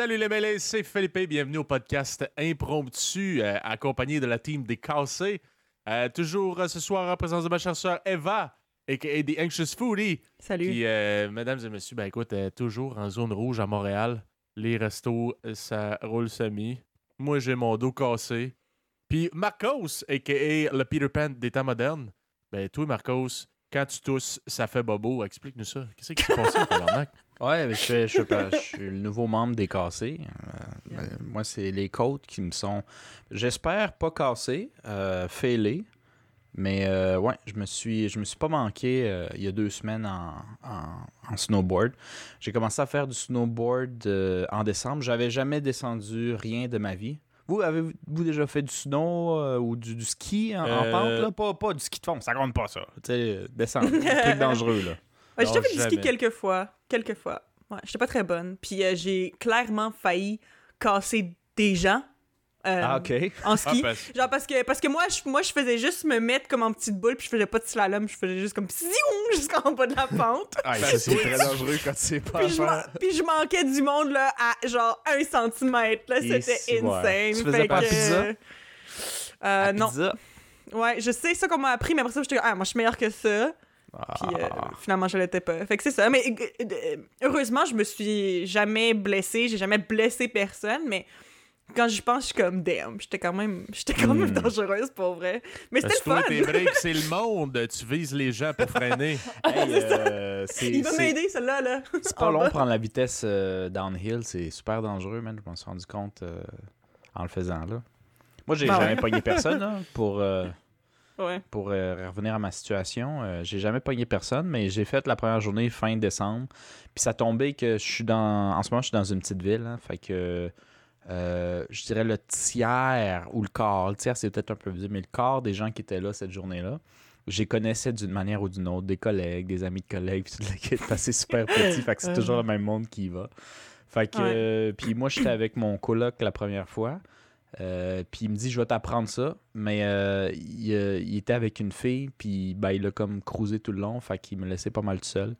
Salut les mêlés, c'est Philippe, bienvenue au podcast Impromptu, euh, accompagné de la team des Cassés. Euh, toujours euh, ce soir en présence de ma chère sœur Eva, a.k.a. The Anxious Foodie. Salut. Puis, mesdames et messieurs, ben écoute, toujours en zone rouge à Montréal. Les restos, ça roule semi. Moi, j'ai mon dos cassé. Puis Marcos, a.k.a. le Peter Pan des temps modernes. Ben, toi, Marcos, quand tu tousses, ça fait bobo. Explique-nous ça. Qu'est-ce qui s'est passé, tabarnak? Ouais, mais je, fais- je, je suis le nouveau membre des cassés. Euh, euh, moi, c'est les côtes qui me sont, j'espère, pas cassés, euh, fêlés. Mais euh, ouais, je me suis, je me suis pas manqué euh, il y a deux semaines en, en- en snowboard. J'ai commencé à faire du snowboard euh, en décembre. J'avais jamais descendu rien de ma vie. Vous, avez-vous déjà fait du snow euh, ou du, du ski en, en pente? Là? Pas, pas du ski de fond, ça compte pas ça. Tu sais, descendre, un truc dangereux. Là. Ouais, j'ai déjà fait du ski quelques fois. Quelques fois. Ouais, j'étais pas très bonne. Puis euh, j'ai clairement failli casser des gens. euh, Ah, ok. En ski. Ah, parce- Genre parce que, parce que moi, je, moi, je faisais juste me mettre comme en petite boule, puis je faisais pas de slalom, je faisais juste comme jusqu'en bas de la pente. Ah, ça, c'est très dangereux quand tu sais pas puis, je puis je manquais du monde là, à genre un centimètre. Là, c'était si, ouais. insane. Tu faisais Fait pas que, pizza? euh, La non. pizza? Ouais, je sais ça qu'on m'a appris, mais après ça, j'étais comme, ah, moi, je suis meilleure que ça. Puis euh, Ah. finalement, je l'étais pas. Fait que c'est ça. Mais heureusement, je me suis jamais blessée. J'ai jamais blessé personne. Mais quand j'y pense, je suis comme, damn, j'étais quand même, j'étais quand même Hmm. dangereuse pour vrai. Mais Parce c'était que le toi, fun. tes breaks, c'est le monde. Tu vises les gens pour freiner. Hey, euh, c'est Il va m'aider, celle-là. Là. c'est pas long prendre la vitesse euh, downhill, c'est super dangereux, man. Je m'en suis rendu compte euh, en le faisant là. Moi, j'ai Ben jamais pogné personne là, pour, euh, Ouais. pour euh, revenir à ma situation. Euh, j'ai jamais pogné personne, mais j'ai fait la première journée fin décembre. Puis ça tombait que je suis dans. En ce moment, je suis dans une petite ville. hein, fait que. euh, je dirais le tiers ou le quart. Le tiers, c'est peut-être un peu visible, mais le quart des gens qui étaient là cette journée-là, les connaissais d'une manière ou d'une autre, des collègues, des amis de collègues, puis toute kit, parce c'est super petit, fait que c'est toujours le même monde qui y va. Fait que, Ouais. euh, puis moi, j'étais avec mon coloc la première fois, euh, puis il me dit, je vais t'apprendre ça, mais euh, il, euh, il était avec une fille, puis ben, il a comme cruisé tout le long, fait qu'il me laissait pas mal tout seul.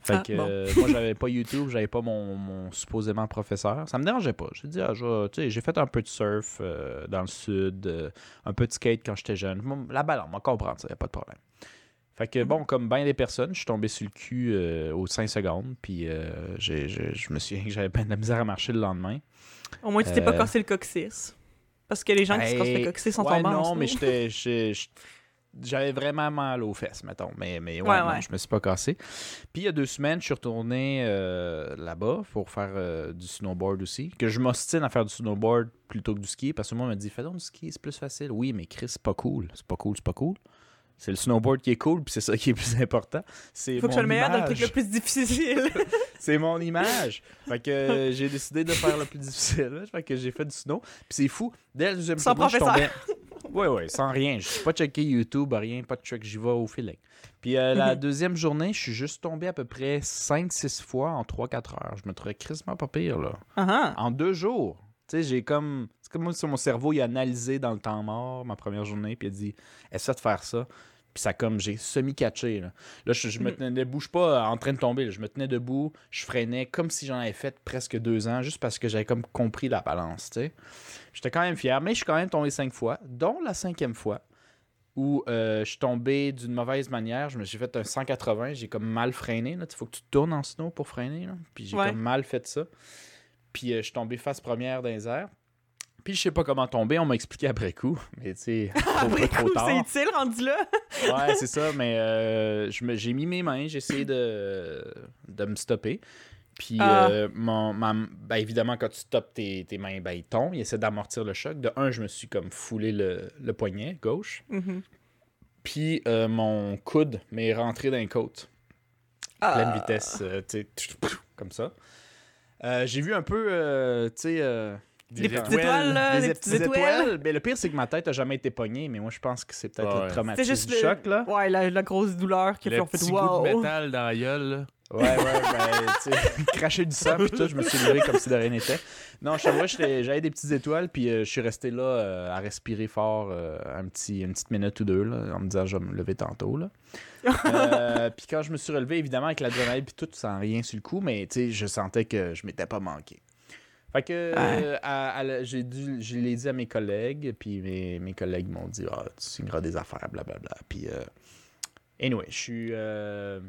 Fait Ah, que bon. moi, j'avais pas YouTube, j'avais pas mon, mon supposément professeur. Ça me dérangeait pas. J'ai dit, ah, j'ai fait un peu de surf dans le sud, un peu de skate quand j'étais jeune. La balle, on va comprendre ça, y a pas de problème. Fait que bon, comme bien des personnes, je suis tombé sur le cul aux 5 secondes, puis je me suis dit que j'avais pas de la misère à marcher le lendemain. Au moins, tu t'es pas cassé le coccyx. Parce que les gens qui se cassent le coccyx sont ouais, tombés non, mais J'avais vraiment mal aux fesses, mettons. Mais, mais ouais, Ouais, non, ouais. je me suis pas cassé. Puis il y a deux semaines, je suis retourné euh, là-bas pour faire euh, du snowboard aussi. Que je m'ostine à faire du snowboard plutôt que du ski. Parce que moi, on m'a dit, fais donc du ski, c'est plus facile. Oui, mais Chris, c'est pas cool. C'est pas cool, c'est pas cool. C'est le snowboard qui est cool, puis c'est ça qui est plus important. C'est Il faut que je sois le meilleur dans le truc le plus difficile. C'est mon image. fait que euh, j'ai décidé de faire le plus difficile. Fait que j'ai fait du snow. Puis c'est fou. Dès la deuxième Sans journée, je tombais. Oui, oui, sans rien. Je suis pas checké YouTube, rien, pas de check, j'y vais au feeling. Puis euh, la Mhm. deuxième journée, je suis juste tombé à peu près 5-6 fois en 3-4 heures. Je me trouvais crissement pas pire, là. Ah ah. En deux jours. Tu sais, j'ai comme. C'est comme si mon cerveau il a analysé dans le temps mort ma première journée, puis il a dit essaie de faire ça. Puis ça, comme, j'ai semi-catché. Là, là je, je me Mhm. tenais debout, je suis pas euh, en train de tomber. là. Je me tenais debout, je freinais comme si j'en avais fait presque deux ans, juste parce que j'avais comme compris la balance. J'étais quand même fier, mais je suis quand même tombé cinq fois, dont la cinquième fois où euh, je suis tombé d'une mauvaise manière. Je me suis fait un 180, j'ai comme mal freiné. Il faut que tu tournes en snow pour freiner. là. Puis j'ai Ouais. comme mal fait ça. Puis euh, je suis tombé face première dans les airs. Puis je sais pas comment tomber, on m'a expliqué après coup. Mais tu sais, Après trop coup, c'est utile rendu là. Ouais, c'est ça, mais euh, j'ai mis mes mains, j'ai essayé de, de me stopper. Puis, Ah. euh, mon, ma- ben, évidemment, quand tu stoppes tes, tes mains, ben, ils tombent. Ils essaient d'amortir le choc. De un, je me suis comme foulé le, le poignet gauche. Mhm. Puis, euh, mon coude m'est rentré dans les côtes. Ah. Pleine vitesse, euh, tu sais, comme ça. J'ai vu un peu, tu sais... Des petites étoiles, là, des des petites étoiles. Mais le pire, c'est que ma tête a jamais été pognée, mais moi, je pense que c'est peut-être Ouais. le C'est traumatisme juste du le... choc, là. Ouais, la, la grosse douleur qui a Le fait en fait petit wow. goût de métal dans la gueule. là. Ouais, ouais, ben, tu sais, cracher du sang, puis tout, je me suis levé comme si de rien n'était. Non, je j'étais- j'avais des petites étoiles, puis euh, je suis resté là euh, à respirer fort euh, un petit, une petite minute ou deux, là, en me disant, je vais me lever tantôt, là. Euh, puis quand je me suis relevé, évidemment, avec l'adrénaline, puis tout, sans rien sur le coup, mais tu sais, je sentais que je m'étais pas manqué. Fait que, euh, à- à la- j'ai dû, je l'ai dit à mes collègues, puis mes, mes collègues m'ont dit, ah, tu signeras des affaires, blablabla. Puis, euh, anyway, je suis. euh,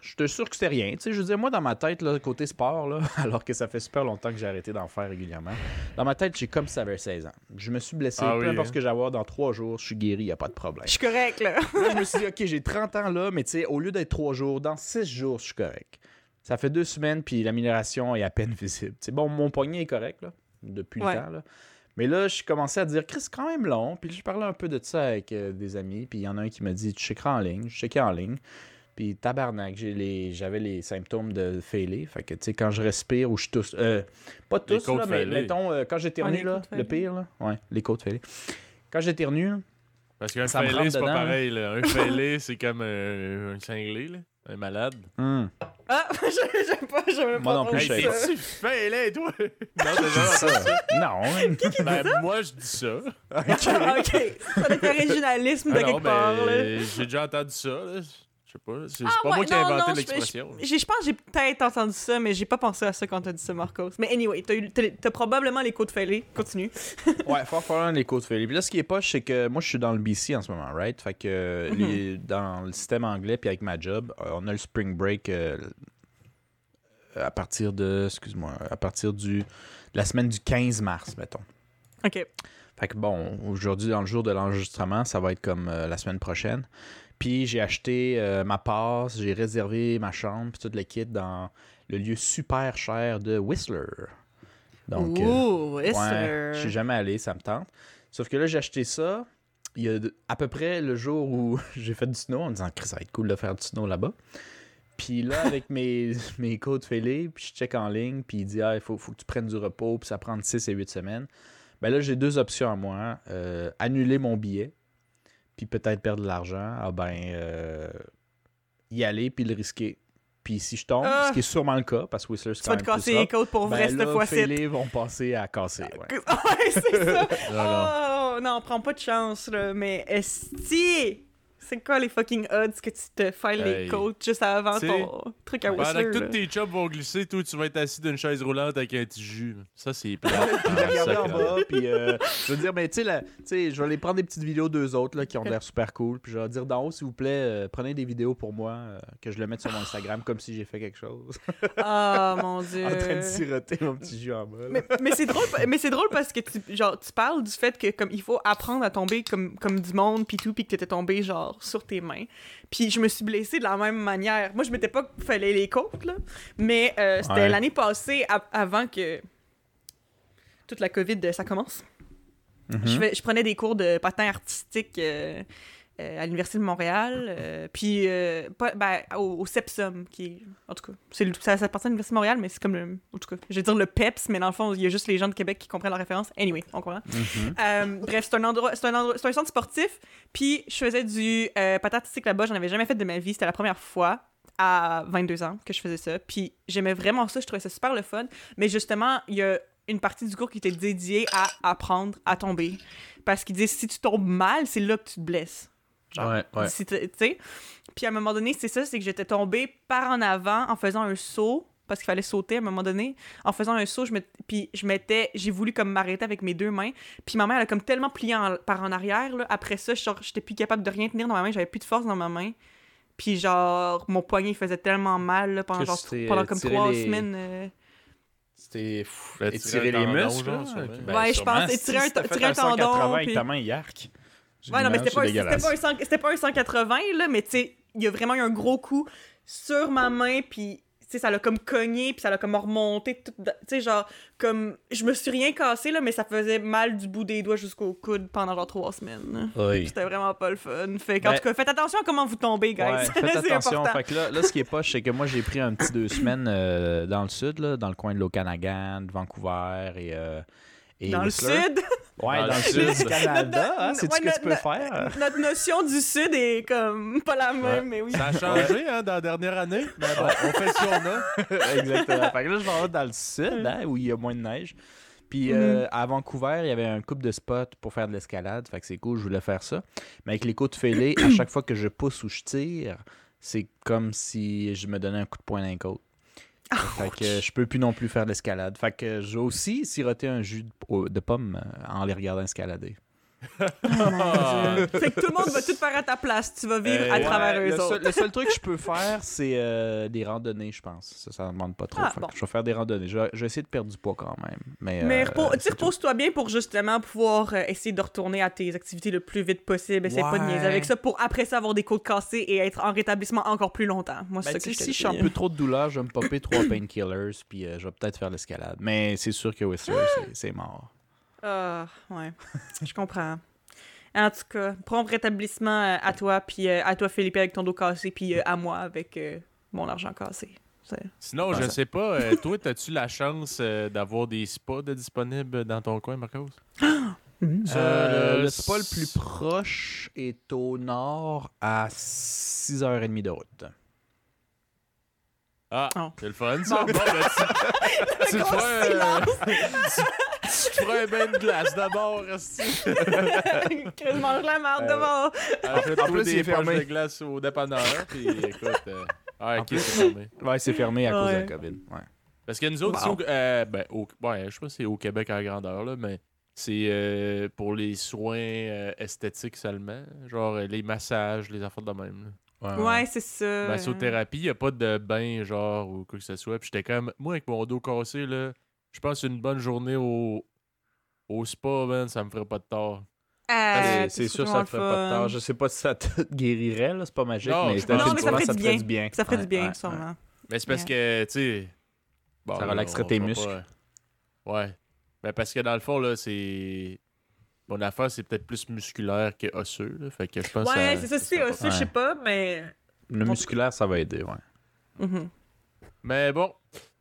je te sûr que c'est rien. Tu sais, je veux dire, moi, dans ma tête, là, côté sport, là, alors que ça fait super longtemps que j'ai arrêté d'en faire régulièrement, dans ma tête, j'ai comme si ça avait 16 ans. Je me suis blessé, Ah peu oui, importe hein? ce que j'ai à voir, dans trois jours, je suis guéri, il a pas de problème. Je suis correct, là. Là, je me suis dit, OK, j'ai 30 ans là, mais tu sais, au lieu d'être trois jours, dans six jours, je suis correct. Ça fait deux semaines, puis l'amélioration est à peine visible. C'est bon, mon poignet est correct, là, depuis Ouais. le temps, là. Mais là, je commençais à dire, Chris, c'est quand même long. Puis je parlais un peu de ça avec euh, des amis. Puis il y en a un qui m'a dit, tu checkeras en ligne. Je checkais en ligne. Puis tabarnak, j'ai les- j'avais les symptômes de fêlé. Fait que, tu sais, quand je respire ou je tousse. euh, pas tous, là, mais fêlées. mettons, euh, quand j'éternue, les là, le pire, là. Ouais, les côtes fêlées. Quand j'éternue, Parce qu'un fêlé, c'est pas pareil. Là. Un fêlé, c'est comme un, un cinglé, là. Un malade. hum, Ah, je- j'aime pas, j'aime Moi pas non plus, je sais ça. t'es-tu fêlé, toi? non, jamais ça. non. Ben, moi, je dis ça. Ah, ok, ça doit être originalisme de Ah quelque part, là. ben, j'ai déjà entendu ça. là. Je sais pas. C'est Ah, pas ouais, moi qui ai inventé l'expression. Je, je pense que j'ai peut-être entendu ça, mais j'ai pas pensé à ça quand t'as dit ça, Marcos. Mais anyway, t'as, eu- t'as- t'as probablement les côtes fêlées. Continue. Ouais, fort fort les côtes fêlées. Puis là, ce qui est poche, c'est que moi, je suis dans le BC en ce moment, right? Fait que Mhm. les- dans le système anglais, puis avec ma job, euh, on a le spring break euh, à partir de, excuse-moi, à partir du, de la semaine du 15 mars, mettons. Ok. Fait que bon, aujourd'hui, dans le jour de l'enregistrement, ça va être comme euh, la semaine prochaine. Puis j'ai acheté euh, ma passe, j'ai réservé ma chambre, puis tout le kit dans le lieu super cher de Whistler. Donc, euh, Ouh, Ouais, Whistler. je suis jamais allé, ça me tente. Sauf que là, j'ai acheté ça. Il y a à peu près le jour où j'ai fait du snow en me disant que ça va être cool de faire du snow là-bas. Puis là, avec mes, mes côtes fêlées, puis je check en ligne, puis il dit ah, il faut, faut que tu prennes du repos, puis ça prend de 6 et 8 semaines. Ben là, j'ai deux options à moi. Euh, annuler mon billet, puis peut-être perdre de l'argent. Ah ben, euh, y aller, puis le risquer. Puis si je tombe, Ah. ce qui est sûrement le cas, parce que Whistler, c'est Tu quand vas même te casser les côtes pour vrai ben cette là, fois-ci. fêlés vont passer à casser. ouais. Ouais, c'est ça. Oh, non, prends pas de chance, là. Mais esti, c'est quoi les fucking odds que tu te files les côtes juste avant T'sais, ton truc à Pendant Whistler, que là? tous tes chums vont glisser, toi, tu vas être assis d'une chaise roulante avec un petit jus. Ça, c'est plat. puis de regarder en bas, puis euh, je veux dire, mais tu sais, la- tu sais, je vais aller prendre des petites vidéos d'eux autres là, qui ont l'air super cool, puis je vais leur dire d'en haut, s'il vous plaît, euh, prenez des vidéos pour moi, euh, que je le mette sur mon Instagram comme si j'ai fait quelque chose. Ah, mon dieu. en train de siroter mon petit jus en bas. là. mais, mais c'est drôle mais c'est drôle parce que tu genre tu parles du fait que comme il faut apprendre à tomber comme comme du monde puis tout puis que t'étais tombé genre sur tes mains puis je me suis blessée de la même manière moi je m'étais pas fallait les côtes là mais euh, c'était Ouais. l'année passée avant que toute la covid euh, ça commence Mhm. je, fais- je prenais des cours de patin artistique euh, euh, à l'Université de Montréal, euh, puis euh, pas- ben, au, au CEPSOM, qui en tout cas, c'est ça, ça appartient à l'Université de Montréal, mais c'est comme le, en tout cas, je vais dire le PEPS, mais dans le fond, il y a juste les gens de Québec qui comprennent la référence. Anyway, on comprend. Mhm. Bref, c'est un endroit, c'est un endroit, c'est un centre sportif, puis je faisais du artistique là-bas, j'en avais jamais fait de ma vie, c'était la première fois à 22 ans que je faisais ça, puis j'aimais vraiment ça, je trouvais ça super le fun, mais justement, il y a une partie du cours qui était dédiée à apprendre à tomber. Parce qu'ils disent si tu tombes mal, c'est là que tu te blesses. Genre, Ouais, ouais. si tu tu sais. Puis à un moment donné, c'est ça, c'est que j'étais tombée par en avant en faisant un saut parce qu'il fallait sauter à un moment donné. En faisant un saut, je me... puis je m'étais j'ai voulu comme m'arrêter avec mes deux mains. Puis ma main elle a comme tellement plié en- par en arrière là. Après ça, genre, j'étais plus capable de rien tenir dans ma main, j'avais plus de force dans ma main. Puis genre mon poignet il faisait tellement mal là, pendant genre pendant comme trois les- semaines. euh. C'était Étirer tirer les muscles, genre, là? sûrement. Ben, Ouais, je pense, si étirer un- tendon, 180 avec puis- ta main, yark. Ouais, non, mais c'était pas, pas, un 100 c'était pas un 180, là, mais tu sais, il y a vraiment eu un gros coup sur ma main, puis tu sais, ça l'a comme cogné, puis ça l'a comme remonté, tu sais, genre, comme, je me suis rien cassé, là, mais ça faisait mal du bout des doigts jusqu'au coude pendant genre trois semaines. Oui. C'était vraiment pas le fun. Fait qu'en Ben- tout cas, faites attention à comment vous tombez, guys. Ouais, faites attention. important. Fait que là, là, ce qui est poche, c'est que moi, j'ai pris un petit deux semaines euh, dans le sud, là, dans le coin de l'Okanagan, de Vancouver et, euh, et Dans le sud, Ouais, Dans dans, le sud du Canada. hein, Ouais, C'est-tu ce que notre- tu peux faire? notre notion du sud est comme pas la même, mais oui. Ça a changé hein, dans la dernière année. Mais bon, on fait ce qu'on a. Exactement. Fait que là, je vais dans le sud, hein, où il y a moins de neige. Puis Mhm. euh, à Vancouver, il y avait un couple de spots pour faire de l'escalade. Fait que c'est cool, je voulais faire ça. Mais avec les côtes fêlées, à chaque fois que je pousse ou je tire, c'est comme si je me donnais un coup de poing dans les côtes. Fait que je peux plus non plus faire de l'escalade. Fait que j'ai aussi siroté un jus de, de pomme euh, en les regardant escalader. Oh. Fait que tout le monde va tout faire à ta place. Tu vas vivre Euh, à ouais, travers le, eux autres. seul, le seul truc que je peux faire, c'est euh, des randonnées, je pense. Ça, ça ne demande pas trop. Ah, bon. Je vais faire des randonnées. Je vais, je vais essayer de perdre du poids quand même. Mais, Mais euh, repose-toi bien pour justement pouvoir euh, essayer de retourner à tes activités le plus vite possible. Essaye pas de niaiser Ouais. avec ça pour après ça avoir des côtes cassées et être en rétablissement encore plus longtemps. Moi, c'est Ben, ça que je si je suis un peu trop de douleur, je vais me popper trois painkillers, puis euh, je vais peut-être faire l'escalade. Mais c'est sûr que Whistler, c'est mort. Ah, ouais. je comprends. En tout cas, prompt rétablissement euh, à toi, puis euh, à toi, Philippe, avec ton dos cassé, puis euh, à moi avec euh, mon argent cassé. Sinon, je Ouais. sais pas, euh, toi, as-tu la chance euh, d'avoir des spas de disponibles dans ton coin, Marcos? Euh, le le spa le plus proche est au nord à 6h30 de route. Ah, Oh. c'est le fun, ça. Bon. Ben, tu, tu tu, tu feras un bain de glace d'abord, que je mange la merde Euh, devant. Achète-toi plus, il des est fermé. de glace au dépanneur, puis écoute... euh, Ah, En ok, c'est fermé. Ouais, c'est fermé à cause de la COVID. Ouais. Parce que nous autres, Wow. ici, au, euh, ben, au, ouais, je sais pas si c'est au Québec à grandeur, là, mais c'est euh, pour les soins euh, esthétiques seulement. Genre les massages, les affaires de même. là. Ouais, c'est ça. Massothérapie, il a pas de bain, genre, ou quoi que ce soit. Puis j'étais comme, moi, avec mon dos cassé, là, je pense une bonne journée au, au spa, man, ça me ferait pas de tort. Ah, C'est- sûr, ça te ferait pas de tort. Je sais pas si ça te guérirait, c'est pas magique, Non, mais, je pense- Non, mais ça sûrement, ferait du bien. du bien. Ça ferait Ouais, du bien, ouais, sûrement. Mais c'est parce que, tu sais. bon, Ça relaxerait tes muscles. pas- Ouais. Ben parce que dans le fond, là, c'est. Mon affaire, c'est peut-être plus musculaire que osseux. Là. Fait que je pense Ouais, que c'est ça, c'est aussi, je sais pas, mais. Le musculaire, ça va aider, ouais. Mhm. Mais bon.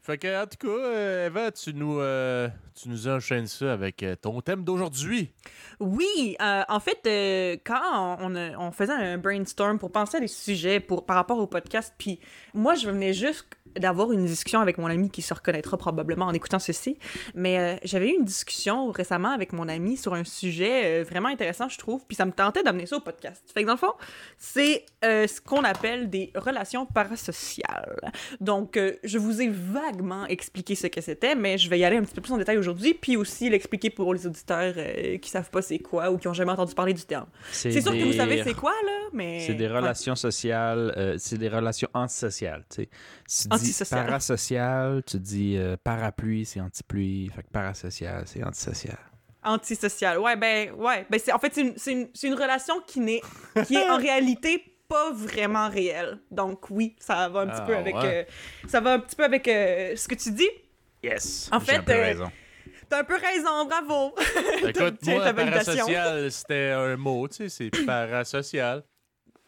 Fait que, en tout cas, euh, Eva, tu nous, euh, tu nous enchaînes ça avec euh, ton thème d'aujourd'hui. Oui, en fait, quand on, on faisait un brainstorm pour penser à des sujets pour, par rapport au podcast, puis moi, je venais juste d'avoir une discussion avec mon ami qui se reconnaîtra probablement en écoutant ceci, mais j'avais eu une discussion récemment avec mon ami sur un sujet vraiment intéressant, je trouve, puis ça me tentait d'amener ça au podcast. Fait que dans le fond, c'est ce qu'on appelle des relations parasociales. Donc, je vous ai expliqué ce que c'était, mais je vais y aller un petit peu plus en détail aujourd'hui, puis aussi l'expliquer pour les auditeurs euh, qui savent pas c'est quoi ou qui ont jamais entendu parler du terme. C'est sûr que vous savez c'est quoi, là, mais... C'est des Ouais. relations sociales, euh, c'est des relations antisociales. Tu sais. Tu dis Antisociales. parasocial, tu dis euh, parapluie, c'est antipluie. Fait que parasocial, c'est antisocial. Antisocial. Ouais, ben, ouais. Ben, c'est, en fait, c'est une, c'est une, c'est une relation qui, n'est, qui est en réalité pas vraiment réelle. Donc, oui, ça va un petit Ah, peu avec... ouais. euh, ça va un petit peu avec euh, ce que tu dis. Yes. En fait, un peu euh, raison. T'as un peu raison, bravo! Écoute, moi, parasocial, c'était un mot, tu sais, c'est parasocial.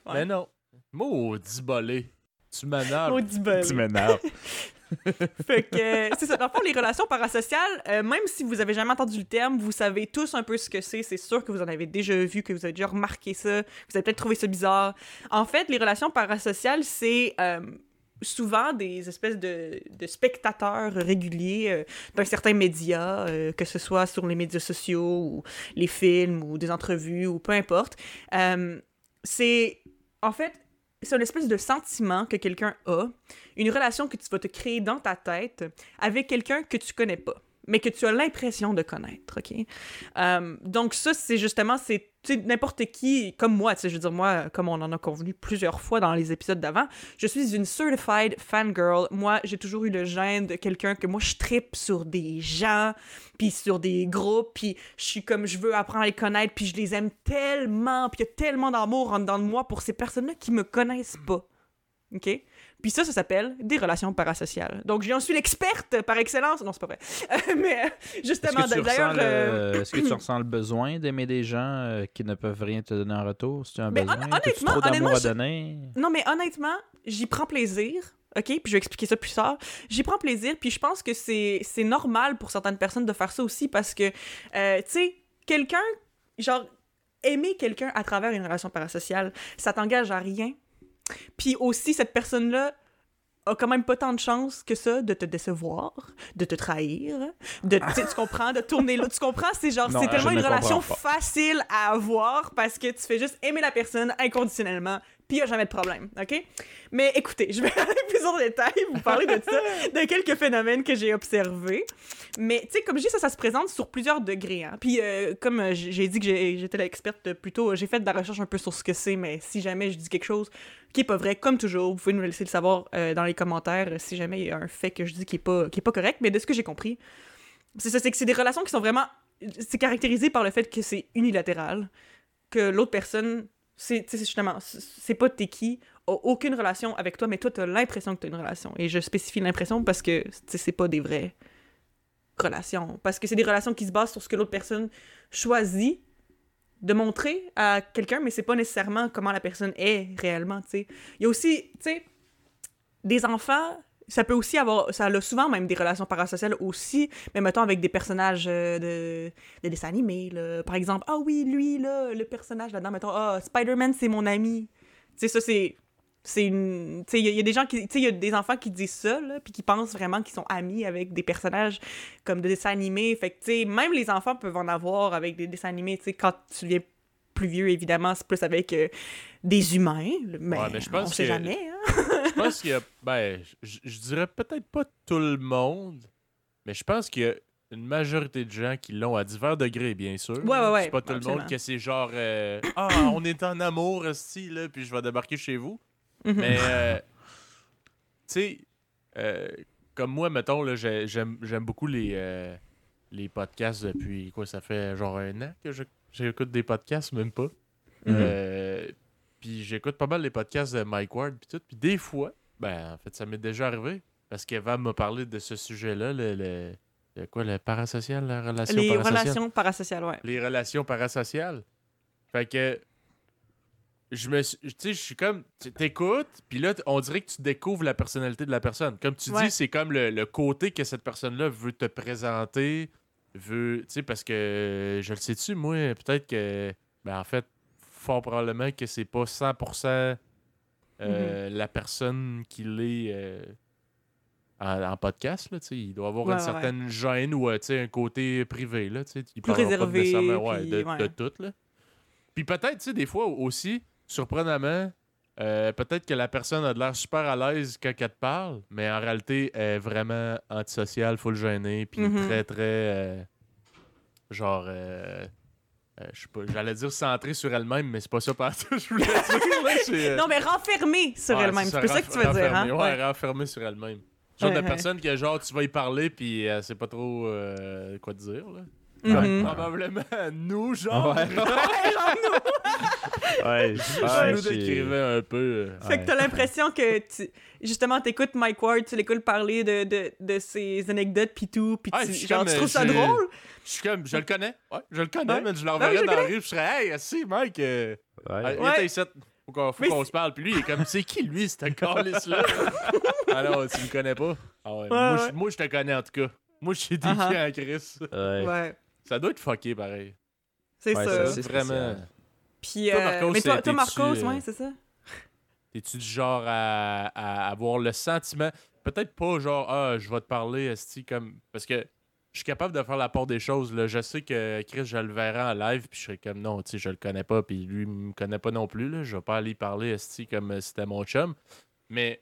Ouais. Mais non. Maudit bolé. Tu m'énerves. Maudit. Tu m'énerves. Fait c'est ça. Dans le fond, les relations parasociales, euh, même si vous avez jamais entendu le terme, vous savez tous un peu ce que c'est. C'est sûr que vous en avez déjà vu, que vous avez déjà remarqué ça. Vous avez peut-être trouvé ça bizarre. En fait, les relations parasociales, c'est euh, souvent des espèces de, spectateurs réguliers euh, d'un certain média, euh, que ce soit sur les médias sociaux ou les films ou des entrevues ou peu importe. C'est en fait c'est une espèce de sentiment que quelqu'un a, une relation que tu vas te créer dans ta tête avec quelqu'un que tu connais pas, mais que tu as l'impression de connaître, ok? Euh, donc ça, c'est justement, c'est n'importe qui, comme moi, je veux dire, moi, comme on en a convenu plusieurs fois dans les épisodes d'avant, je suis une certified fangirl. Moi, j'ai toujours eu le gène de quelqu'un que moi, je tripe sur des gens, puis sur des groupes, puis je suis comme, je veux apprendre à les connaître, puis je les aime tellement, puis il y a tellement d'amour en dedans de moi pour ces personnes-là qui me connaissent pas. OK? Puis ça, ça s'appelle des relations parasociales. Donc, j'en suis l'experte par excellence. Non, c'est pas vrai. Euh, mais euh, justement, d'ailleurs... euh, Est-ce que tu ressens le besoin d'aimer des gens euh, qui ne peuvent rien te donner en retour? Si tu as un Mais besoin? hon- T'as-tu honnêtement- trop honnêtement, à je- donner? Non, mais honnêtement, j'y prends plaisir. OK? Puis je vais expliquer ça plus tard. J'y prends plaisir, puis je pense que c'est c'est normal pour certaines personnes de faire ça aussi parce que, euh, tu sais, quelqu'un, genre, aimer quelqu'un à travers une relation parasociale, ça t'engage à rien. Puis aussi, cette personne-là a quand même pas tant de chance que ça de te décevoir, de te trahir, de tu comprends, de tourner là, tu comprends, c'est genre c'est tellement ne une relation facile à avoir parce que tu fais juste aimer la personne inconditionnellement, puis il y a jamais de problème, OK? Mais écoutez, je vais aller plus en détail vous parler de ça, de quelques phénomènes que j'ai observés. Mais tu sais comme je dis ça ça se présente sur plusieurs degrés hein. Puis euh, comme euh, j'ai dit que j'étais l'experte plus tôt, j'ai fait de la recherche un peu sur ce que c'est mais si jamais je dis quelque chose qui est pas vrai, comme toujours, vous pouvez nous laisser le savoir euh, dans les commentaires si jamais il y a un fait que je dis qui est pas, pas correct. Mais de ce que j'ai compris, c'est que c'est des relations qui sont vraiment. C'est caractérisé par le fait que c'est unilatéral, que l'autre personne, c'est justement, c'est pas t'es qui, a aucune relation avec toi, mais toi, t'as l'impression que t'as une relation. Et je spécifie l'impression parce que c'est pas des vraies relations. Parce que c'est des relations qui se basent sur ce que l'autre personne choisit de montrer à quelqu'un, mais c'est pas nécessairement comment la personne est réellement, tu sais. Il y a aussi, tu sais, des enfants, ça peut aussi avoir, ça a souvent même des relations parasociales aussi, mais mettons avec des personnages euh, de, de dessins animés, là. Par exemple, ah oui, lui, là, le personnage là-dedans, mettons, ah, Spider-Man, c'est mon ami. Tu sais, ça, c'est... C'est une... Tu sais, il y, a- il y a des gens qui... Tu sais, il y a des enfants qui disent ça, là, puis qui pensent vraiment qu'ils sont amis avec des personnages comme de dessins animés. Fait que, tu sais, même les enfants peuvent en avoir avec des dessins animés, tu sais, quand tu deviens plus vieux, évidemment, c'est plus avec euh, des humains, mais, Ouais, mais je pense on sait que- jamais, hein. Je pense qu'il y a. Ben, je je dirais peut-être pas tout le monde, mais je pense qu'il y a une majorité de gens qui l'ont à divers degrés, bien sûr. Ouais, ouais, ouais, C'est pas tout le monde que c'est genre. euh, ah, on est en amour, esti, là, puis je vais débarquer chez vous. Mhm. Mais, euh, tu sais, euh, comme moi, mettons, j'aime beaucoup les, les podcasts depuis, quoi, ça fait genre un an que j'écoute des podcasts, même pas. Mhm. Euh, puis j'écoute pas mal les podcasts de Mike Ward, puis tout. Puis des fois, ben, en fait, ça m'est déjà arrivé, parce qu'Eva m'a parlé de ce sujet-là, le, le, le quoi, le parasocial, la relation Les parasociale? relations parasociales, ouais. les relations parasociales. Fait que je me suis- tu sais je suis comme tu- t'écoutes puis là on dirait que tu découvres la personnalité de la personne. Comme tu Ouais. dis, c'est comme le, le côté que cette personne-là veut te présenter, veut tu sais parce que je le sais-tu moi, peut-être que ben en fait fort probablement que c'est pas 100% euh, Mhm. la personne qu'il est euh, en, en podcast là, il doit avoir Ouais, une ouais, certaine gêne ou euh, un côté privé là, il Plus pas réservé, nécessairement, ouais, de, de tout là. Puis peut-être, des fois aussi, surprenamment, euh, peut-être que la personne a de l'air super à l'aise quand elle te parle, mais en réalité, elle est vraiment antisociale, full gênée, puis Mhm. très, très. euh, genre. Euh, euh, je sais pas, j'allais dire centrée sur elle-même, mais c'est pas ça parce que je voulais dire. là, c'est, euh, Non, mais renfermée sur ouais, elle-même. C'est plus ça que tu veux dire, hein? renfermée, Ouais, renfermée sur elle-même. Genre Ouais, de personne que, genre, tu vas y parler, puis elle sait pas trop euh, quoi te dire, là. Mhm. Probablement nous, genre. Ouais. Ouais, Je ouais, nous décrivais un peu. euh, Fait que t'as l'impression que tu... justement t'écoutes Mike Ward, tu l'écoutes parler de, de, de ses anecdotes pis tout, pis Ah, tu, genre, comme, tu trouves ça drôle? Je suis comme, je le connais. Ouais, je le connais, Ouais. mais je l'enverrais dans la rue, je serais, hey, si, mec, euh, Ouais. Ouais. viens ici, faut qu'on se parle. Puis lui, il est comme, c'est qui lui, ce calice-là? ah non, tu me connais pas? Ah ouais, Ouais, moi, ouais. je- moi, je te connais en tout cas. Moi, je suis défiant Uh-huh. en Chris. Ouais. Ouais, Ça doit être fucké pareil. c'est Ouais, ça. ça, c'est Vraiment. Puis, Toi, euh, Marcos, mais toi, toi Marcos, euh, ouais, c'est ça. T'es-tu du genre à, à avoir le sentiment, peut-être pas genre, ah, je vais te parler, esti, comme. Parce que je suis capable de faire la part des choses. Là. Je sais que Chris, je le verrai en live, puis je serais comme, non, tu sais, je le connais pas, puis lui, il me connaît pas non plus. Là. Je vais pas aller parler, esti, comme euh, c'était mon chum. Mais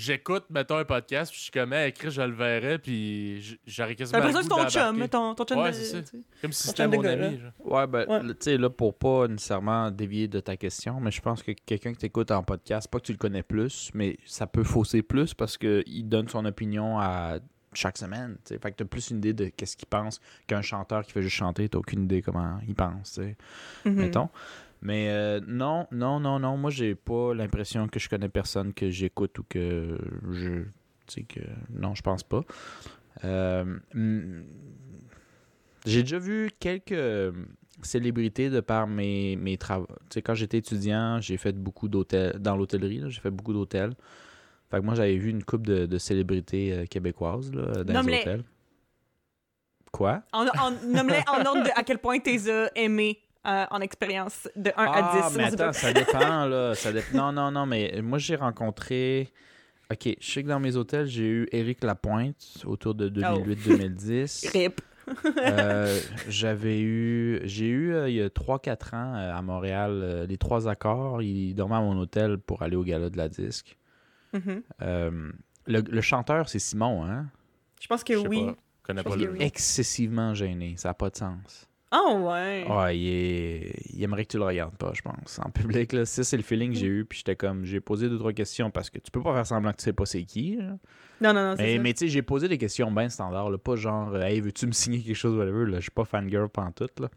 j'écoute, mettons, un podcast, puis je suis comme, hey, Chris, je le verrai, puis j'aurais T'as quasiment. le l'impression que c'est ton chum, ton, ton chum Ouais, de-. Comme si c'était mon ami. genre. Ouais, ben, Ouais. tu sais, là, pour pas nécessairement dévier de ta question, mais je pense que quelqu'un qui t'écoute en podcast, pas que tu le connais plus, mais ça peut fausser plus parce qu'il donne son opinion à chaque semaine, tu sais. Fait que t'as plus une idée de qu'est-ce qu'il pense qu'un chanteur qui fait juste chanter, t'as aucune idée comment il pense, tu sais, Mhm. mettons. Mais euh, non, non, non, non, moi j'ai pas l'impression que je connais personne que j'écoute ou que je... Tu sais que... Non, je pense pas. Euh, hmm, j'ai déjà vu quelques euh, célébrités de par mes, mes travaux. Tu sais, quand j'étais étudiant, j'ai fait beaucoup d'hôtels dans l'hôtellerie. J'ai fait beaucoup d'hôtels. Fait que moi, j'avais vu une coupe de, de célébrités euh, québécoises là, dans les hôtels. Quoi? Nomme-les en ordre de à quel point t'es aimé euh, en expérience de 1 à 10. Ah, mais attends, ça dépend, là. Ça dép- Non, non, non, mais moi, j'ai rencontré... OK, je sais que dans mes hôtels, j'ai eu Éric Lapointe autour de 2008-2010. Rip. Euh, J'avais eu... J'ai eu, euh, il y a 3-4 ans, euh, à Montréal, euh, les trois accords. Il dormait à mon hôtel pour aller au gala de la disque. Mhm. Euh, le, le chanteur, c'est Simon, hein? Je pense que Je oui. pas. Je connais Je pas le. Excessivement gêné. Ça n'a pas de sens. Ah ouais. Ouais, il, est- il aimerait que tu le regardes pas, je pense. En public, là, ça, c'est le feeling que j'ai eu. Puis j'étais comme, j'ai posé deux, trois questions parce que tu peux pas faire semblant que tu sais pas c'est qui. là. Non, non, non, c'est Mais, ça. mais tu sais, j'ai posé des questions bien standards, là, pas genre, euh, hey, veux-tu me signer quelque chose, whatever. Là, je suis pas fangirl pantoute, là.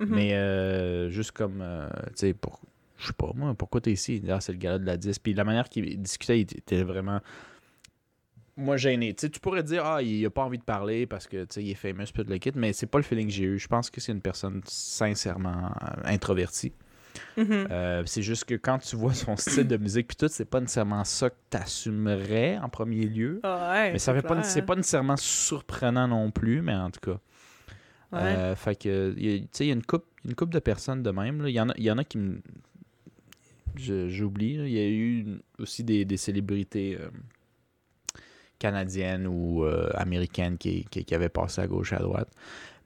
Mhm. Mais euh, juste comme, euh, tu sais, pour, je sais pas, moi, pourquoi t'es ici? Ah, c'est le gala de la 10. Puis la manière qu'il discutait, il était vraiment. Moi, gêné. Tu sais, tu pourrais dire, ah, il a pas envie de parler parce que, il est famous, puis tout le kit, mais c'est pas le feeling que j'ai eu. Je pense que c'est une personne sincèrement euh, introvertie. Mhm. Euh, c'est juste que quand tu vois son style de musique, puis tout, c'est pas nécessairement ça que t'assumerais en premier lieu. Ah ouais, Mais ça fait pas, c'est pas nécessairement surprenant non plus, mais en tout cas. Ouais. Euh, fait que, il y a- tu sais, il y a une coupe, une couple de personnes de même. Il y, en a, y en a qui me. J'oublie. Il y a eu aussi des, des célébrités euh, canadiennes ou euh, américaines qui, qui, qui avaient passé à gauche et à droite.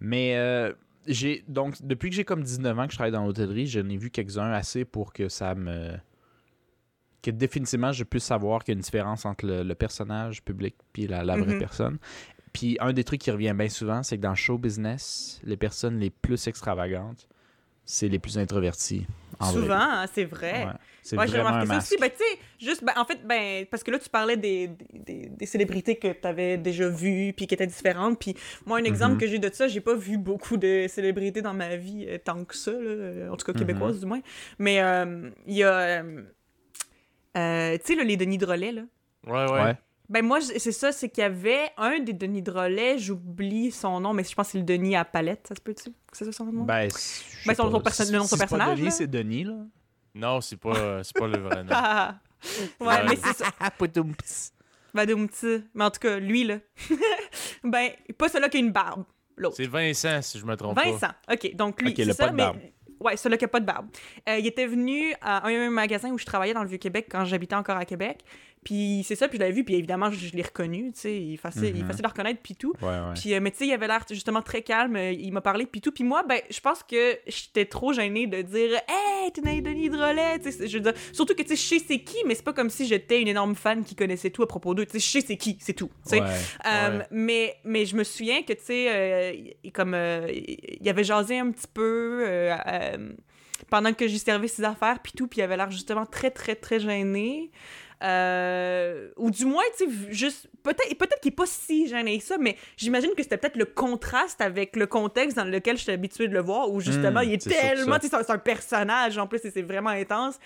Mais euh, j'ai donc depuis que j'ai comme 19 ans que je travaille dans l'hôtellerie, j'en ai vu quelques-uns assez pour que ça me que définitivement je puisse savoir qu'il y a une différence entre le, le personnage public puis la, la vraie Mhm. personne. Puis un des trucs qui revient bien souvent, c'est que dans le show business, les personnes les plus extravagantes, c'est les plus introverties. Souvent, hein, c'est vrai. Ouais. C'est Ouais, j'ai remarqué ça aussi. Ben, tu sais, juste, ben, en fait, ben, parce que là, tu parlais des, des, des célébrités que tu avais déjà vues puis qui étaient différentes. Puis moi, un exemple Mhm. que j'ai de ça, j'ai pas vu beaucoup de célébrités dans ma vie euh, tant que ça, là, euh, en tout cas Mhm. québécoises du moins. Mais euh, il y a, euh, euh, tu sais, les Denis Drolet, là. Ouais, ouais. Ouais. Ben moi, c'est ça, c'est qu'il y avait un des Denis Drolet, j'oublie son nom, mais je pense que c'est le Denis à palette, ça se peut-tu? C'est ça son nom? Ben, Ben, son- perso- le nom de son Si c'est pas personnage, Denis, c'est Denis, là. Non, c'est pas, c'est pas le vrai nom. Ah! ouais, mais c'est ça. Badoumti. Mais en tout cas, lui, là. ben, pas celui-là qui a une barbe. L'autre. C'est Vincent, si je me trompe pas. Vincent. OK, donc lui, Ok, c'est le ça, pas de mais... Ouais, celui qui a pas de barbe. Euh, il était venu à un, un magasin où je travaillais dans le Vieux-Québec quand j'habitais encore à Québec. Puis c'est ça, puis je l'avais vu, puis évidemment, je, je l'ai reconnu, tu sais, il est facile, Mhm. facile à reconnaître, puis tout. Ouais, ouais. Puis, euh, mais tu sais, il avait l'air justement très calme. euh, Il m'a parlé, puis tout. Puis moi, ben, je pense que j'étais trop gênée de dire Hey, t'es Denis Drolet. Tu sais, je veux dire, surtout que tu sais, je sais c'est qui, mais c'est pas comme si j'étais une énorme fan qui connaissait tout à propos d'eux. Tu sais, je sais c'est qui, c'est tout. tu sais. Ouais. Euh, mais, mais je me souviens que, tu sais, il- comme il avait jasé un petit peu euh, pendant que j'y servais ses affaires, puis tout, puis il avait l'air justement très, très, très gêné. Euh, ou du moins, tu sais, juste. Peut-être peut qu'il n'est pas si gêné que ça, mais j'imagine que c'était peut-être le contraste avec le contexte dans lequel j'étais habituée de le voir, où justement, Hmm, il est tellement. Tu sais, c'est un- c'est un personnage en plus, et c'est vraiment intense.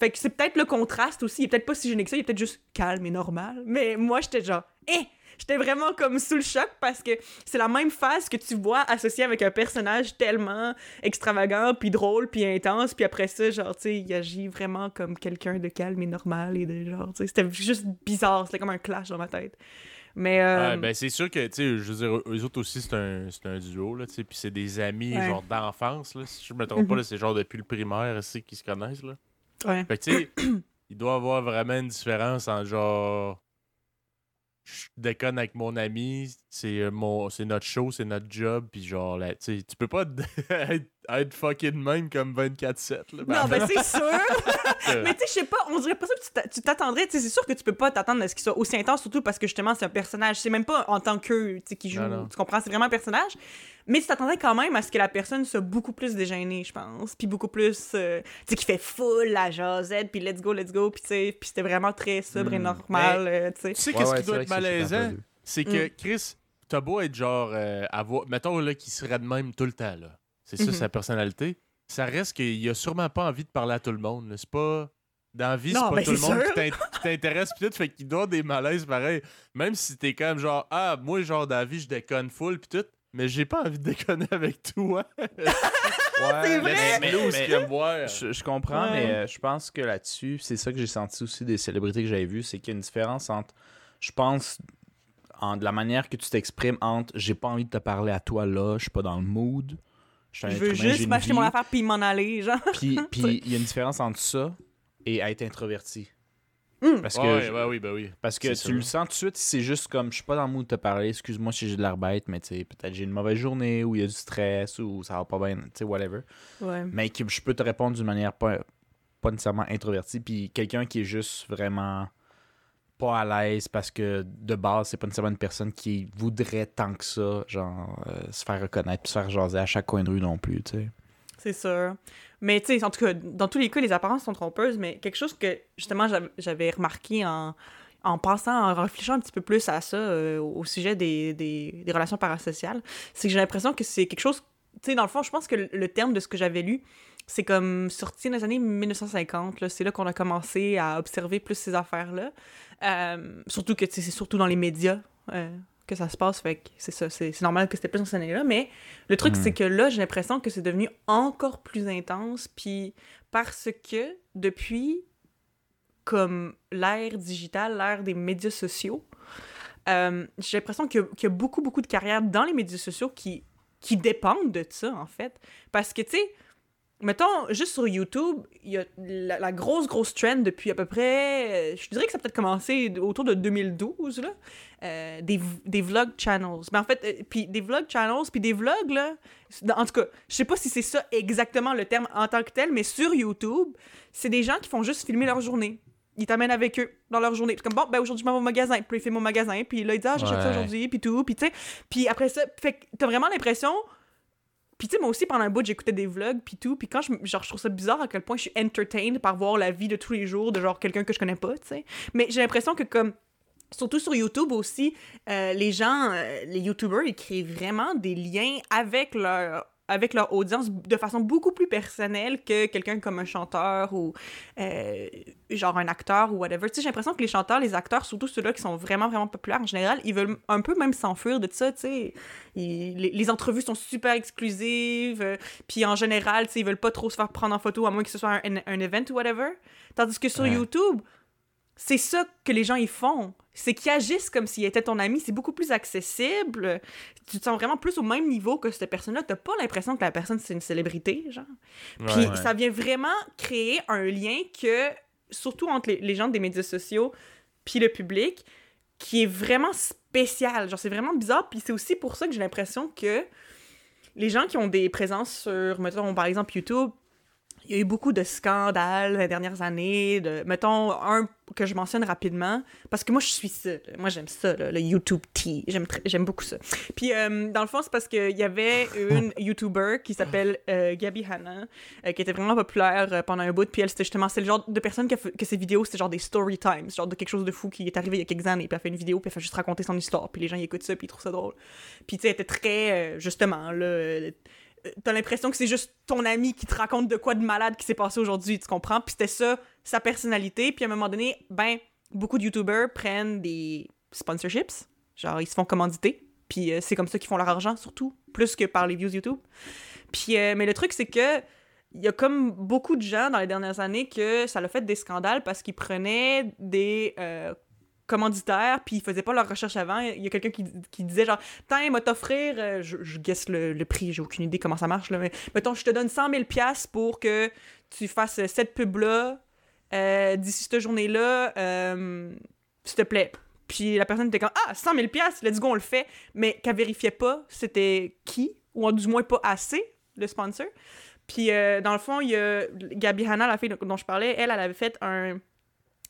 Fait que c'est peut-être le contraste aussi. Il est peut-être pas si gêné que ça, il est peut-être juste calme et normal. Mais moi, j'étais genre, eh! J'étais vraiment comme sous le choc parce que c'est la même phase que tu vois associée avec un personnage tellement extravagant, puis drôle, puis intense, puis après ça, genre, tu sais, il agit vraiment comme quelqu'un de calme et normal et de genre, tu sais, c'était juste bizarre, c'était comme un clash dans ma tête. Mais, euh, ben c'est sûr que, tu sais, je veux dire, eux autres aussi, c'est un, c'est un duo, là, tu sais, puis c'est des amis, Ouais. genre, d'enfance, là, si je me trompe pas, Mhm. là, c'est genre depuis le primaire, c'est qu'ils se connaissent, là. ouais. Fait que, tu sais, il doit y avoir vraiment une différence en genre. Je déconne avec mon ami, c'est euh, mon c'est notre show, c'est notre job, puis genre, là, tu peux pas être, être fucking même comme 24-7, là. Non, ben c'est sûr! Mais tu sais, je sais pas, on dirait pas ça que tu t'a- tu t'attendrais. Tu sais, c'est sûr que tu peux pas t'attendre à ce qu'il soit aussi intense, surtout parce que justement, c'est un personnage. C'est même pas en tant que, qui joue. Non, non. Tu comprends? C'est vraiment un personnage. Mais tu t'attendrais quand même à ce que la personne soit beaucoup plus déjeunée, je pense. Puis beaucoup plus. euh, tu sais, qui fait full la jasette, puis let's go, let's go. Puis tu sais, puis c'était vraiment très sobre et Hmm. normal, euh, tu sais. tu sais, Ouais, qu'est-ce ouais, qui doit être malaisant? C'est que, Mm. Chris, t'as beau être genre. euh, avoir, mettons, là, qu'il serait de même tout le temps, là. C'est ça, Mhm. sa personnalité. Ça reste qu'il a sûrement pas envie de parler à tout le monde. C'est pas. Dans la vie, c'est pas ben, tout le monde sûr. qui t'in- qui t'intéresse pis tout, fait qu'il doit des malaises pareil. Même si t'es quand même genre, ah, moi, genre, dans la vie, je déconne full pis tout. mais j'ai pas envie de déconner avec toi. Ouais, C'est vrai! mais- Là où mais- ce qu'il aime voir. Je, je comprends, Ouais. mais euh, je pense que là-dessus, c'est ça que j'ai senti aussi des célébrités que j'avais vues, c'est qu'il y a une différence entre, je pense, en, de la manière que tu t'exprimes entre j'ai pas envie de te parler à toi là, je suis pas dans le mood. Suis un Je veux juste m'acheter mon affaire puis m'en aller, genre. Puis puis il y a une différence entre ça et être introverti. Hmm. Parce que, ouais, je- ouais, oui, ben oui. parce que tu sûr. le sens tout de suite, c'est juste comme je suis pas dans le mood de te parler, excuse-moi si j'ai de l'air bête, mais tu sais, peut-être j'ai une mauvaise journée ou il y a du stress ou ça va pas bien, tu sais, whatever. Ouais. mais que je peux te répondre d'une manière pas, pas nécessairement introvertie. Puis quelqu'un qui est juste vraiment pas à l'aise parce que de base, c'est pas nécessairement une personne qui voudrait tant que ça, genre, euh, se faire reconnaître se faire jaser à chaque coin de rue non plus, tu sais. C'est sûr. Mais tu sais, en tout cas, dans tous les cas, les apparences sont trompeuses, mais quelque chose que justement j'av- j'avais remarqué en, en pensant, en réfléchissant un petit peu plus à ça, euh, au sujet des, des, relations parasociales, c'est que j'ai l'impression que c'est quelque chose. Tu sais, dans le fond, je pense que le terme de ce que j'avais lu, c'est comme sorti dans les années 1950. là. C'est là qu'on a commencé à observer plus ces affaires-là. Euh, surtout que c'est surtout dans les médias. euh, que ça se passe, fait que c'est ça, c'est c'est normal que c'était plus dans ces années-là, mais le truc, c'est que là, j'ai l'impression que c'est devenu encore plus intense, puis parce que depuis, comme l'ère digitale, l'ère des médias sociaux, euh, j'ai l'impression qu'il y, a- qu'il y a beaucoup, beaucoup de carrières dans les médias sociaux qui, qui dépendent de ça, en fait. Parce que, tu sais, mettons, juste sur YouTube, il y a la, la grosse, grosse trend depuis à peu près, euh, je dirais que ça a peut-être commencé autour de 2012, là, euh, des, des vlog channels. Mais en fait, euh, puis des vlog channels, puis des vlogs, là, en tout cas, je sais pas si c'est ça exactement le terme en tant que tel, mais sur YouTube, c'est des gens qui font juste filmer leur journée. Ils t'amènent avec eux dans leur journée. C'est comme, bon, ben aujourd'hui, je m'en vais au magasin. Puis il fait mon magasin. Puis là, il dit, ah, j'achète ça Ouais. aujourd'hui. Puis tout. Puis tu sais. Puis après ça, fait que t'as vraiment l'impression. Puis tu sais, moi aussi, pendant un bout, j'écoutais des vlogs. Puis tout. Puis quand je, genre, je trouve ça bizarre à quel point je suis entertained par voir la vie de tous les jours de genre quelqu'un que je connais pas, tu sais. Mais j'ai l'impression que comme. Surtout sur YouTube aussi, euh, les gens, euh, les YouTubers, ils créent vraiment des liens avec leur avec leur audience de façon beaucoup plus personnelle que quelqu'un comme un chanteur ou euh, genre un acteur ou whatever. Tu sais, j'ai l'impression que les chanteurs, les acteurs, surtout ceux-là qui sont vraiment, vraiment populaires en général, ils veulent un peu même s'enfuir de ça, tu sais. Ils- Les, les entrevues sont super exclusives, euh, puis en général, tu sais, ils veulent pas trop se faire prendre en photo à moins que ce soit un, un event ou whatever. Tandis que sur Ouais. YouTube, c'est ça que les gens ils font. C'est qu'ils agissent comme s'ils étaient ton ami. C'est beaucoup plus accessible. Tu te sens vraiment plus au même niveau que cette personne-là. T'as pas l'impression que la personne, c'est une célébrité, genre. Puis Ouais. ça vient vraiment créer un lien que, surtout entre les, les gens des médias sociaux puis le public, qui est vraiment spécial. Genre, c'est vraiment bizarre. Puis c'est aussi pour ça que j'ai l'impression que les gens qui ont des présences sur, mettons, par exemple, YouTube, il y a eu beaucoup de scandales les dernières années. De, mettons, un que je mentionne rapidement, parce que moi, je suis ça. là. Moi, j'aime ça, là, le YouTube Tea. J'aime, j'aime beaucoup ça. Puis, euh, dans le fond, c'est parce qu'il y avait une YouTuber qui s'appelle euh, Gabi Hanna, euh, qui était vraiment populaire pendant un bout. Puis, elle, c'était justement, c'est le genre de personne qui a fait- que ses vidéos, c'était genre des story times, genre de quelque chose de fou qui est arrivé il y a quelques années. Puis, elle fait une vidéo, puis elle fait juste raconter son histoire. Puis, les gens, ils écoutent ça, puis ils trouvent ça drôle. Puis, tu sais, elle était très, justement, là. T'as l'impression que c'est juste ton ami qui te raconte de quoi de malade qui s'est passé aujourd'hui, tu comprends? Puis c'était ça, sa personnalité. Puis à un moment donné, ben, beaucoup de YouTubers prennent des sponsorships. Genre, ils se font commanditer. Puis euh, c'est comme ça qu'ils font leur argent, surtout. Plus que par les views YouTube. Puis, euh, mais le truc, c'est que il y a comme beaucoup de gens dans les dernières années que ça l'a fait des scandales parce qu'ils prenaient des euh, commanditaires puis ils faisaient pas leur recherche avant. Il y a quelqu'un qui, qui disait genre, tiens, m'a t'offrir, euh, je, je guesse le, le prix, j'ai aucune idée comment ça marche, là, mais mettons, je te donne 100 000 piastres pour que tu fasses cette pub-là euh, d'ici cette journée-là, euh, s'il te plaît. Puis la personne était comme, ah, 100 000 piastres, let's go, on le fait, mais qu'elle vérifiait pas c'était qui, ou du moins pas assez, le sponsor. Puis dans le fond, il y a Gabi Hanna, la fille dont je parlais, elle, elle avait fait un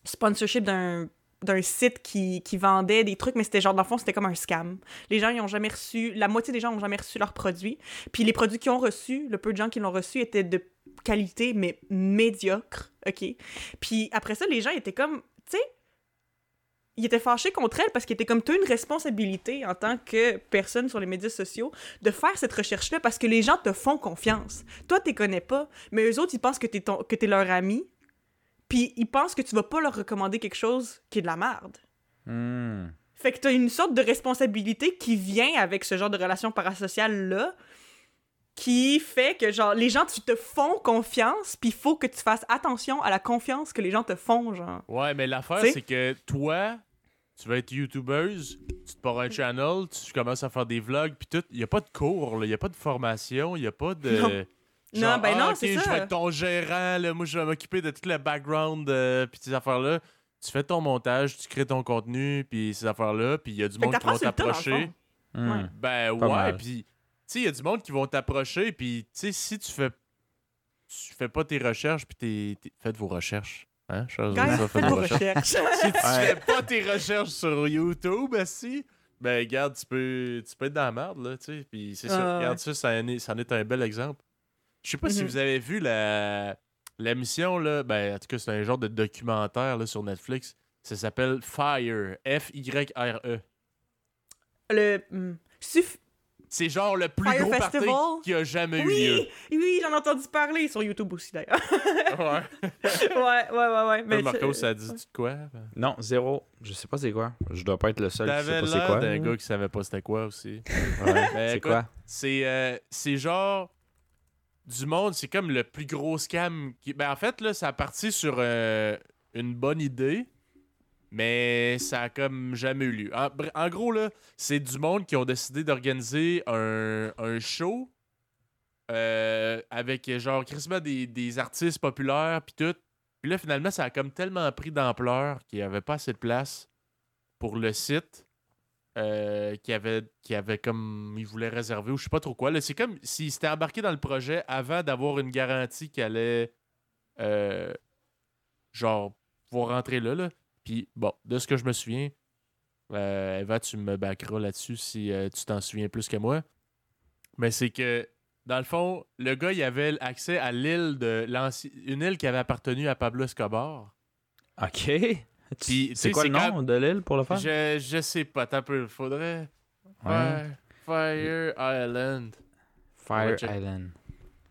sponsorship d'un d'un site qui, qui vendait des trucs, mais c'était genre, dans le fond, c'était comme un scam. Les gens, ils ont jamais reçu, la moitié des gens n'ont jamais reçu leurs produits. Puis les produits qu'ils ont reçus, le peu de gens qui l'ont reçu, étaient de qualité, mais médiocre, OK? Puis après ça, les gens étaient comme, tu sais, ils étaient fâchés contre elle parce qu'ils étaient comme, tu as une responsabilité en tant que personne sur les médias sociaux de faire cette recherche-là parce que les gens te font confiance. Toi, tu les connais pas, mais eux autres, ils pensent que tu es, leur ami, puis ils pensent que tu vas pas leur recommander quelque chose qui est de la merde. Hmm. Fait que t'as une sorte de responsabilité qui vient avec ce genre de relation parasociale-là, qui fait que, genre, les gens, tu te font confiance, puis il faut que tu fasses attention à la confiance que les gens te font, genre. Ouais, mais l'affaire, c'est que toi, tu vas être youtubeuse, tu te pars un channel, tu commences à faire des vlogs, puis tout. Il n'y a pas de cours, il n'y a pas de formation, il n'y a pas de. Non. Genre, Non, ben ah, non, ok, c'est je ça. vais être ton gérant, là, moi je vais m'occuper de tout le background, euh, puis ces affaires-là. Tu fais ton montage, tu crées ton contenu, puis ces affaires-là, puis il y a du Fait monde qui va t'approcher. Ouais. Ben Pas ouais, puis tu sais, il y a du monde qui vont t'approcher, puis tu sais, si tu fais tu fais pas tes recherches, puis t'es, t'es- faites vos recherches. Hein, Guys, auditeurs, faites vos recherches. si tu Ouais. fais pas tes recherches sur YouTube, si, ben regarde, tu peux, tu peux être dans la merde, là, tu sais. Puis c'est ça, Ah, regarde ça, ça en est, ça en est un bel exemple. Je sais pas si Mhm. vous avez vu la, la mission, là, ben en tout cas, c'est un genre de documentaire là, sur Netflix. Ça s'appelle Fire, F-Y-R-E. Le. hmm, suff- C'est genre le plus Fire gros party Festival? qui a jamais eu lieu. Oui, oui, j'en ai entendu parler sur YouTube aussi d'ailleurs. Ouais. ouais, ouais, ouais, ouais. Mais Mais Marco, ça dit de quoi? Non, zéro. Je sais pas c'est quoi. Je dois pas être le seul qui sait pas c'est quoi. là. gars qui savait pas c'était quoi aussi. Ouais. Mais C'est quoi? C'est euh, c'est genre du monde, c'est comme le plus gros scam. Qui... Ben en fait, là, ça a parti sur euh, une bonne idée, mais ça a comme jamais eu lieu. En, gros, là, c'est du monde qui ont décidé d'organiser un, show euh, avec genre quasiment des, des artistes populaires puis tout. Puis là, finalement, ça a comme tellement pris d'ampleur qu'il n'y avait pas assez de place pour le site euh, qui avait qui avait comme il voulait réserver ou je sais pas trop quoi. C'est comme s'il s'était embarqué dans le projet avant d'avoir une garantie qu'il allait euh, genre pouvoir rentrer là. là. Puis bon, de ce que je me souviens, euh, Eva, tu me backeras là-dessus si tu t'en souviens plus que moi. Mais c'est que dans le fond, le gars il avait accès à l'île de l'ancien une île qui avait appartenu à Pablo Escobar. Ok. C'est quoi le nom quand- de l'île pour le faire? Je, je sais pas, t'as peu. Faudrait. Ouais. Fire, Fire Island. Fire Island.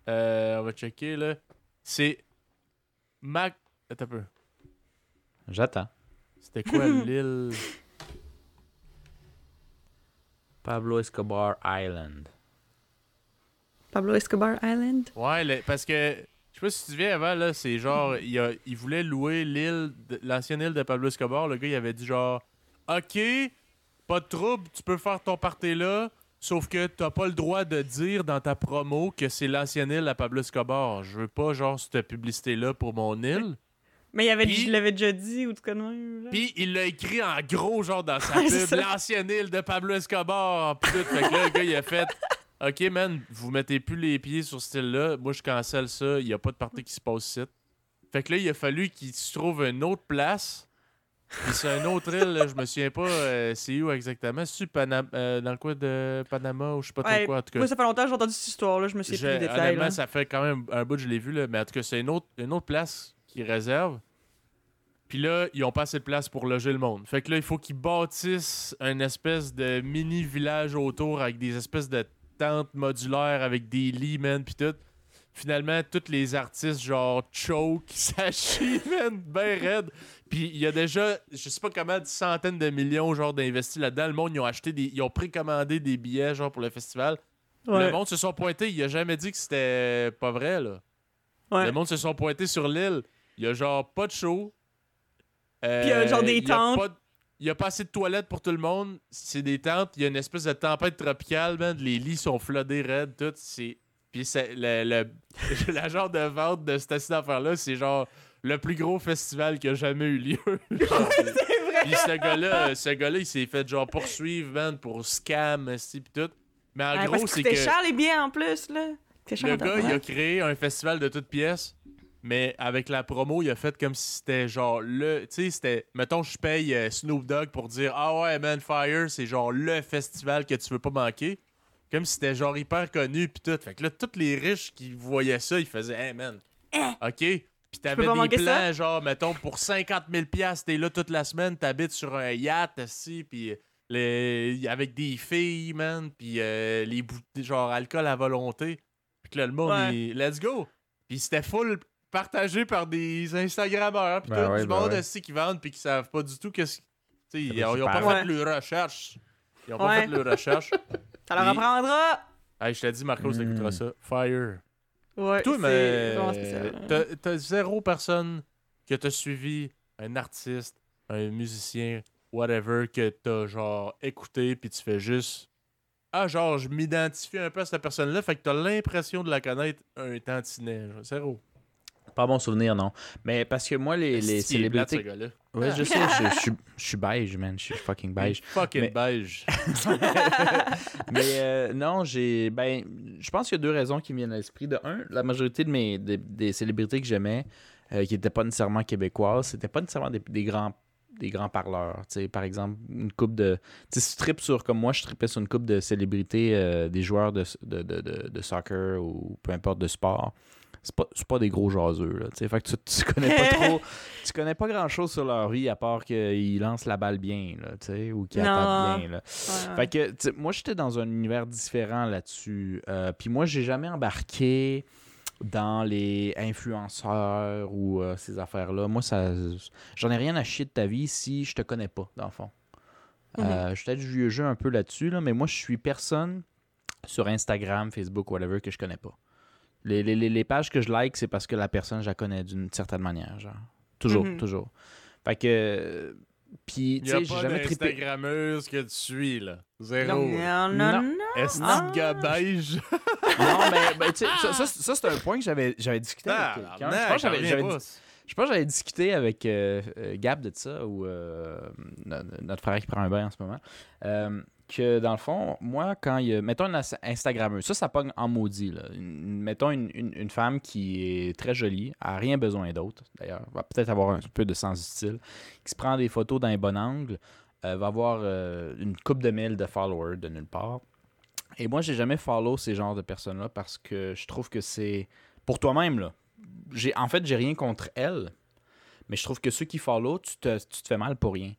Euh, on va checker là. C'est. Mac. Attends un peu. J'attends. C'était quoi l'île? Pablo Escobar Island. Pablo Escobar Island? Ouais, le- parce que. Je sais pas si tu te souviens avant, là, c'est genre. Il, a- il voulait louer l'île, l'ancienne île de Pablo Escobar. Le gars, il avait dit genre. Ok, pas de trouble, tu peux faire ton party là. Sauf que t'as pas le droit de dire dans ta promo que c'est l'ancienne île à Pablo Escobar. Je veux pas, genre, cette publicité-là pour mon île. Mais il avait, Puis- je l'avais déjà dit ou de là. Puis il l'a écrit en gros, genre dans sa pub, l'ancienne île de Pablo Escobar. Tout. Fait que là, le gars, il a fait Ok, man, vous mettez plus les pieds sur ce île-là. Moi, je cancelle ça. Il n'y a pas de partie qui se passe ici. Fait que là, il a fallu qu'il se trouve une autre place. Puis c'est une autre île, là, je me souviens pas euh, c'est où exactement. Euh, dans le coin de Panama ou je sais pas trop Ouais, quoi, en tout cas. Moi, ça fait longtemps que j'ai entendu cette histoire-là. Je me souviens plus des détails. honnêtement, là. ça fait quand même un bout que je l'ai vu, là, mais en tout cas, c'est une autre, une autre place qu'ils réservent. Puis là, ils ont pas assez de place pour loger le monde. Fait que là, il faut qu'ils bâtissent une espèce de mini village autour avec des espèces de tentes modulaires avec des lits, man, puis tout. Finalement, tous les artistes, genre choke, ça chie, man, ben raide. Puis il y a déjà, je sais pas comment, des centaines de millions, genre, d'investis là-dedans. Le monde, ils ont acheté des. Ils ont précommandé des billets, genre, pour le festival. Ouais. Le monde se sont pointés. Il a jamais dit que c'était pas vrai, là. Ouais. Le monde se sont pointés sur l'île. Il y a genre pas de show. Euh, Puis il y a genre des y a tentes. Il y a pas assez de toilettes pour tout le monde. C'est des tentes. Il y a une espèce de tempête tropicale, man. Les lits sont floodés raides, tout. C'est... Puis c'est le, le- la genre de vente de cette affaire-là, c'est genre le plus gros festival qui a jamais eu lieu. Genre, puis ce gars-là, euh, ce gars-là, il s'est fait genre poursuivre, man, pour scam, esti, pis tout. Mais en Ouais, gros, c'est c'était que cher les biens en plus, là. Cher le gars, il a créé un festival de toutes pièces, mais avec la promo, il a fait comme si c'était genre le. Tu sais, c'était. Mettons, je paye euh, Snoop Dogg pour dire Ah ouais, man, Fire, c'est genre le festival que tu veux pas manquer. Comme si c'était genre hyper connu, pis tout. Fait que là, tous les riches qui voyaient ça, ils faisaient Hey, man. OK? Puis t'avais Eh. des plans, ça? genre, mettons, pour 50 000 t'es là toute la semaine, t'habites sur un yacht, assis, puis les... avec des filles, man, puis euh, les bouteilles, genre, alcool à volonté. Puis que là, le monde, Ouais. il- let's go. Puis c'était full partagé par des Instagrammeurs, puis Ben tout, ouais, du ben monde ouais. assis qui vendent, puis qui savent pas du tout qu'est-ce ils ont, ils ont pas fait leur recherche. Ils ont pas fait leur recherche. Ça leur apprendra. hey, je t'ai dit, Marcos, Mm. t'écouteras ça. Fire. Ouais, Toi, mais spécial. t'as zéro personne que t'as suivi, un artiste, un musicien, whatever, que t'as genre écouté, puis tu fais juste. Ah, genre, je m'identifie un peu à cette personne-là, fait que t'as l'impression de la connaître un tantinet. genre, Zéro. Pas bon souvenir, non. Mais parce que moi, les, plate, ce célébrités. je sais, je, je suis- je suis beige, man. Je suis fucking beige. Fucking Mais- beige. Mais euh, non, j'ai. Ben, je pense qu'il y a deux raisons qui me viennent à l'esprit. De un, la majorité de mes des, des célébrités que j'aimais, euh, qui n'étaient pas nécessairement québécoises, c'était pas nécessairement des, des grands des grands parleurs. Tu sais, par exemple, une coupe de. Tu sais, si tu tripes sur, comme moi, je tripais sur une coupe de célébrités, euh, des joueurs de, de, de, de, de soccer ou peu importe de sport. C'est pas, pas des gros jaseux, là. Fait que tu, tu connais pas trop. tu connais pas grand chose sur leur vie à part qu'ils lancent la balle bien, là, tu sais, ou qu'ils attaquent bien, là. Ouais. Fait que, moi, j'étais dans un univers différent là-dessus. Euh, Puis moi, j'ai jamais embarqué dans les influenceurs ou euh, ces affaires-là. Moi, ça, j'en ai rien à chier de ta vie si je te connais pas, dans le fond. Euh, je suis peut-être vieux jeu un peu là-dessus, là, mais moi, je suis personne sur Instagram, Facebook, whatever, que je connais pas. Les, les- les- pages que je like, c'est parce que la personne, je la connais d'une certaine manière, genre. Toujours, Mhm. toujours. Fait que... Puis, tu sais, j'ai jamais trippé... d'Instagrammeuse que tu suis, là. Zéro. Non, non, non. Est-ce Ah. que beige? Non, mais ben, tu sais, ça, ça, ça, c'est un point que j'avais, j'avais discuté avec quelqu'un. Je pense que j'avais, j'avais dis- je pense que j'avais discuté avec euh, Gab de ça, ou euh, no- notre frère qui prend un bain en ce moment. euh, que dans le fond, moi, quand il y a. Mettons une Insta- Instagrammeuse, ça, ça pogne en maudit. Mettons une, une- femme qui est très jolie, a rien besoin d'autre, d'ailleurs, va peut-être avoir un peu de sens du style, qui se prend des photos d'un bon angle, euh, va avoir euh, une coupe de mille de followers de nulle part. Et moi, j'ai jamais follow ces genres de personnes-là parce que je trouve que c'est. Pour toi-même, là. En fait, j'ai rien contre elles. Mais je trouve que ceux qui follow, tu te, tu te fais mal pour rien.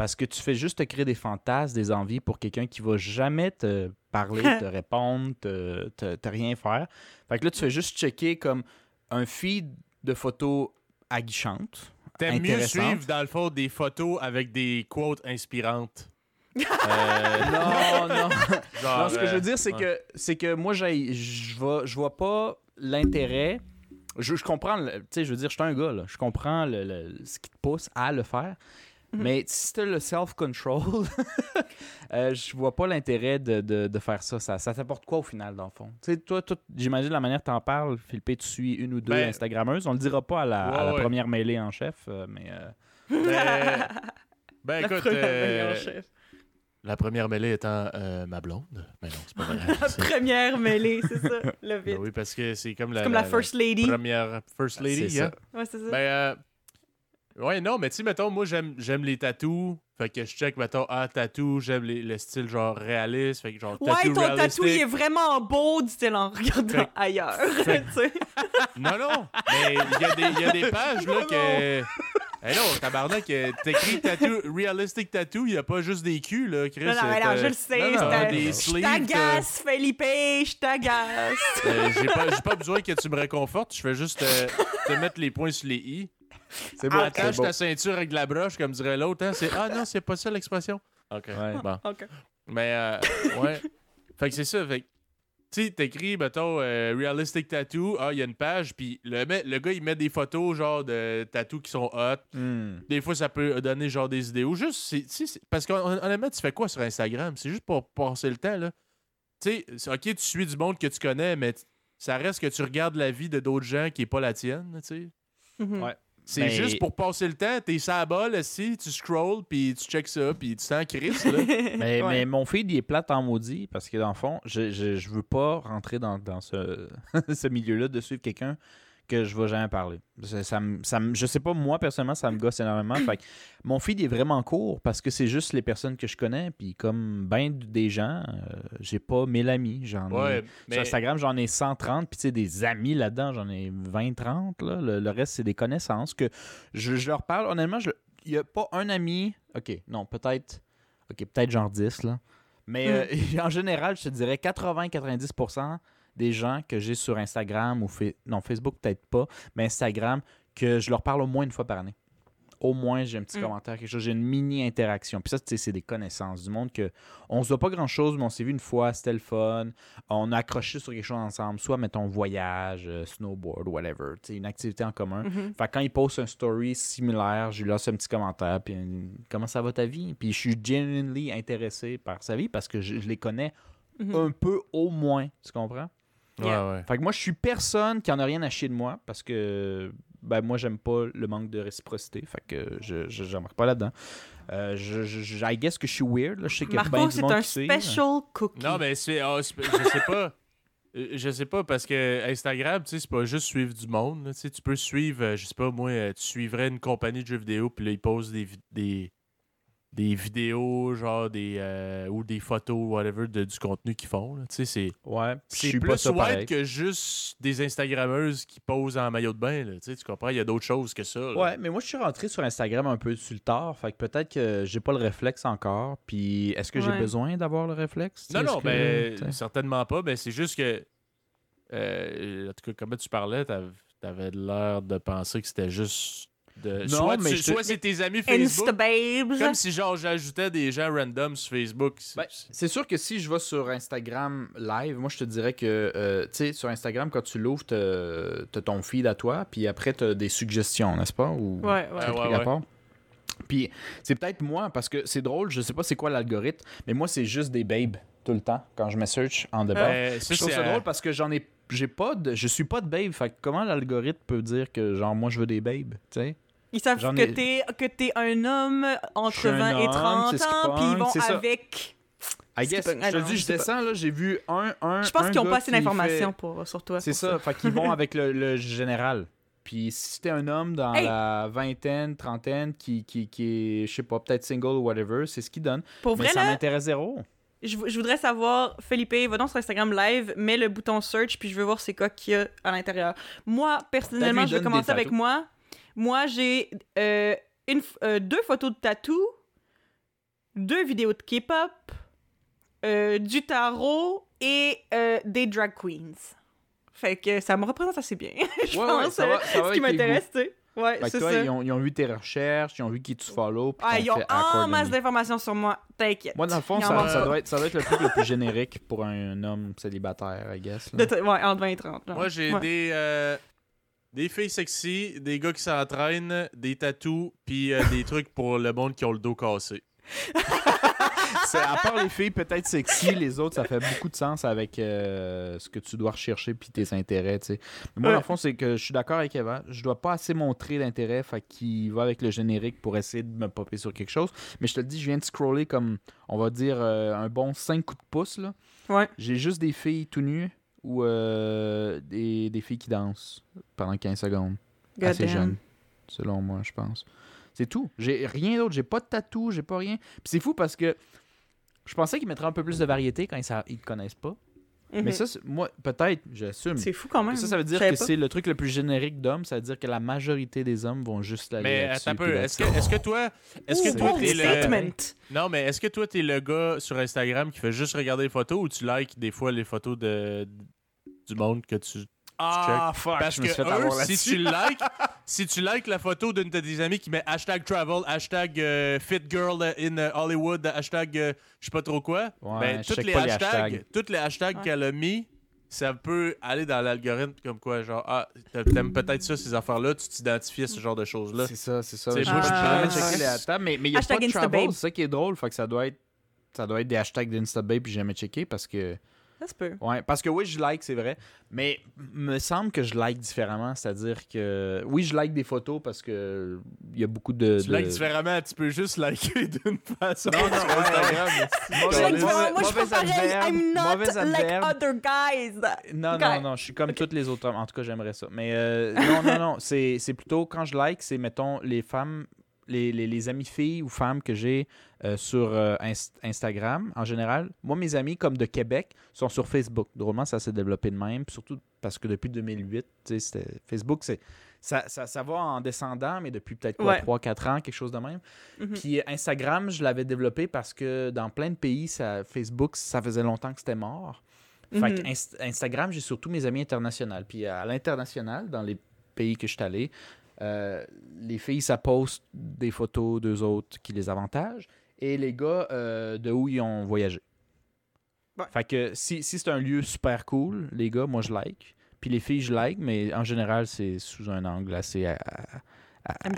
Parce que tu fais juste te créer des fantasmes, des envies pour quelqu'un qui va jamais te parler, te répondre, te, te- te rien faire. Fait que là, tu fais juste checker comme un feed de photos aguichantes. T'aimes mieux suivre, dans le fond, des photos avec des quotes inspirantes. Euh, non, non. Genre, Non, ce que je euh, veux dire, c'est ouais. que c'est que moi, je vois, je vois pas l'intérêt. Je, je comprends, tu sais, je veux dire, je suis un gars, là. Je comprends le- le- ce qui te pousse à le faire. Mhm. Mais si t'as le self-control, euh, je vois pas l'intérêt de, de- de faire ça. Ça, ça t'apporte quoi au final, dans le fond? Tu sais, toi, toi, j'imagine la manière que t'en parles, Philippe, tu suis une ou deux Ben- Instagrammeuses. On le dira pas à la, à Ouais, la ouais. première mêlée en chef, euh, mais... euh, Ben, ben La écoute, première euh, mêlée en chef. la première mêlée étant euh, ma blonde. Mais non, c'est pas vrai. La première mêlée, c'est ça, le Ben vite. oui, parce que c'est comme la, C'est comme la first lady. première first lady. C'est ça. Ouais, c'est ça. Ben, euh, ouais, non, mais tu sais, mettons, moi, j'aime j'aime les tatous. Fait que je check, mettons, ah, tatou, j'aime les- le style genre réaliste. Fait que genre, Ouais, ton tatou, il est vraiment beau, dit-elle en regardant Fait- ailleurs. fait-. Non, non, mais il y, a des- il y a des pages, là, que... Eh non, tabarnak, euh, t'écris tattoo, realistic tattoo, il n'y a pas juste des culs, là, Chris. Non, non, mais euh, non, je le sais. non, non, un- des Je sleeves, t'agace, Felipe, je t'agace. Euh, j'ai pas, j'ai pas besoin que tu me réconfortes, je fais juste euh, te mettre les points sur les i. C'est beau, Attache ta ceinture avec de la broche, comme dirait l'autre. Hein? C'est ah non, c'est pas ça l'expression. Ok. Ouais. Bon. OK. Mais euh, ouais. Fait que c'est ça. Fait que tu sais, t'écris, mettons, euh, realistic tattoo. Ah, il y a une page, puis le, le gars, il met des photos, genre, de tattoos qui sont hot. Hmm. Des fois, ça peut donner, genre, des idées. Ou juste, c'est- tu sais, c'est- parce qu'honnêtement, tu fais quoi sur Instagram? C'est juste pour passer le temps, là. Tu sais, c'est- ok, tu suis du monde que tu connais, mais t- ça reste que tu regardes la vie de d'autres gens qui est pas la tienne, tu sais. Mhm. Ouais. C'est Mais- juste pour passer le temps, t'es sur la balle, si tu scrolls, puis tu checks ça, puis tu sens Chris, là. Mais, Ouais. mais mon feed, il est plate en maudit parce que dans le fond, je, je, je veux pas rentrer dans, dans ce, ce milieu-là de suivre quelqu'un que je vais jamais parler. Ça, ça je sais pas, moi, personnellement, ça me gosse énormément. Fait que mon feed est vraiment court parce que c'est juste les personnes que je connais. Puis comme ben des gens, euh, j'ai pas 1000 amis. J'en ai, Ouais, Sur Instagram, j'en ai 130. Puis tu sais, des amis là-dedans, j'en ai 20-30. là. Le, le reste, c'est des connaissances que je, je leur parle. Honnêtement, il n'y a pas un ami. OK, non, peut-être. OK, peut-être genre 10, là. Mais euh, en général, je te dirais 80-90% des gens que j'ai sur Instagram ou non, Facebook, peut-être pas, mais Instagram, que je leur parle au moins une fois par année. au moins j'ai un petit Mm. commentaire, quelque chose, j'ai une mini interaction. Puis ça, tu sais, c'est des connaissances du monde que on se voit pas grand chose, mais on s'est vu une fois, c'était le fun. On a accroché sur quelque chose ensemble, soit mettons voyage, euh, snowboard, whatever, une activité en commun. Mhm. Fait que quand il poste un story similaire, je lui lance un petit commentaire, puis euh, comment ça va ta vie? Puis je suis genuinely intéressé par sa vie parce que je, je les connais Mhm. un peu au moins, tu comprends? Yeah. Ouais, ouais. Fait que moi, je suis personne qui en a rien à chier de moi parce que ben, moi, j'aime pas le manque de réciprocité. Fait que je j'embarque pas là-dedans. Euh, je, je, je- I guess que je suis weird. Là. Je sais Marco, c'est un special cookie. Non, mais c'est. ah, je sais pas. Euh, Je sais pas, parce que Instagram, tu sais, c'est pas juste suivre du monde. là, Tu peux suivre, euh, je sais pas, moi, tu suivrais une compagnie de jeux vidéo, puis là, ils posent des, des, des vidéos, genre, des. euh, ou des photos, whatever, de, du contenu qu'ils font. là. Tu sais, c'est. Ouais, je C'est suis pas plus white que juste des Instagrammeuses qui posent en maillot de bain. Là, tu sais, tu comprends? Il y a d'autres choses que ça. là. Ouais, mais moi, je suis rentré sur Instagram un peu sur le tard. Fait que peut-être que j'ai pas le réflexe encore. Puis est-ce que j'ai besoin d'avoir le réflexe? Non, non, mais tu sais? certainement pas. Mais c'est juste que. euh, en tout cas, comment tu parlais, t'av- t'avais l'air de penser que c'était juste. De... Non, soit mais tu- soit c'est tes amis Facebook. babes. Comme si genre j'ajoutais des gens random sur Facebook. C'est- Ben, c'est sûr que si je vais sur Instagram live, moi je te dirais que, euh, tu sais, sur Instagram, quand tu l'ouvres, t'as t'as ton feed à toi, puis après t'as des suggestions, n'est-ce pas? Ou Ouais, ouais. Ouais, ouais. Puis c'est peut-être moi, parce que c'est drôle, je sais pas c'est quoi l'algorithme, mais moi c'est juste des babes tout le temps quand je me search en débat. Euh, Puis ça, je trouve c'est ça drôle parce que j'en ai j'ai pas de je suis pas de babe fait que comment l'algorithme peut dire que genre moi je veux des babes tu sais? Ils savent que ai- t'es que t'es un homme entre un 20 et homme, 30 c'est ce qui ans, puis ils vont ça. avec. I C'est guess pas- je ah te dis je descends là j'ai vu un un Je pense un qu'ils ont gars pas assez d'informations fait- pour sur toi. c'est pour ça fait qu'ils vont avec le, le général puis si t'es un homme dans Hey! la vingtaine trentaine qui, qui, qui est je sais pas peut-être single ou whatever c'est ce qu'il donne Pour mais vrai, ça là, m'intéresse zéro je, je voudrais savoir, Felipe, va donc sur Instagram Live, mets le bouton search, puis je veux voir c'est quoi qu'il y a à l'intérieur. Moi, personnellement, je vais commencer avec moi. Moi, j'ai euh, euh, deux photos de tatou, deux vidéos de K-pop, euh, du tarot et euh, des drag queens. Fait que ça me représente assez bien, je Ouais, ouais, pense. ça va- ça va ce qui m'intéresse, tu sais. Ouais, c'est ça. ils ont, ils ont vu tes recherches ils ont vu qui tu follow Ah, ils ont en masse d'informations sur moi, t'inquiète. Moi, dans le fond, ça, doit être, ça doit être le truc le plus générique pour un homme célibataire, I guess. là. De ouais, entre 20 et 30. genre. Moi, j'ai Ouais. des, euh, des filles sexy, des gars qui s'entraînent, des tatous, puis euh, des trucs pour le monde qui ont le dos cassé. C'est- à part les filles peut-être sexy, les autres, ça fait beaucoup de sens avec euh, ce que tu dois rechercher puis tes intérêts, tu sais. Mais moi, Ouais. dans le fond, c'est que je suis d'accord avec Eva. Je dois pas assez montrer d'intérêt, fait qu'il va avec le générique pour essayer de me popper sur quelque chose. Mais je te le dis, je viens de scroller comme, on va dire, euh, un bon 5 coups de pouce, là. Ouais. J'ai juste des filles tout nues ou euh, des, des filles qui dansent pendant 15 secondes. assez Goddamn. jeune, selon moi, je pense. C'est tout. J'ai rien d'autre. J'ai pas de tatou, j'ai pas rien. Puis c'est fou parce que je pensais qu'ils mettraient un peu plus de variété quand ils, ils te connaissent pas. Mhm. Mais ça, c'est- moi, peut-être, j'assume. C'est fou quand même. Ça, ça veut dire que c'est le truc le plus générique d'hommes. Ça veut dire que la majorité des hommes vont juste la Mais attends un peu, est-ce que, est-ce que toi, est-ce que toi, t'es le... statement. Non, mais est-ce que toi, t'es le gars sur Instagram qui fait juste regarder les photos ou tu likes des fois les photos de, du monde que tu... Ah, fuck, Parce je me que suis fait eux, avoir si tu likes, si tu likes la photo d'une de tes amies qui met hashtag travel, hashtag euh, fit girl in euh, Hollywood, hashtag euh, je sais pas trop quoi, Ouais, ben, toutes les pas les hashtags, toutes les hashtags Ouais. qu'elle a mis, ça peut aller dans l'algorithme comme quoi, genre, ah, t'aimes peut-être ça, ces affaires-là, tu t'identifies à ce genre de choses-là. C'est ça, c'est ça. C'est moi, je Ah. jamais checker les hashtags, mais il y a Hashtag pas de travel, c'est ça qui est drôle. Fait que ça doit être, ça doit être des hashtags d'Instababe puis j'ai jamais checké parce que... Ça se peut. Ouais, parce que oui, je like, c'est vrai. Mais me semble que je like différemment. C'est-à-dire que oui, je like des photos parce que il y a beaucoup de. Tu de- likes différemment, tu peux juste liker d'une façon Non, non, Instagram. Like. Moi, je suis pas mauvais pareil. adverbe, I'm not like other guys. Non, non, non, je suis comme tous les autres hommes. En tout cas, j'aimerais ça. Mais euh, non, non, non. C'est c'est plutôt quand je like, c'est mettons les femmes, les, les, les amies filles ou femmes que j'ai euh, sur euh, Inst- Instagram en général. Moi, mes amis comme de Québec sont sur Facebook. Drôlement, ça s'est développé de même. Surtout parce que depuis 2008, tu sais, c'était- Facebook, c'est. Ça, ça, ça va en descendant, mais depuis peut-être quoi, Ouais. 3-4 ans, quelque chose de même. Mhm. Puis Instagram, je l'avais développé parce que dans plein de pays, ça, Facebook, ça faisait longtemps que c'était mort. Fait que Mhm. Inst- Instagram, j'ai surtout mes amis internationaux. Puis à l'international, dans les pays que je suis allé, Euh, les filles, ça poste des photos d'eux autres qui les avantagent. Et les gars, euh, de où ils ont voyagé. Ouais. Fait que si, si c'est un lieu super cool, les gars, moi je like. Puis les filles, je like, mais en général, c'est sous un angle assez euh,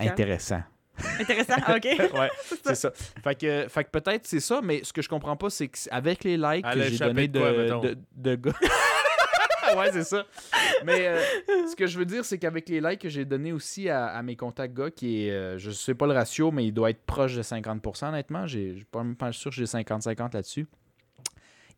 intéressant. Intéressant, ok. ouais, c'est ça. Fait que, fait que peut-être c'est ça, mais ce que je comprends pas, c'est qu'avec les likes Elle que j'ai donnés de quoi, de, mettons? de, de gars. ouais, c'est ça. Mais euh, ce que je veux dire, c'est qu'avec les likes que j'ai donnés aussi à, mes contacts gars, qui est, euh, je sais pas le ratio, mais il doit être proche de 50%, honnêtement. Je suis pas pas sûr que j'ai 50-50 là-dessus.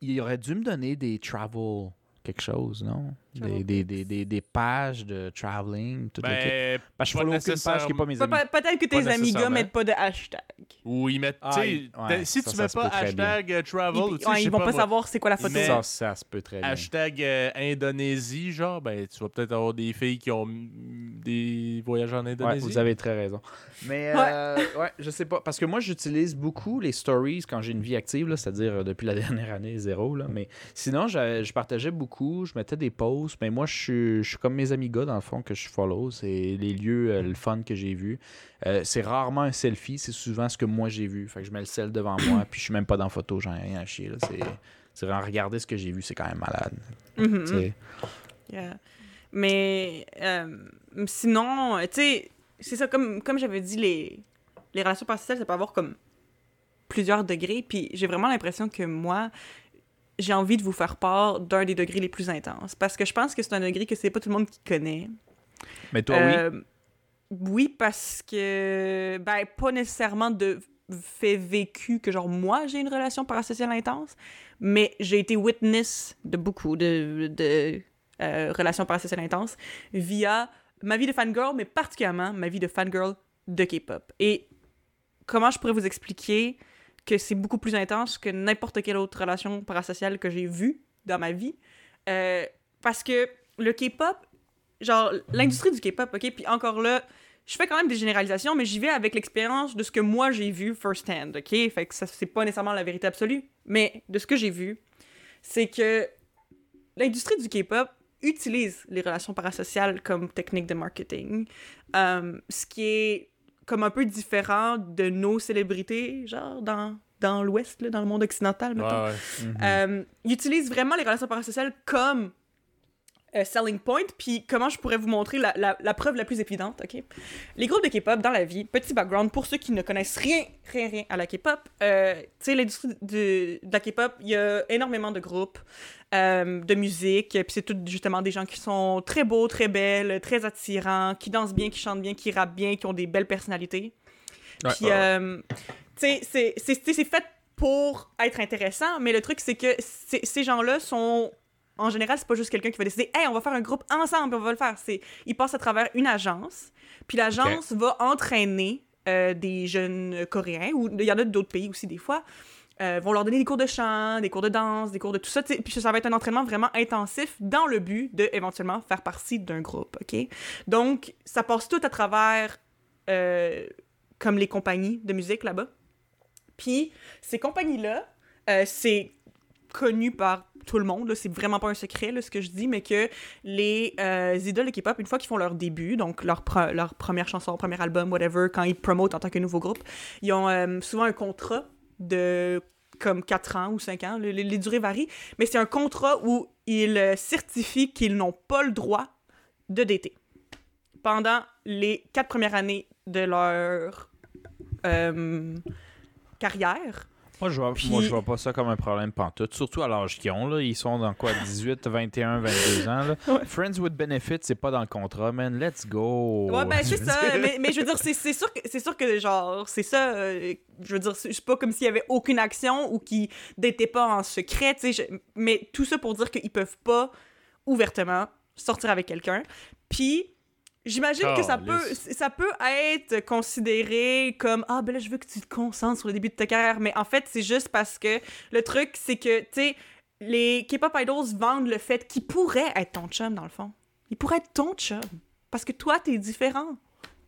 Il aurait dû me donner des travel quelque chose, non? Des, des, des, des, des pages de traveling, tout. Ben, Parce que je follow aucune page qui n'est pas mes amis. pe- Peut-être que tes amis gars mettent pas de hashtag. ou ils mettent. Ah, ouais, si ça, tu ça mets peut pas hashtag euh, travel, Ils, ouais, ils vont pas savoir c'est quoi la photo. Ça, ça se peut très bien. Hashtag euh, Indonésie, genre, ben, tu vas peut-être avoir des filles qui ont des voyages en Ouais, Indonésie. vous avez très raison. Mais euh, ouais. je sais pas. Parce que moi, j'utilise beaucoup les stories quand j'ai une vie active, là, c'est-à-dire euh, depuis la dernière année, zéro. Là. Mais sinon, je, je partageais beaucoup, je mettais des posts. Mais moi, je suis, je suis comme mes amis gars, dans le fond, que je follow. C'est les lieux, euh, le fun que j'ai vu. Euh, c'est rarement un selfie, c'est souvent ce que moi j'ai vu. Fait que je mets le sel devant moi, puis je suis même pas dans la photo, j'en ai rien à chier. C'est, vraiment regarder ce que j'ai vu, c'est quand même malade. Mhm. Yeah. Mais euh, sinon, tu sais, c'est ça, comme, comme j'avais dit, les, les relations parasociales, ça peut avoir comme plusieurs degrés. Puis j'ai vraiment l'impression que moi, j'ai envie de vous faire part d'un des degrés les plus intenses. Parce que je pense que c'est un degré que c'est pas tout le monde qui connaît. Mais toi, oui. Euh, oui, parce que, ben, pas nécessairement de fait vécu que, genre, moi, j'ai une relation parasociale intense, mais j'ai été witness de beaucoup de, de euh, relations parasociales intenses via ma vie de fangirl, mais particulièrement ma vie de fangirl de K-pop. Et comment je pourrais vous expliquer que c'est beaucoup plus intense que n'importe quelle autre relation parasociale que j'ai vue dans ma vie? Euh, parce que le K-pop, genre, l'industrie du K-pop, OK? Puis encore là, je fais quand même des généralisations, mais j'y vais avec l'expérience de ce que moi j'ai vu first hand, OK? Fait que ça, c'est pas nécessairement la vérité absolue, mais de ce que j'ai vu, c'est que l'industrie du K-pop utilise les relations parasociales comme technique de marketing, euh, ce qui est comme un peu différent de nos célébrités, genre dans, dans l'Ouest, dans le monde occidental, mettons. Ouais, ouais. Mhm. Euh, ils utilisent vraiment les relations parasociales comme euh, selling point. Puis comment je pourrais vous montrer la, la- la preuve la plus évidente, OK? Les groupes de K-pop dans la vie, petit background pour ceux qui ne connaissent rien, rien, rien à la K-pop. euh, tu sais, l'industrie de, de la K-pop, il y a énormément de groupes euh, de musique. Puis c'est tout justement des gens qui sont très beaux, très belles, très attirants, qui dansent bien, qui chantent bien, qui rappent bien, qui ont des belles personnalités. Ouais, Puis, euh, tu sais, c'est- fait pour être intéressant, mais le truc, c'est que ces gens-là sont. En général, c'est pas juste quelqu'un qui va décider, hey, on va faire un groupe ensemble, on va le faire. C'est, ils passent à travers une agence, puis l'agence va entraîner euh, des jeunes Coréens, ou il y en a d'autres pays aussi des fois, euh, vont leur donner des cours de chant, des cours de danse, des cours de tout ça. Puis ça va être un entraînement vraiment intensif dans le but de éventuellement faire partie d'un groupe, ok? Donc, ça passe tout à travers euh, comme les compagnies de musique là-bas. Puis ces compagnies-là, euh, c'est connu par tout le monde, c'est vraiment pas un secret ce que je dis, mais que les idoles de K-pop, une fois qu'ils font leur début, donc leur, pre- leur première chanson, premier album, whatever, quand ils promotent en tant que nouveau groupe, ils ont souvent un contrat de comme 4 ans ou 5 ans, les, durées varient, mais c'est un contrat où ils euh, certifient qu'ils n'ont pas le droit de dater pendant les quatre premières années de leur euh, carrière. Moi, je vois, Puis- moi, je vois pas ça comme un problème pantoute. Surtout à l'âge qu'ils ont. Là. Ils sont dans quoi 18, 21, 22 ans. Là. Ouais. Friends with Benefits, c'est pas dans le contrat, man. Let's go. Ouais, ben c'est Je veux ça. dire- Mais, mais je veux dire, c'est c'est sûr que, c'est sûr que genre, c'est ça. euh, je veux dire, c'est pas comme s'il y avait aucune action ou qu'ils n'étaient pas en secret, tu sais. Mais tout ça pour dire qu'ils peuvent pas ouvertement sortir avec quelqu'un. Puis. J'imagine que ça peut, ça peut être considéré comme Ah, ben là, je veux que tu te concentres sur le début de ta carrière. Mais en fait, c'est juste parce que le truc, c'est que, tu sais, les K-pop idols vendent le fait qu'ils pourraient être ton chum, dans le fond. Ils pourraient être ton chum. Parce que toi, t'es différent.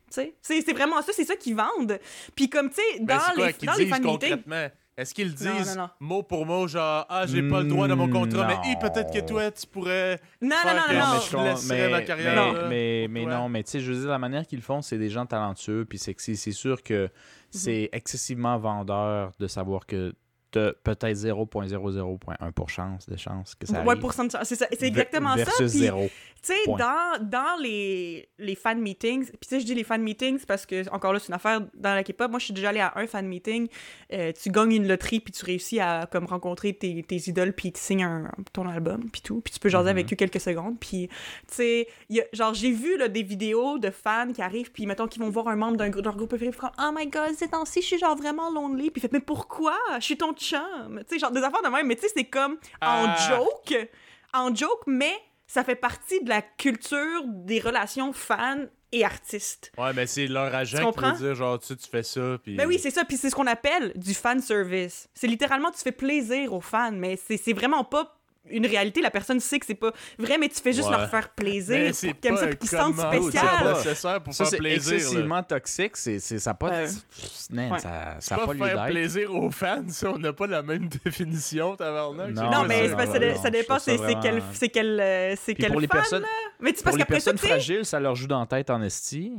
Tu sais, c'est c'est vraiment ça, c'est ça qu'ils vendent. Puis comme, tu sais, dans Ben, quoi les, dans les fan? Est-ce qu'ils disent non, non. mot pour mot, genre, ah, j'ai pas le droit dans mon contrat, mais hi, peut-être que toi, tu pourrais. Non, Faire non, non, non. mais je laisserais ma carrière, mais, là, mais, mais non, mais tu sais, je veux dire, la manière qu'ils font, c'est des gens talentueux puis sexy. C'est sûr que c'est excessivement vendeur de savoir que t'as peut-être 0.001% pour chance de chance que ça Ouais, arrive. chance. C'est ça- c'est exactement ça. Versus Puis, zéro. Tu sais, dans, dans les, les fan meetings, puis tu sais, je dis les fan meetings parce que, encore là, c'est une affaire dans la K-pop. Moi, je suis déjà allée à un fan meeting. Euh, tu gagnes une loterie, puis tu réussis à comme rencontrer tes, tes idoles, puis signent un, ton album, puis tout. Puis tu peux jaser avec eux quelques secondes. Puis, tu sais, genre, j'ai vu là, des vidéos de fans qui arrivent, puis mettons qu'ils vont voir un membre d'un grou- de leur groupe préféré, puis Oh my god, ces temps-ci, je suis genre vraiment lonely. Puis fait, Mais pourquoi? Je suis ton chum. Tu sais, genre des affaires de même, mais tu sais, c'est comme en Ah. joke. En joke, mais ça fait partie de la culture des relations fans et artistes. Ouais, mais c'est leur agent qui dire, genre, tu tu fais ça, puis. Ben oui, c'est ça, puis c'est ce qu'on appelle du fan service. C'est littéralement tu fais plaisir aux fans, mais c'est vraiment pas une réalité. La personne sait que c'est pas vrai, mais tu fais juste Ouais. leur faire plaisir pour pas ça, qu'ils se sentent spécial. C'est pas spécial. nécessaire pour Ça, faire c'est plaisir. là. excessivement toxique. C'est, c'est, ça pas... Man, Ouais. ça, ça pas pas faire plaisir aux fans, ça, on n'a pas la même définition, tabarnak. Non, Non, mais non, ça, non, dépend c'est quel c'est quel euh, c'est quel pour les fan, personnes, là? Mais tu pour parce les qu'après ça, personnes fragiles, ça leur joue dans la tête en esti.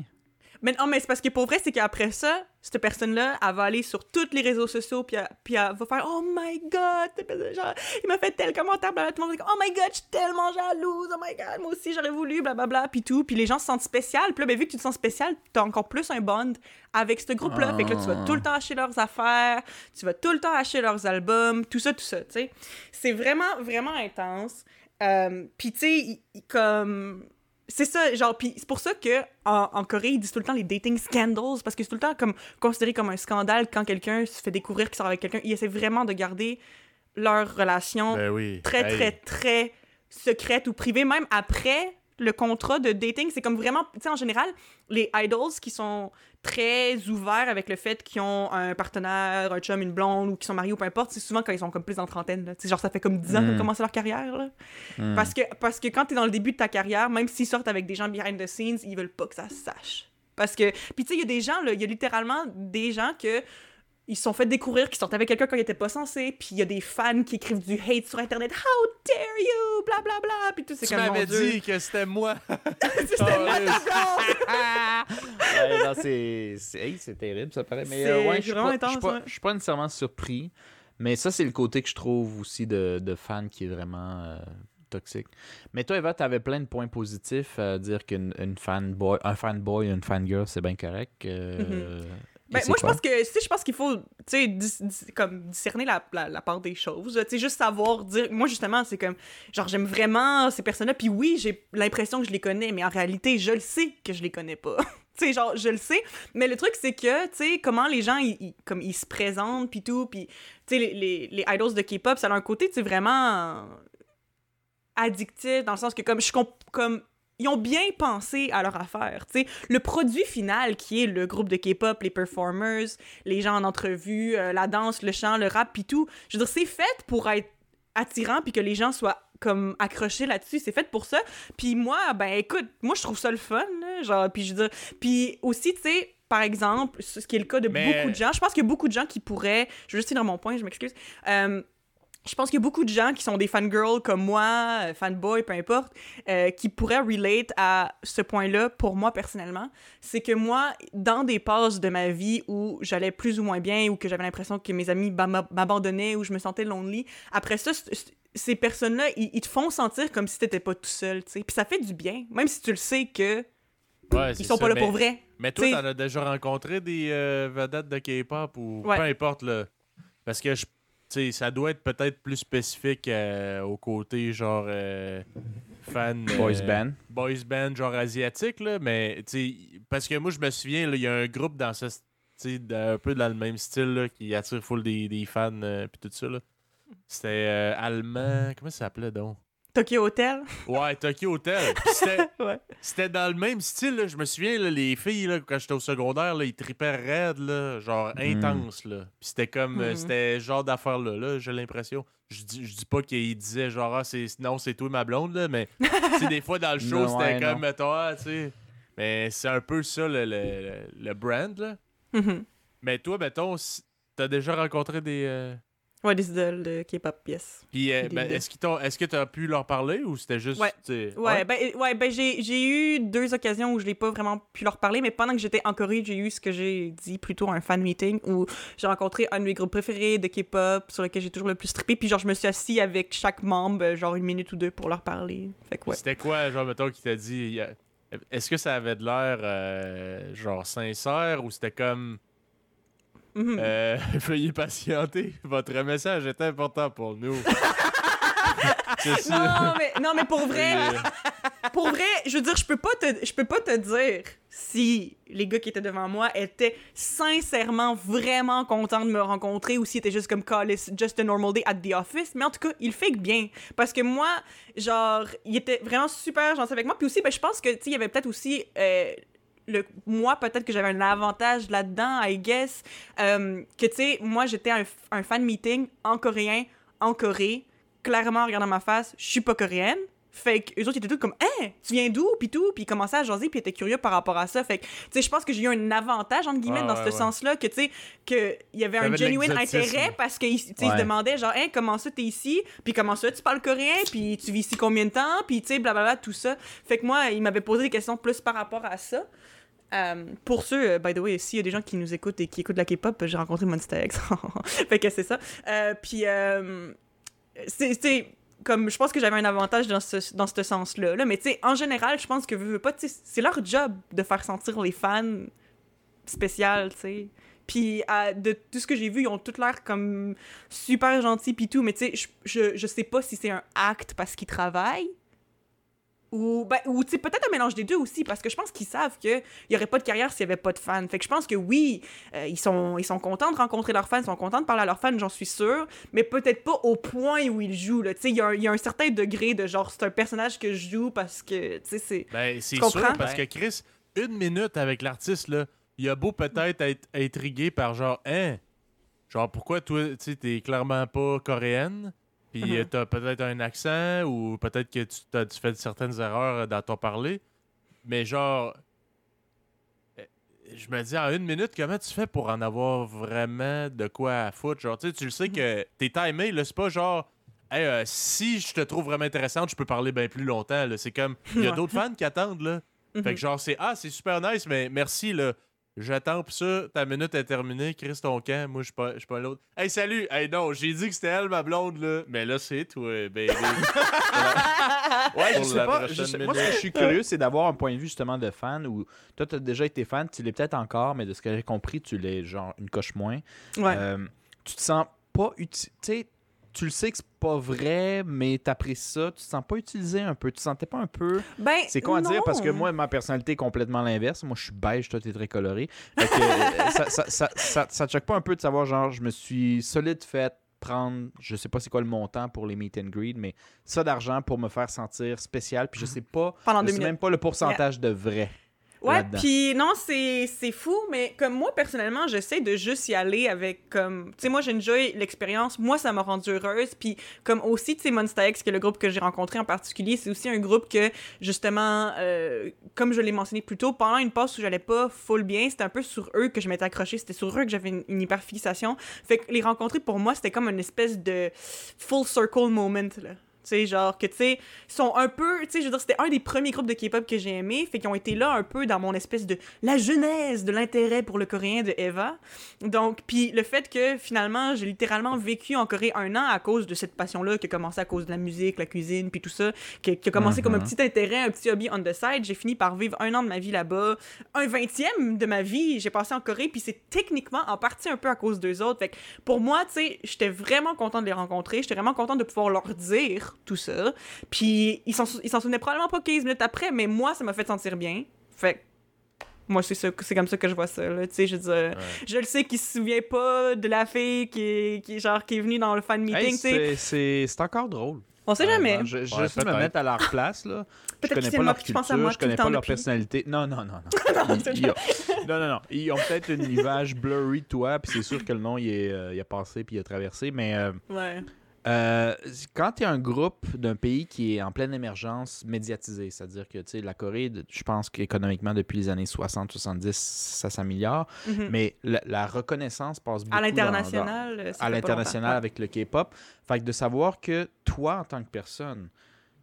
Mais non, mais c'est parce que pour vrai, c'est qu'après ça, cette personne-là, elle va aller sur tous les réseaux sociaux, puis elle, puis elle va faire Oh my god, genre, il m'a fait tel commentaire, blablabla. Tout le monde va dire, Oh my god, je suis tellement jalouse, oh my god, moi aussi j'aurais voulu, blablabla, puis tout. Puis les gens se sentent spécial, puis là, ben, vu que tu te sens spécial, t'as encore plus un bond avec ce groupe-là. Fait que là, tu vas tout le temps acheter leurs affaires, tu vas tout le temps acheter leurs albums, tout ça, tout ça, tu sais. C'est vraiment, vraiment intense. Euh, puis tu sais, comme c'est ça, genre, puis c'est pour ça que en, en Corée, ils disent tout le temps les dating scandals, parce que c'est tout le temps comme considéré comme un scandale quand quelqu'un se fait découvrir qu'il sort avec quelqu'un. Ils essaient vraiment de garder leur relation Ben oui. très, Hey. très, très secrète ou privée, même après le contrat de dating. C'est comme vraiment, tu sais, en général, les idols qui sont très ouverts avec le fait qu'ils ont un partenaire, un chum, une blonde, ou qu'ils sont mariés ou peu importe, c'est souvent quand ils sont comme plus en trentaine. Tu sais, genre, ça fait comme 10 ans qu'ils ont Mm. commencé leur carrière. Là. Hmm. Parce que, parce que quand t'es dans le début de ta carrière, même s'ils sortent avec des gens behind the scenes, ils veulent pas que ça se sache. Parce que. Puis tu sais, il y a des gens, il y a littéralement des gens que. Ils se sont fait découvrir qu'ils sortaient avec quelqu'un quand ils étaient pas censés, puis il y a des fans qui écrivent du hate sur internet. How dare you! Bla bla bla! Puis tout, c'est Tu comme. mon m'avais dit que c'était moi. C'était Oh, ma yes. raison! Ouais, non, c'est, c'est, hey, c'est terrible, ça paraît. Mais C'est euh, ouais, je suis vraiment pas, intense, pas, ouais. je suis pas nécessairement surpris. Mais ça, c'est le côté que je trouve aussi de, de fan qui est vraiment euh, toxique. Mais toi, Eva, t'avais plein de points positifs à dire qu'une une fanboy, un fanboy, une fangirl, c'est bien correct. euh, et Ben, moi, je pense que, sais, je pense qu'il faut, dis- dis- comme discerner la, la, la part des choses. Tu sais, juste savoir dire. Moi, justement, c'est comme, genre, j'aime vraiment ces personnes-là. Puis oui, j'ai l'impression que je les connais, mais en réalité, je le sais que je les connais pas. tu sais, genre, je le sais. Mais le truc, c'est que, tu sais, comment les gens, ils, ils- comme, ils se présentent, puis tout. Puis, tu sais, les, les, les idols de K-pop, ça a un côté, tu sais, vraiment addictif, dans le sens que, comme, je comp- comme ils ont bien pensé à leur affaire. tu sais. Le produit final, qui est le groupe de K-pop, les performers, les gens en entrevue, euh, la danse, le chant, le rap, puis tout, je veux dire, c'est fait pour être attirant, puis que les gens soient comme accrochés là-dessus, c'est fait pour ça. Puis moi, ben écoute, moi je trouve ça le fun, là, genre, puis je veux dire, puis aussi, tu sais, par exemple, ce qui est le cas de Mais- beaucoup de gens, je pense qu'il y a beaucoup de gens qui pourraient, je veux juste finir mon point, je m'excuse, euh, je pense qu'il y a beaucoup de gens qui sont des fangirls comme moi, euh, fanboy, peu importe, euh, qui pourraient relate à ce point-là pour moi personnellement. C'est que moi, dans des passes de ma vie où j'allais plus ou moins bien, ou que j'avais l'impression que mes amis m'ab- m'abandonnaient, ou je me sentais lonely, après ça, ces personnes-là, ils, ils te font sentir comme si t'étais pas tout seul, tu sais. Puis ça fait du bien, même si tu le sais que Ouais, ils sont ça, pas là mais- pour vrai. Mais toi, t'en as déjà rencontré des euh, vedettes de K-pop ou Ouais. peu importe, là? Parce que, je- sais, ça doit être peut-être plus spécifique euh, au côté, genre, euh, fan... euh, Boys band. Boys band, genre asiatique, là. Mais, tu parce que moi, je me souviens, il y a un groupe dans ce... Tu un peu dans le même style, là, qui attire full des, des fans, puis tout ça, là. C'était euh, allemand... Comment ça s'appelait, donc? Tokyo Hotel. Ouais, Tokyo Hotel. C'était ouais. dans le même style, là. je me souviens, là, les filles, là, quand j'étais au secondaire, là, ils tripaient raide, là, genre intense. Là. Puis c'était comme, Mhm. c'était ce genre d'affaire-là, là, j'ai l'impression. Je dis, je dis pas qu'ils disaient genre, ah, c'est, non, c'est toi ma blonde, là, mais des fois dans le show, c'était ouais, comme, non. toi, tu sais. Mais c'est un peu ça, le, le, le- brand, là. Mhm. Mais toi, mettons, t'as déjà rencontré des. euh, Ouais, des idoles de K-pop, yes. Puis, euh, ben, est-ce qu'ils t'ont- est-ce que t'as pu leur parler ou c'était juste. Ouais. tu ben, ouais, ben j'ai, j'ai eu deux occasions où je n'ai pas vraiment pu leur parler, mais pendant que j'étais en Corée, j'ai eu ce que j'ai dit plutôt un fan meeting où j'ai rencontré un de mes groupes préférés de K-pop sur lequel j'ai toujours le plus trippé, puis genre je me suis assis avec chaque membre, euh, genre une minute ou deux pour leur parler. Fait que ouais. C'était quoi, genre, mettons, qui t'a dit. Est-ce que ça avait de l'air, euh, genre, sincère ou c'était comme. Mhm. euh, veuillez patienter, votre message est important pour nous. Non, mais, non, mais pour vrai, pour vrai, je veux dire, je peux pas te, je peux pas te dire si les gars qui étaient devant moi étaient sincèrement vraiment contents de me rencontrer ou s'ils étaient juste comme call it's just a normal day at the office. Mais en tout cas, ils fake bien. Parce que moi, genre, il était vraiment super gentil avec moi. Puis aussi, ben, je pense que, tu il y avait peut-être aussi. euh, le, moi, peut-être que j'avais un avantage là-dedans, I guess. euh, que, tu sais, moi, j'étais un, un fan meeting en coréen, en Corée. Clairement, en regardant ma face, je suis pas coréenne. Fait que eux autres ils étaient tous comme Hein, tu viens d'où puis tout puis ils commençaient à jaser puis ils étaient curieux par rapport à ça. Fait que tu sais je pense que j'ai eu un avantage entre guillemets Ah, dans ouais, ce ouais. sens-là que tu sais que il y avait un genuine intérêt parce qu'ils tu sais, ils se Ouais. demandaient genre Hein, comment ça t'es ici? Puis comment ça tu parles coréen? Puis tu vis ici combien de temps? Puis tu sais blablabla tout ça. Fait que moi ils m'avaient posé des questions plus par rapport à ça. Euh, pour ceux, euh, by the way, s'il y a des gens qui nous écoutent et qui écoutent la K-pop, j'ai rencontré Monster X. fait que c'est ça. Euh, puis, euh, c'est comme je pense que j'avais un avantage dans ce, dans ce sens-là. Là. Mais tu sais, en général, je pense que c'est leur job de faire sentir les fans spéciales, tu sais. Puis de tout ce que j'ai vu, ils ont tout l'air comme super gentils pis tout, mais tu sais, je, je, je sais pas si c'est un acte parce qu'ils travaillent ou, ben, ou peut-être un mélange des deux aussi, parce que je pense qu'ils savent qu'il n'y aurait pas de carrière s'il n'y avait pas de fans. Fait que je pense que oui, euh, ils, sont, ils sont contents de rencontrer leurs fans, ils sont contents de parler à leurs fans, j'en suis sûre, mais peut-être pas au point où ils jouent. là. Tu sais, il y, a un- il y a un certain degré de genre, c'est un personnage que je joue parce que, tu sais, c'est. Ben, c'est sûr, parce que Chris, une minute avec l'artiste, là, il a beau peut-être être intrigué par genre, hein, genre, pourquoi toi, tu sais, t'es clairement pas coréenne, puis t'as peut-être un accent, ou peut-être que tu, t'as, tu fais certaines erreurs euh, dans ton parler, mais genre, euh, je me dis, en une minute, comment tu fais pour en avoir vraiment de quoi à foutre? Genre, tu sais, tu le sais que t'es timé, là, c'est pas genre. Hey, euh, si je te trouve vraiment intéressante, je peux parler bien plus longtemps. là. C'est comme. Il y a d'autres fans qui attendent, là. Fait que genre, c'est Ah, c'est super nice, mais merci, là. J'attends pour ça, ta minute est terminée, Chris ton camp, moi je suis pas, pas l'autre. Hey salut! Hey non, j'ai dit que c'était elle ma blonde là. Mais là c'est toi, baby. Ouais, je Pour sais la pas. prochaine je sais- moi, ce minute. que je suis curieux, c'est d'avoir un point de vue justement de fan où toi, tu as déjà été fan, tu l'es peut-être encore, mais de ce que j'ai compris, tu l'es genre une coche moins. Ouais. Euh, tu te sens pas utile. Tu sais, tu le sais que c'est pas vrai, mais t'apprécies ça. Tu te sens pas utilisé un peu. Tu te sentais pas un peu. ben, C'est con à dire parce que moi, ma personnalité est complètement l'inverse. Moi, je suis beige, toi, t'es très coloré. Fait que, euh, ça, ça, ça, ça, ça te choque pas un peu de savoir, genre, je me suis solide fait prendre, je sais pas c'est quoi le montant pour les meet and greet, mais ça d'argent pour me faire sentir spécial. Puis je sais pas, Pendant je sais même pas le pourcentage de vrai. Ouais, puis non, c'est fou, mais comme moi, personnellement, j'essaie de juste y aller avec comme... Tu sais, moi, j'ai enjoy l'expérience. Moi, ça m'a rendue heureuse. Puis comme aussi, tu sais, Monsta X, qui est le groupe que j'ai rencontré en particulier, c'est aussi un groupe que, justement, euh, comme je l'ai mentionné plus tôt, pendant une passe où j'allais pas full bien, c'était un peu sur eux que je m'étais accrochée. C'était sur eux que j'avais une, une hyperfixation. Fait que les rencontrer, pour moi, c'était comme une espèce de full circle moment, là. Tu sais, genre que, tu sais, sont un peu, tu sais, je veux dire, c'était un des premiers groupes de K-pop que j'ai aimé, fait qu'ils ont été là un peu dans mon espèce de la genèse de l'intérêt pour le coréen de Eva. Donc, puis le fait que finalement, j'ai littéralement vécu en Corée un an à cause de cette passion-là qui a commencé à cause de la musique, la cuisine, puis tout ça, qui, qui a commencé comme un Mhm. petit intérêt, un petit hobby on the side. J'ai fini par vivre un an de ma vie là-bas, un vingtième de ma vie, j'ai passé en Corée, puis c'est techniquement en partie un peu à cause d'eux autres. Fait que pour moi, tu sais, j'étais vraiment contente de les rencontrer, j'étais vraiment contente de pouvoir leur dire tout ça. Puis ils s'en sou- ils s'en souvenaient probablement pas 15 minutes après, mais moi, ça m'a fait sentir bien. Fait que moi, c'est ça, c'est comme ça que je vois ça, là. Tu sais, je veux dire, je le sais qu'il se souvient pas de la fille qui est, qui, genre, qui est venue dans le fan meeting, Hey, c'est- c'est c'est encore drôle. On sait jamais. Je, je Ouais, me mettre à leur place, là. Je Peut-être connais que c'est pas moi leur qui pense à moi culture, je connais pas leur depuis. personnalité. Non, non, non, non. Ils- ils ont- non, non, non. Ils ont peut-être une image blurry de toi, puis c'est sûr que le nom, il, est, euh, il a passé puis il a traversé, mais... euh, Ouais. Euh, quand tu es un groupe d'un pays qui est en pleine émergence médiatisée, c'est-à-dire que la Corée, je pense qu'économiquement, depuis les années 60-70, ça s'améliore, Mhm. mais la, la reconnaissance passe beaucoup à l'international. euh, à fait pas l'international avec le K-pop. Fait que de savoir que toi, en tant que personne,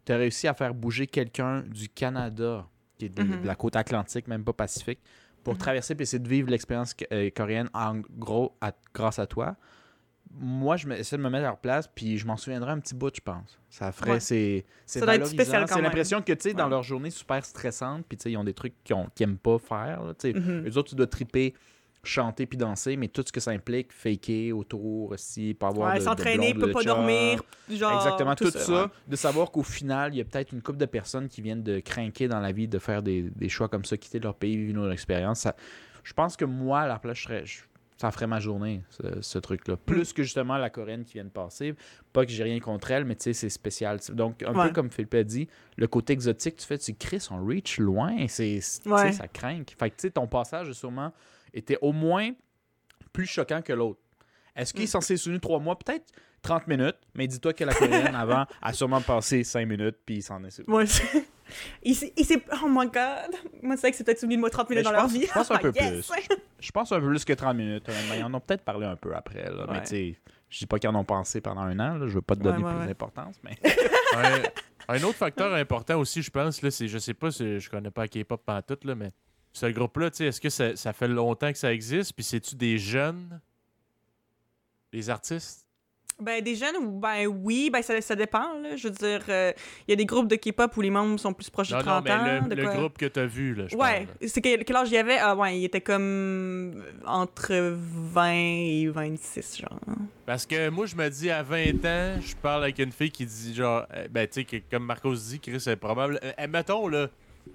tu as réussi à faire bouger quelqu'un du Canada, qui est de, Mhm. de la côte atlantique, même pas Pacifique, pour Mhm. traverser et essayer de vivre l'expérience euh, coréenne en gros à- grâce à toi. Moi, je essaie de me mettre à leur place, puis je m'en souviendrai un petit bout, je pense. Ça ferait, Ouais. c'est, c'est Ça doit être spécial quand C'est l'impression que, tu sais, dans leur journée super stressante, puis tu sais, ils ont des trucs qu'ils n'aiment pas faire. sais. Mhm. Eux autres, tu dois triper, chanter puis danser, mais tout ce que ça implique, faker autour aussi, pas avoir Ouais, de, s'entraîner, peut de pas dormir. Genre, Exactement, tout, ça. ouais. De savoir qu'au final, il y a peut-être une couple de personnes qui viennent de craquer dans la vie, de faire des, des choix comme ça, quitter leur pays, vivre une autre expérience. Ça- je pense que moi, à la place, je serais, je- ça ferait ma journée, ce, ce truc-là. Plus que justement la Coréenne qui vient de passer. Pas que j'ai rien contre elle, mais tu sais, c'est spécial. Donc, un Ouais. peu comme Philippe a dit, le côté exotique, tu fais, tu cries, on reach loin, c'est, c'est- tu sais, Ouais. ça craint. Fait que tu sais, ton passage a sûrement été au moins plus choquant que l'autre. Est-ce qu'il est Mm. censé souvenu trois mois? Peut-être 30 minutes, mais dis-toi que la coréenne avant a sûrement passé 5 minutes, puis il s'en est souvenu. Ouais, il s'est- il s'est. Oh my god! Moi, c'est vrai que c'est peut-être souvenu de moi 30 Mais minutes je dans leur pense- vie. je pense un peu Yes! plus. Je pense un peu plus que 30 minutes. honnêtement. Ils en ont peut-être parlé un peu après. Là, Mais Ouais. tu sais, je dis pas qu'ils en ont pensé pendant un an. Là, je veux pas te donner Ouais, ouais, plus ouais. d'importance. Mais... un, un autre facteur important aussi, je pense, là, c'est, je sais pas, si je connais pas K-pop en tout, là, mais ce groupe-là, tu sais, est-ce que ça, ça fait longtemps que ça existe? Puis c'est-tu des jeunes? Les artistes? Ben, des jeunes, ben oui, ben ça, ça dépend. Là. Je veux dire, euh, il y a des groupes de K-pop où les membres sont plus proches de Non, non, 30 mais ans. le, de le quoi? groupe que t'as vu, là, je Ouais, c'est quel, quel âge il y avait? Ah ouais, il était comme entre 20 et 26, genre. Parce que moi, je me dis, à 20 ans, je parle avec une fille qui dit, genre, euh, ben, tu sais, que- comme Marcos dit, Chris, c'est probable. Euh, admettons, là,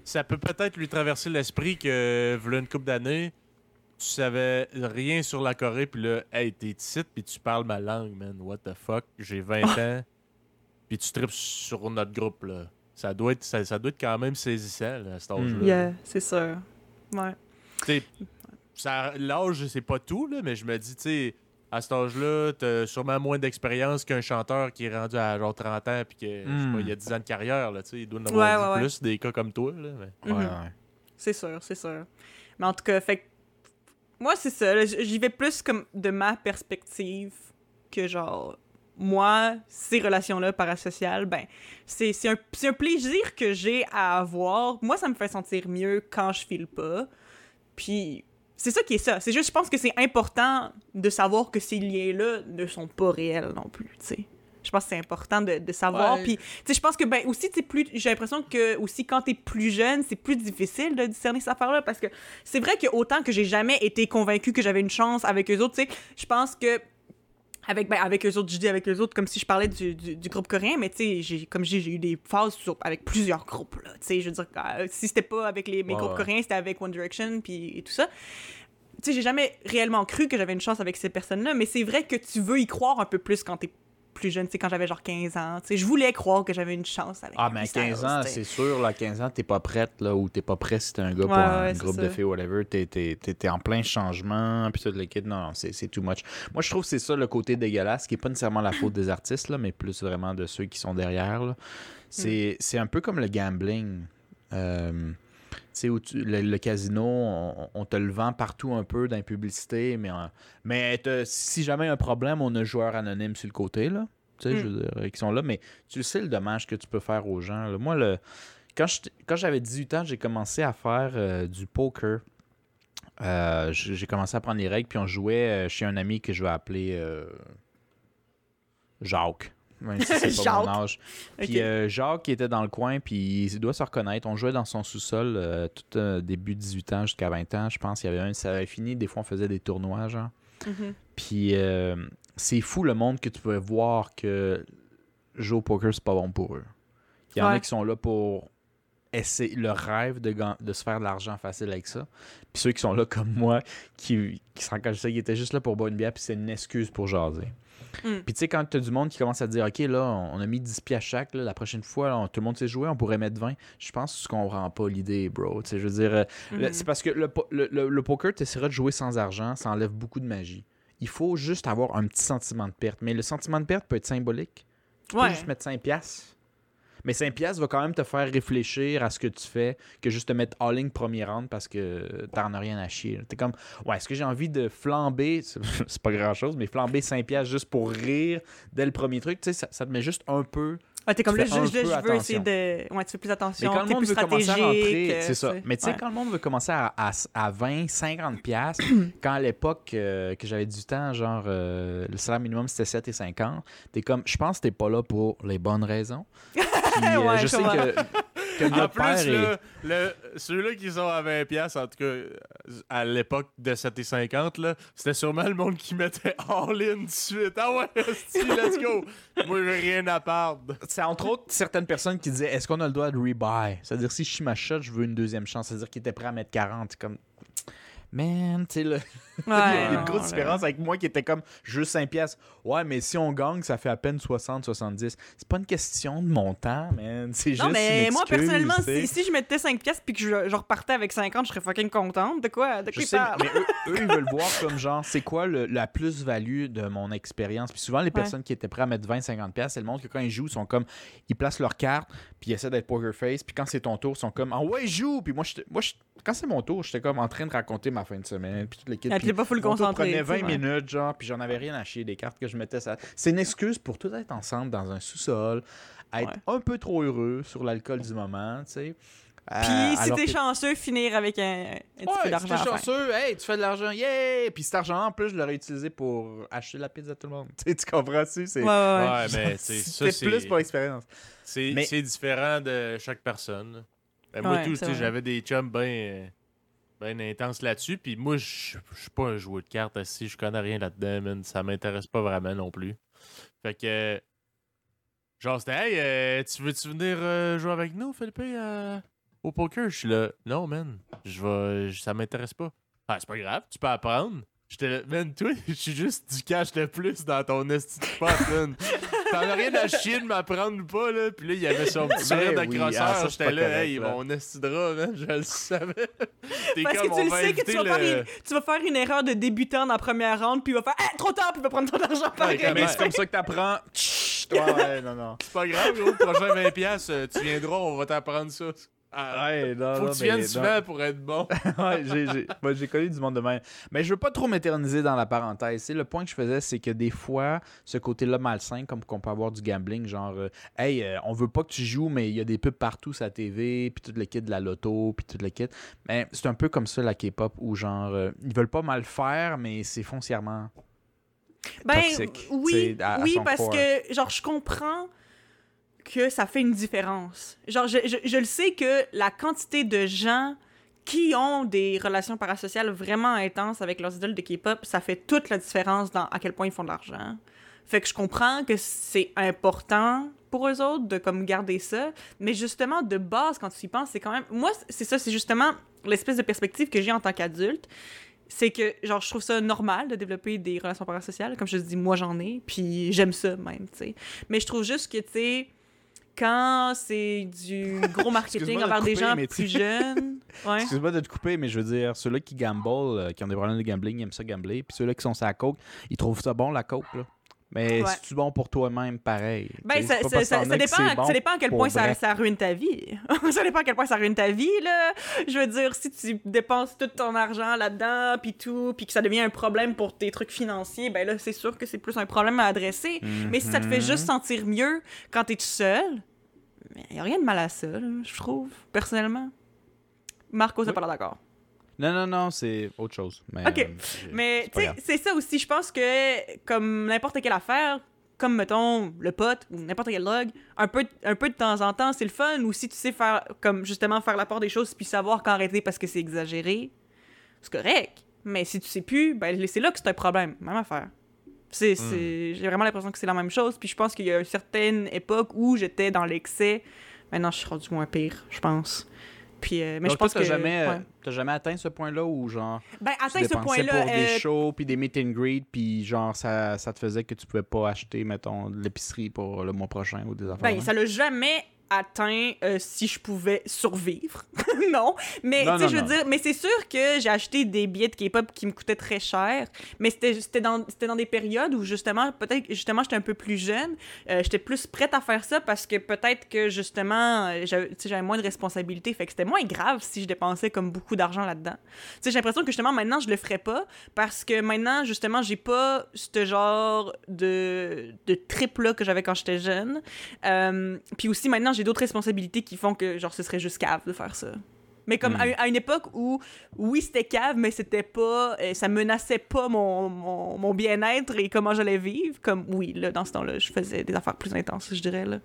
ça peut peut-être lui traverser l'esprit que, voilà une couple d'années, tu savais rien sur la Corée, puis là, hey, t'es ici, puis tu parles ma langue, man. What the fuck? J'ai 20 ans, puis tu tripes sur notre groupe, là. Ça doit être, ça, ça doit être quand même saisissant, là, à cet âge-là. Yeah, c'est sûr. Ouais. Ça- l'âge, c'est pas tout, là, mais je me dis, tu sais, à cet âge-là, t'as sûrement moins d'expérience qu'un chanteur qui est rendu à genre 30 ans puis que, je sais pas, il y a 10 ans de carrière, là, tu sais, il doit en avoir Ouais, ouais. plus des cas comme toi, là. mais- Mhm. Ouais, ouais. C'est sûr, c'est sûr. Mais en tout cas, fait que moi, c'est ça. J'y vais plus comme de ma perspective que genre. Moi, ces relations-là parasociales, ben, c'est un, un plaisir que j'ai à avoir. Moi, ça me fait sentir mieux quand je file pas. Puis, c'est ça qui est ça. C'est juste, je pense que c'est important de savoir que ces liens-là ne sont pas réels non plus, tu sais. Je pense que c'est important de, de savoir. Ouais. Puis, tu sais, je pense que, ben, aussi, tu sais, plus, j'ai l'impression que, aussi, quand t'es plus jeune, c'est plus difficile de discerner cette affaire-là parce que c'est vrai que autant que j'ai jamais été convaincue que j'avais une chance avec eux autres, tu sais, je pense que. Avec, ben, avec eux autres, je dis avec eux autres comme si je parlais du, du, du groupe coréen, mais tu sais, j'ai- comme je dis, j'ai eu des phases sur- avec plusieurs groupes, là. Tu sais, je veux dire, euh, si c'était pas avec les, mes Ouais, groupes ouais. coréens, c'était avec One Direction, puis et tout ça. Tu sais, j'ai jamais réellement cru que j'avais une chance avec ces personnes-là, mais c'est vrai que tu veux y croire un peu plus quand t'es plus jeune, quand j'avais genre 15 ans. Tu sais, je voulais croire que j'avais une chance avec Ah, mais à Styles, 15 ans, c'est sûr, là, à 15 ans, t'es pas prête, là, ou t'es pas prêt si t'es un gars pour un ouais, groupe de filles, whatever. T'es, t'es en plein changement, puis tout le kit. Non, non, c'est, too much. Moi, je trouve que c'est ça le côté dégueulasse, qui est pas nécessairement la faute des artistes, là, mais plus vraiment de ceux qui sont derrière. là. C'est, c'est un peu comme le gambling. Euh, où tu- le, le casino, on, on te le vend partout un peu dans les publicités, mais, mais si jamais un problème, on a joueur anonyme sur le côté, là. Tu sais, Mm. je veux dire, qui sont là, mais tu sais le dommage que tu peux faire aux gens. là. Moi, le, quand, quand j'avais 18 ans, j'ai commencé à faire euh, du poker. Euh, j'ai commencé à prendre les règles, puis on jouait euh, chez un ami que je vais appeler euh, Jacques. Même si c'est pas mon âge. Puis Ok. euh, Jacques qui était dans le coin, puis il doit se reconnaître. On jouait dans son sous-sol euh, tout euh, début 18 ans jusqu'à 20 ans, je pense. Il y avait un, ça avait fini. Des fois, on faisait des tournois, genre. Mhm. Puis euh, c'est fou le monde que tu pouvais voir que jouer au poker, c'est pas bon pour eux. Il y en a qui sont là pour essayer le rêve de, se faire de l'argent facile avec ça. Puis ceux qui sont là comme moi, qui, qui se rendent ça, qui étaient juste là pour boire une bière, puis c'est une excuse pour jaser. Mm. Puis tu sais, quand tu as du monde qui commence à te dire, OK, là, on a mis 10 pieds à chaque, là, la prochaine fois, là, on- tout le monde sait jouer, on pourrait mettre 20. Je pense que tu comprends pas l'idée, bro. Tu sais, je veux dire, euh, Mhm. c'est parce que le, po- le, le- le poker, tu essaieras de jouer sans argent, ça enlève beaucoup de magie. il faut juste avoir un petit sentiment de perte. Mais le sentiment de perte peut être symbolique. Tu peux Ouais. juste mettre 5 piastres. Mais 5 piastres va quand même te faire réfléchir à ce que tu fais que juste te mettre all-in premier round parce que t'en as rien à chier. T'es comme, ouais, est-ce que j'ai envie de flamber, c'est pas grand-chose, mais flamber 5 piastres juste pour rire dès le premier truc, tu sais, ça te met juste un peu Ouais, t'es comme Tu là, je, je- veux essayer de. Ouais, tu fais plus Mais attention. quand le monde veut commencer à rentrer, c'est ça. Mais tu sais, ouais. quand le monde veut commencer à, à, à 20, 50 piastres, quand à l'époque euh, que j'avais du temps, genre, euh, le salaire minimum c'était 7 et 50, t'es comme, je pense que t'es pas là pour les bonnes raisons. Puis, euh, Ouais, je sais comprends. que, En père plus, est... le- ceux-là qui sont à 20$, piastres, en tout cas, à l'époque de 7,50$, là, c'était sûrement le monde qui mettait all-in tout de suite. Ah ouais, let's go! Moi, j'ai rien à perdre. C'est entre autres certaines personnes qui disaient est-ce qu'on a le droit de rebuy? C'est-à-dire, si je suis ma shot, je veux une deuxième chance. C'est-à-dire qu'ils étaient prêts à mettre 40. Comme, man, tu sais, là. Il y a une grosse différence avec moi qui était comme juste 5 piastres. Ouais, mais si on gagne, ça fait à peine 60, 70. C'est pas une question de montant, man. C'est juste Non, mais une moi, excuse, personnellement, si, si je mettais 5 pièces puis que je, je repartais avec 50, je serais fucking contente. De quoi? De quoi sais, mais eux, eux, ils veulent voir comme genre, c'est quoi le- la plus-value de mon expérience? Puis souvent, les personnes qui étaient prêtes à mettre 20-50$, piastres, c'est le monde que quand ils jouent, ils sont comme, ils placent leur carte, puis ils essaient d'être poker face. Puis quand c'est ton tour, ils sont comme, ah ouais, joue. Puis moi, j'étais- moi je- quand c'est mon tour, j'étais comme en train de raconter ma fin de semaine. Puis toute l'équipe. Puis t'es pas full mon tour concentré, prenait tu sais, 20 ouais. minutes, genre, puis j'en avais rien à chier des cartes que je mettais. Ça... C'est une excuse pour tout être ensemble dans un sous-sol, être Ouais. un peu trop heureux sur l'alcool du moment, tu sais. Euh, Puis si t'es que- chanceux, finir avec un, un petit peu Ouais, si d'argent. t'es fin. chanceux, hey, tu fais de l'argent, yeah! Puis cet argent en plus, je l'aurais utilisé pour acheter la pizza à tout le monde. Tu comprends-tu? C'est Ouais, ouais, ouais. Ouais, mais c'est ça, c'est c'est plus pour l'expérience. c'est- Mais- c'est différent de chaque personne. Ben, moi, Ouais, tout, j'avais des chums bien ben intenses là-dessus. Puis moi, je suis pas un joueur de cartes. Si je connais rien là-dedans, ça m'intéresse pas vraiment non plus. Fait que. Genre, c'était, hey, euh, tu veux-tu venir euh, jouer avec nous, Philippe, euh, au poker? Je suis là, non, man, je vais, ça m'intéresse pas. Ah, c'est pas grave, tu peux apprendre. J'étais là, man, toi, je suis juste du cash de plus dans ton esti de man. T'en as rien à chier de m'apprendre ou pas, là. Puis là, il y avait son petit Ben sourire de oui, ah, crosseur. J'étais là, correct, hey, là. mon esti de drap, man, je le savais. T'es Parce comme, que tu le sais que tu vas, faire le- une, tu vas faire une erreur de débutant dans la première ronde, puis il va faire Ah, trop tard, puis il va prendre ton argent pareil. comme- Mais Ouais. c'est comme ça que t'apprends. Chut, ouais, ouais, non, non. C'est pas grave, gros. Prochain 20$, piastres, euh, tu viendras, on va t'apprendre ça. Ah, Ouais, non, Faut non, que tu viennes non. souvent pour être bon. ouais, j'ai, j'ai, moi, j'ai connu du monde de même. Mais je veux pas trop m'éterniser dans la parenthèse. C'est le point que je faisais, c'est que des fois, ce côté-là malsain, comme qu'on peut avoir du gambling, genre, euh, hey, euh, on veut pas que tu joues, mais il y a des pubs partout sur la TV, puis tout le kit de la loto, puis tout le kit. Mais c'est un peu comme ça la K-pop, où genre, euh, ils veulent pas mal faire, mais c'est foncièrement. Ben toxique, oui, à- à parce que genre je comprends que ça fait une différence. Genre je, je, le sais que la quantité de gens qui ont des relations parasociales vraiment intenses avec leurs idoles de K-pop, ça fait toute la différence dans à quel point ils font de l'argent. Fait que je comprends que c'est important pour eux autres de comme garder ça, mais justement de base quand tu y penses, c'est quand même moi c'est ça, c'est justement l'espèce de perspective que j'ai en tant qu'adulte c'est que genre je trouve ça normal de développer des relations parasociales comme je te dis moi j'en ai puis j'aime ça même tu sais mais je trouve juste que tu sais quand c'est du gros marketing de envers te des gens plus jeunes ouais Excuse-moi de te couper, mais je veux dire, ceux-là qui gamblent, euh, qui ont des problèmes de gambling, ils aiment ça gambler. Puis ceux-là qui sont sur la coke, ils trouvent ça bon, la coke, là. Mais Ouais. c'est-tu bon pour toi-même, pareil? Ben, ça, ça, ça- que dépend, bon ça dépend à quel point ça, ruine ta vie. ça dépend à quel point ça ruine ta vie, là. Je veux dire, si tu dépenses tout ton argent là-dedans, puis tout, puis que ça devient un problème pour tes trucs financiers, ben là, c'est sûr que c'est plus un problème à adresser. Mais si ça te fait Mhm. juste sentir mieux quand t'es tout seul, il y a rien de mal à ça, là, je trouve, personnellement. Marco, c'est Oui. pas là d'accord. Non, non, non, c'est autre chose. Mais, Ok. euh, Mais tu sais, c'est ça aussi. Je pense que, comme n'importe quelle affaire, comme mettons le pote ou n'importe quelle drogue, un peu, un peu de temps en temps, c'est le fun. Ou si tu sais faire, comme justement, faire la part des choses puis savoir quand arrêter parce que c'est exagéré, c'est correct. Mais si tu sais plus, ben c'est là que c'est un problème. Même affaire. C'est, c'est- J'ai vraiment l'impression que c'est la même chose. Puis je pense qu'il y a une certaine époque où j'étais dans l'excès. Maintenant, je suis rendu moins pire, je pense. Puis, euh, mais Donc, je pense toi, que. t'as jamais, euh, ouais. t'as jamais atteint ce point-là où, genre, Ben, tu atteint ce dépensais point-là. pour des euh, shows, puis des meet and greet, puis genre, ça, ça te faisait que tu pouvais pas acheter, mettons, de l'épicerie pour le mois prochain ou des affaires. Ben, ça l'a jamais atteint euh, si je pouvais survivre. non, mais tu sais, je veux non. dire, mais c'est sûr que j'ai acheté des billets de K-pop qui me coûtaient très cher, mais c'était dans dans des périodes où justement peut-être justement j'étais un peu plus jeune, euh, j'étais plus prête à faire ça parce que peut-être que justement j'avais moins de responsabilités, fait que c'était moins grave si je dépensais comme beaucoup d'argent là-dedans. Tu sais, j'ai l'impression que justement maintenant je le ferais pas parce que maintenant justement j'ai pas ce genre de de trip là que j'avais quand j'étais jeune. Euh, puis aussi maintenant j'ai d'autres responsabilités qui font que genre ce serait juste cave de faire ça. Mais comme Hmm. à, à une époque où, oui, c'était cave, mais c'était pas. euh, ça menaçait pas mon, mon, mon bien-être et comment j'allais vivre. Comme, oui, là, dans ce temps-là, je faisais des affaires plus intenses, je dirais, là.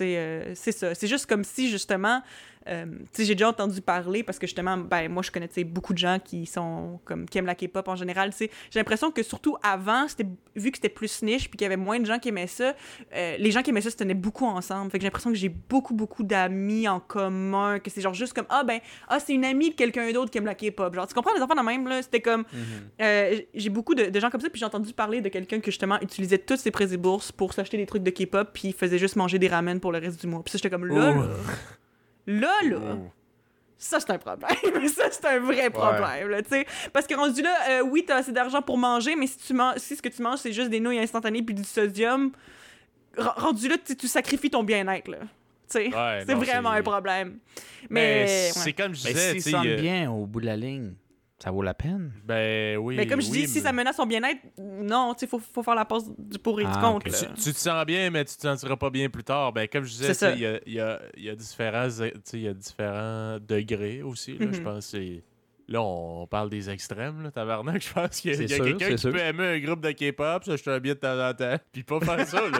Euh, c'est ça. C'est juste comme si, justement. Euh, j'ai déjà entendu parler parce que justement, ben, moi, je connais beaucoup de gens qui sont comme qui aiment la K-pop en général. J'ai l'impression que surtout avant, c'était vu que c'était plus niche puis qu'il y avait moins de gens qui aimaient ça, euh, les gens qui aimaient ça se tenaient beaucoup ensemble. Fait que j'ai l'impression que j'ai beaucoup, beaucoup d'amis en commun, que c'est genre juste comme ah ben ah c'est une amie de quelqu'un d'autre qui aime la K-pop. Genre tu comprends les enfants de même là, c'était comme euh, j'ai beaucoup de, de gens comme ça puis j'ai entendu parler de quelqu'un qui justement utilisait toutes ses prêts et bourses pour s'acheter des trucs de K-pop puis il faisait juste manger des ramen pour le reste du mois. Puis ça j'étais comme là Oh. là là, là ça c'est un problème. ça c'est un vrai problème, là, tu sais. Parce que rendu là, euh, oui, t'as assez d'argent pour manger, mais si tu manges, si ce que tu manges c'est juste des nouilles instantanées puis du sodium, rendu là, tu sacrifies ton bien-être, là. Tu sais, Ouais, c'est vraiment un problème. Mais, Mais, c'est ouais. comme je Mais disais, euh, bien au bout de la ligne, ça vaut la peine. Ben oui. mais comme je oui, dis, si ça menace son bien-être, non, tu sais, faut, faut faire la passe du pour et du Ah, contre. Tu, tu te sens bien, mais tu te sentiras pas bien plus tard. Ben, comme je disais, il y a, il y, a, il y a différents, tu sais, il y a différents degrés aussi. Là, Je Mhm. pense que c'est. Là, on parle des extrêmes, là, tabarnak. Je pense qu'il y a, quelqu'un qui sûr. peut aimer un groupe de K-pop, s'acheter un billet de temps en temps, puis pas faire ça, là.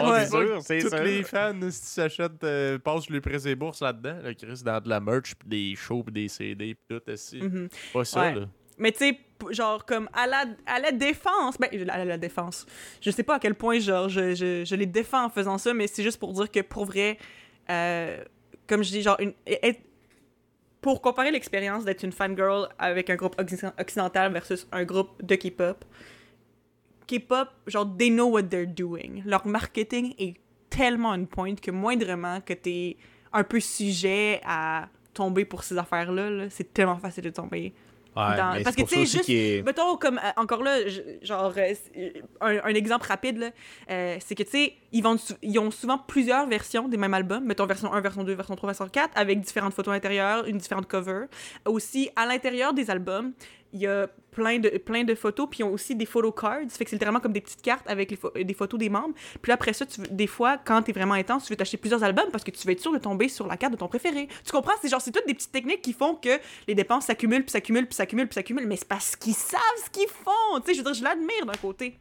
On Ouais. que Sûr, c'est Tous sûr. les fans, si tu s'achètes, euh, passent le prix et bourses là-dedans, là, Chris, dans de la merch, puis des shows, puis des CD, puis tout, aussi. Mhm. Pas ça, Ouais. là? Mais tu sais, genre, comme à la, à la défense, ben, à la défense, je sais pas à quel point, genre, je, je, je les défends en faisant ça, mais c'est juste pour dire que pour vrai, euh, comme je dis, genre, une, être- pour comparer l'expérience d'être une fangirl avec un groupe occ- occidental versus un groupe de K-pop, K-pop, genre, they know what they're doing. Leur marketing est tellement une pointe que moindrement que t'es un peu sujet à tomber pour ces affaires-là, là, c'est tellement facile de tomber Ouais, Dans- parce que, tu sais, juste- est- Mettons, comme, euh, encore là, je- genre, euh, c'est- un, un exemple rapide, là, euh, c'est que, tu sais, ils, vendent sou- ils ont souvent plusieurs versions des mêmes albums. Mettons, version 1, version 2, version 3, version 4, avec différentes photos à l'intérieur, une différente cover. Aussi, à l'intérieur des albums, il y a plein de, plein de photos, puis ils ont aussi des photo cards. Fait que c'est littéralement comme des petites cartes avec des photos des membres. Puis après ça, des fois, quand t'es vraiment intense, tu veux t'acheter plusieurs albums parce que tu veux être sûr de tomber sur la carte de ton préféré. Tu comprends? C'est genre, c'est toutes des petites techniques qui font que les dépenses s'accumulent, puis s'accumulent, puis s'accumulent, puis s'accumulent. Mais c'est parce qu'ils savent ce qu'ils font. Tu sais, je veux dire, je l'admire d'un côté.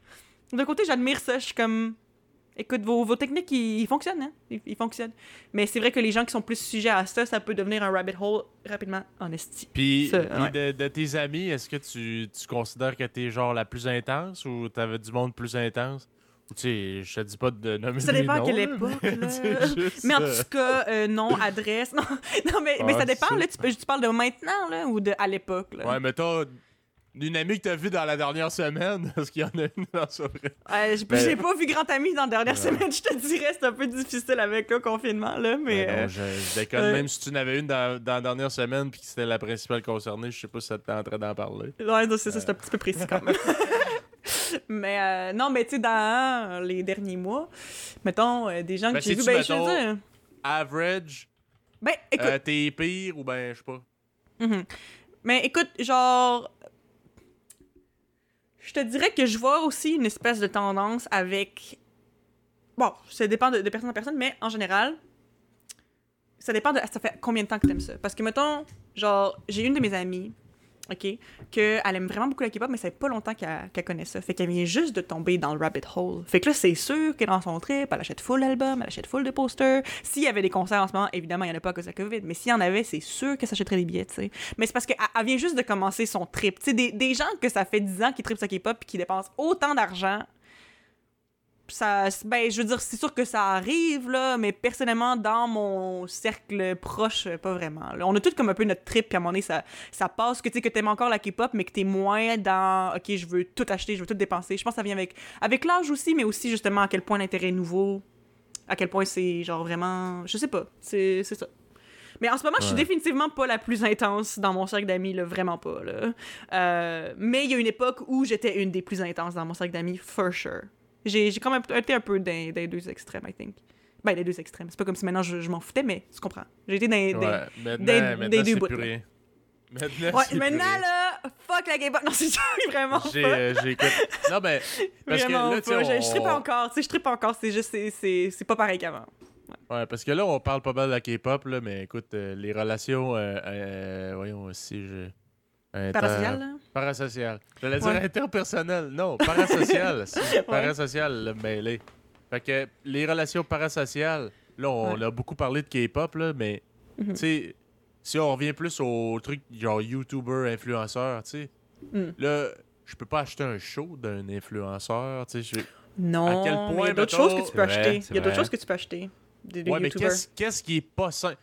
D'un côté, j'admire ça. Je suis comme. Écoute, vos, vos techniques, ils, ils fonctionnent, hein? Ils, ils fonctionnent. Mais c'est vrai que les gens qui sont plus sujets à ça, ça peut devenir un rabbit hole rapidement en esti. Puis, Ça, puis ouais. de, de tes amis, est-ce que tu, tu considères que t'es genre la plus intense ou t'avais du monde plus intense? Ou tu sais, je te dis pas de nommer Ça dépend à noms, quelle là, époque, mais Mais en tout cas, euh, nom, adresse. Non, non mais, mais Ouais, ça dépend, là. Tu, tu parles de maintenant, là, ou de à l'époque, là. Ouais, mais t'as une amie que t'as vue dans la dernière semaine, parce qu'il y en a une dans ce vrai. Ouais, j'ai Ben- j'ai pas vu Grand Ami dans la dernière semaine, je te dirais. C'est un peu difficile avec le confinement, là, mais... Ben non, euh, je, je déconne, euh, même si tu en avais une dans, dans la dernière semaine puis que c'était la principale concernée, je sais pas si ça te tenterait d'en parler. Ouais, non, c'est ça, c'est un petit peu précis quand même. mais euh, non, mais tu sais, dans les derniers mois, mettons, euh, des gens Ben, que j'ai vus, ben, je veux dire... Average, Ben, écoute, euh, t'es pire ou ben, je sais pas. Mhm. Mais écoute, genre. Je te dirais que je vois aussi une espèce de tendance avec. Bon, ça dépend de, personne à personne, mais en général, ça dépend de. Ça fait combien de temps que t'aimes ça? Parce que, mettons, genre, j'ai une de mes amies, OK, qu'elle aime vraiment beaucoup la K-pop, mais ça fait pas longtemps qu'elle connaît ça. Fait qu'elle vient juste de tomber dans le rabbit hole. Fait que là, c'est sûr qu'elle est dans son trip, elle achète full d'albums, elle achète full de posters. S'il y avait des concerts en ce moment, évidemment, il n'y en a pas à cause de la COVID, mais s'il y en avait, c'est sûr qu'elle s'achèterait des billets, tu sais. Mais c'est parce qu'elle elle vient juste de commencer son trip. Tu sais, des, gens que ça fait 10 ans qui tripent sa K-pop et qui dépensent autant d'argent, ça, ben, je veux dire, c'est sûr que ça arrive, là, mais personnellement, dans mon cercle proche, pas vraiment. là. On a tous comme un peu notre trip, puis à un moment donné, ça, ça passe, que tu sais, que t'aimes encore la K-pop, mais que t'es moins dans, OK, je veux tout acheter, je veux tout dépenser. Je pense que ça vient avec, avec l'âge aussi, mais aussi, justement, à quel point l'intérêt est nouveau. à quel point c'est genre vraiment. Je sais pas. C'est c'est ça. Mais en ce moment, je suis Ouais. définitivement pas la plus intense dans mon cercle d'amis, vraiment pas. Là. Euh, mais il y a une époque où j'étais une des plus intenses dans mon cercle d'amis, for sure. J'ai quand même été un peu dans, dans les deux extrêmes, I think. Ben, les deux extrêmes. C'est pas comme si maintenant je, je m'en foutais, mais tu comprends. J'ai été dans, dans- Ouais, des- maintenant des deux bouts. Maintenant, Ouais, plus là, fuck la Game. Non, c'est sûr, vraiment J'ai, pas. euh, j'ai Non, mais. Parce Vraiment que là, pas. Je, je trippe encore, tu sais, je trippe encore. C'est juste, c'est- pas pareil qu'avant. Ouais, parce que là, on parle pas mal de la K-pop, là, mais écoute, euh, les relations. euh, euh, voyons aussi, je. Inter- Parasocial, là? Parasocial. J'allais dire Ouais. interpersonnel. Non, parasocial. Parasocial, le mêlé. Fait que les relations parasociales, là, on Ouais. a beaucoup parlé de K-pop, là, mais, Mhm. tu sais, si on revient plus au truc genre YouTuber, influenceur, tu sais, Mm. là, je peux pas acheter un show d'un influenceur, tu sais, je- Non, À quel mais il y point, a d'autres mettons- choses que tu peux acheter. Il y a d'autres choses que tu peux acheter. Des, des Ouais, mais qu'est-ce qu'est-ce qui est pas sain?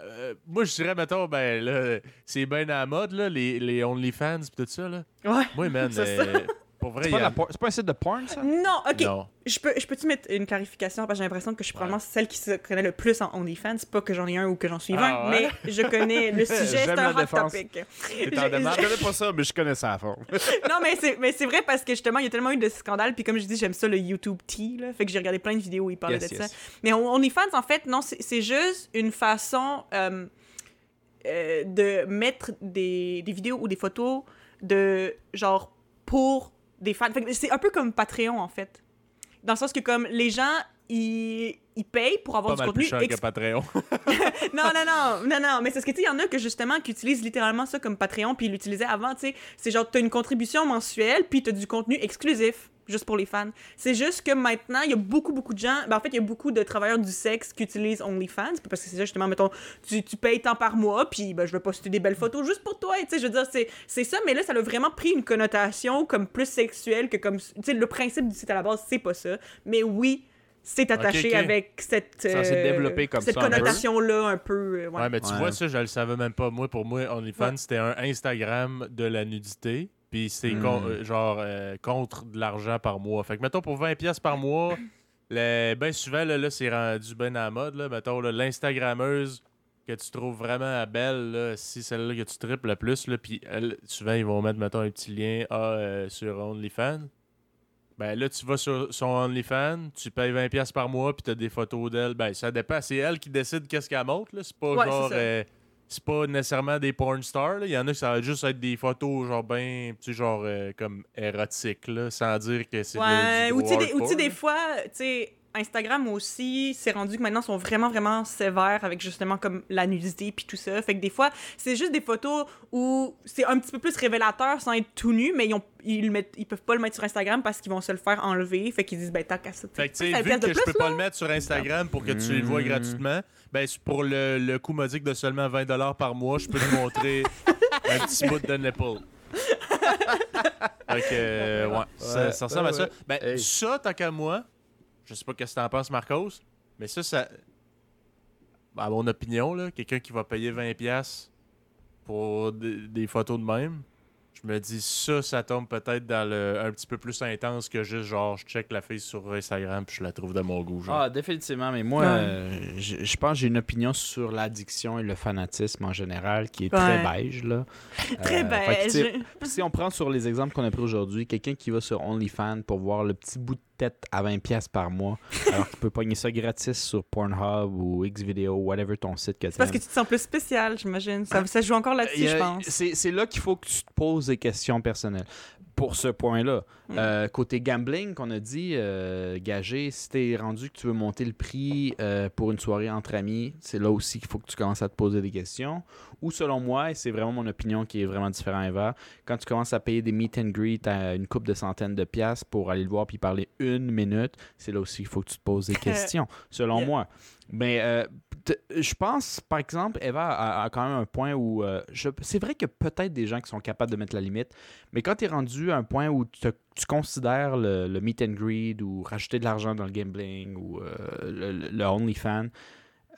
Euh, moi, je dirais, mettons, ben là, c'est bien à la mode, là, les, les OnlyFans pis tout ça, là. Ouais. Moi, man, C'est euh, pour vrai, C'est il pas, a... la por- c'est pas un site de porn, ça? Non, ok. Non. Je peux, je peux-tu mettre une clarification parce que j'ai l'impression que je suis probablement celle qui se connaît le plus en OnlyFans. Pas que j'en ai un ou que j'en suis Ah un, ouais? mais je connais le sujet, c'est un hot défense. topic. Je-? Je connais pas ça, mais je connais ça à fond. non, mais c'est, mais c'est vrai parce que justement, il y a tellement eu de scandales. Puis comme je dis, j'aime ça le YouTube Tea. Là, fait que j'ai regardé plein de vidéos où ils parlaient Yes, de yes. ça. Mais on- OnlyFans, en fait, non, c'est, c'est juste une façon euh, euh, de mettre des, des vidéos ou des photos de genre pour des fans. C'est un peu comme Patreon, en fait. Dans le sens que comme les gens, ils, ils payent pour avoir Pas du mal plus contenu cher que Patreon. non, non, non, non, non, mais c'est ce que tu sais, il y en a que justement qui utilisent littéralement ça comme Patreon, puis ils l'utilisaient avant, tu sais. C'est genre, t'as une contribution mensuelle, puis t'as du contenu exclusif, juste pour les fans. C'est juste que maintenant, il y a beaucoup, beaucoup de gens, ben en fait, il y a beaucoup de travailleurs du sexe qui utilisent OnlyFans, parce que c'est ça, justement, mettons, tu, tu payes tant par mois, puis ben, je vais poster des belles photos juste pour toi, tu sais, je veux dire, c'est, c'est ça, mais là, ça a vraiment pris une connotation comme plus sexuelle que comme, tu sais, le principe du site à la base, c'est pas ça, mais oui, c'est attaché avec cette, Ça euh, développé comme cette ça un peu. connotation-là un peu. euh, ouais. Ouais, mais tu Ouais. vois, ça, je le savais même pas. Moi, pour moi, OnlyFans, Ouais. c'était un Instagram de la nudité. Puis c'est Hmm. con- euh, genre euh, contre de l'argent par mois. Fait que, mettons, pour 20$ piastres par mois, le- ben souvent, là, là, c'est rendu bien à la mode. Là, mettons, l'Instagrammeuse que tu trouves vraiment belle, là, si celle-là que tu triples le plus, là, puis elle, souvent, ils vont mettre, mettons, un petit lien ah, euh, sur OnlyFans. Ben là, tu vas sur son OnlyFans, tu payes 20$ piastres par mois, puis tu as des photos d'elle. Ben, ça dépend. C'est elle qui décide qu'est-ce qu'elle montre. là. C'est pas Ouais, genre. C'est pas nécessairement des porn stars. là. Il y en a qui ça va juste être des photos, genre, ben, tu sais, genre, euh, comme érotiques, là, sans dire que c'est. Ouais, ou tu sais, des- des fois, tu sais, Instagram aussi, c'est rendu que maintenant, ils sont vraiment, vraiment sévères avec justement comme la nudité puis tout ça. Fait que des fois, c'est juste des photos où c'est un petit peu plus révélateur sans être tout nu, mais ils, ont, ils, le mettent, ils peuvent pas le mettre sur Instagram parce qu'ils vont se le faire enlever. Fait qu'ils disent, ben, tant qu'à ça. Fait que, tu Ça sais, vu que je plus, peux pas le mettre sur Instagram pour que tu le vois Mm. gratuitement, ben, c'est pour le, le coût modique de seulement 20$ par mois, je peux te montrer un petit bout de nipple. fait que, euh, ouais, ça, Ouais, ça ressemble à ouais, ça. ouais. Ben, Hey. ça, tant qu'à moi, je sais pas qu'est-ce que t'en penses, Marcos, mais ça, ça. À mon opinion, là, quelqu'un qui va payer 20$ pour des, des photos de même, je me dis ça, ça tombe peut-être dans le un petit peu plus intense que juste genre je check la fille sur Instagram puis je la trouve de mon goût. Genre. Ah, définitivement, mais moi, Ouais. euh, je, je pense que j'ai une opinion sur l'addiction et le fanatisme en général qui est très beige, là. Très Euh, que, beige. si on prend sur les exemples qu'on a pris aujourd'hui, quelqu'un qui va sur OnlyFans pour voir le petit bout de tête à 20$ piastres par mois, alors qu'il peut pogner ça gratis sur Pornhub ou Xvideo, whatever ton site que C'est parce que tu te sens plus spécial, j'imagine. Ça, ça joue encore là-dessus, a- je pense. C'est là qu'il faut que tu te poses des questions personnelles. Pour ce point-là, Mm. Euh, côté gambling, qu'on a dit, euh, gagé, si t'es rendu que tu veux monter le prix euh, pour une soirée entre amis, c'est là aussi qu'il faut que tu commences à te poser des questions. Ou selon moi, et c'est vraiment mon opinion qui est vraiment différente, Eva, quand tu commences à payer des meet and greet à une coupe de centaines de piastres pour aller le voir puis parler une minute, c'est là aussi qu'il faut que tu te poses des questions, selon Yeah. moi. Mais euh, je pense, par exemple, Eva a, quand même un point où. euh, c'est vrai a peut-être des gens qui sont capables de mettre la limite, mais quand tu es rendu à un point où tu considères le, meet and greet ou rajouter de l'argent dans le gambling ou euh, le, le- OnlyFans,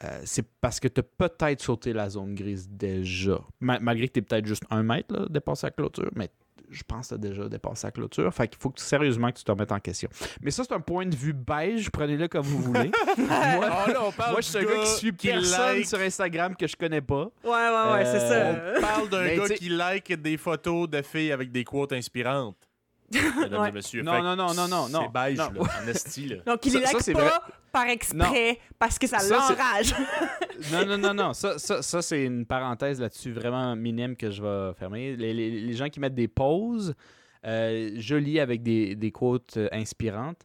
euh, c'est parce que tu as peut-être sauté la zone grise déjà. Ma- malgré que tu es peut-être juste un mètre là, dépassé la clôture, mais je pense que tu as déjà dépassé la clôture. Fait qu'il faut que, sérieusement que tu te remettes en question. Mais ça, c'est un point de vue beige. Prenez-le comme vous voulez. moi, Ah, là, on parle moi, je suis un gars qui suit personne like- sur Instagram que je connais pas. Ouais, ouais, ouais, c'est Euh, ça. On parle d'un gars t'sais- qui like des photos de filles avec des quotes inspirantes. Mesdames Ouais. et messieurs. Non, non, non, non, non, C'est beige, Non. là, en esti, là. Donc, il Ça- les ça, pas vrai. par exprès, parce que ça, l'enrage. Non, non, non, non. Ça, ça, ça, c'est une parenthèse là-dessus vraiment minime que je vais fermer. Les, les- les gens qui mettent des pauses euh, jolies avec des, des quotes euh, inspirantes,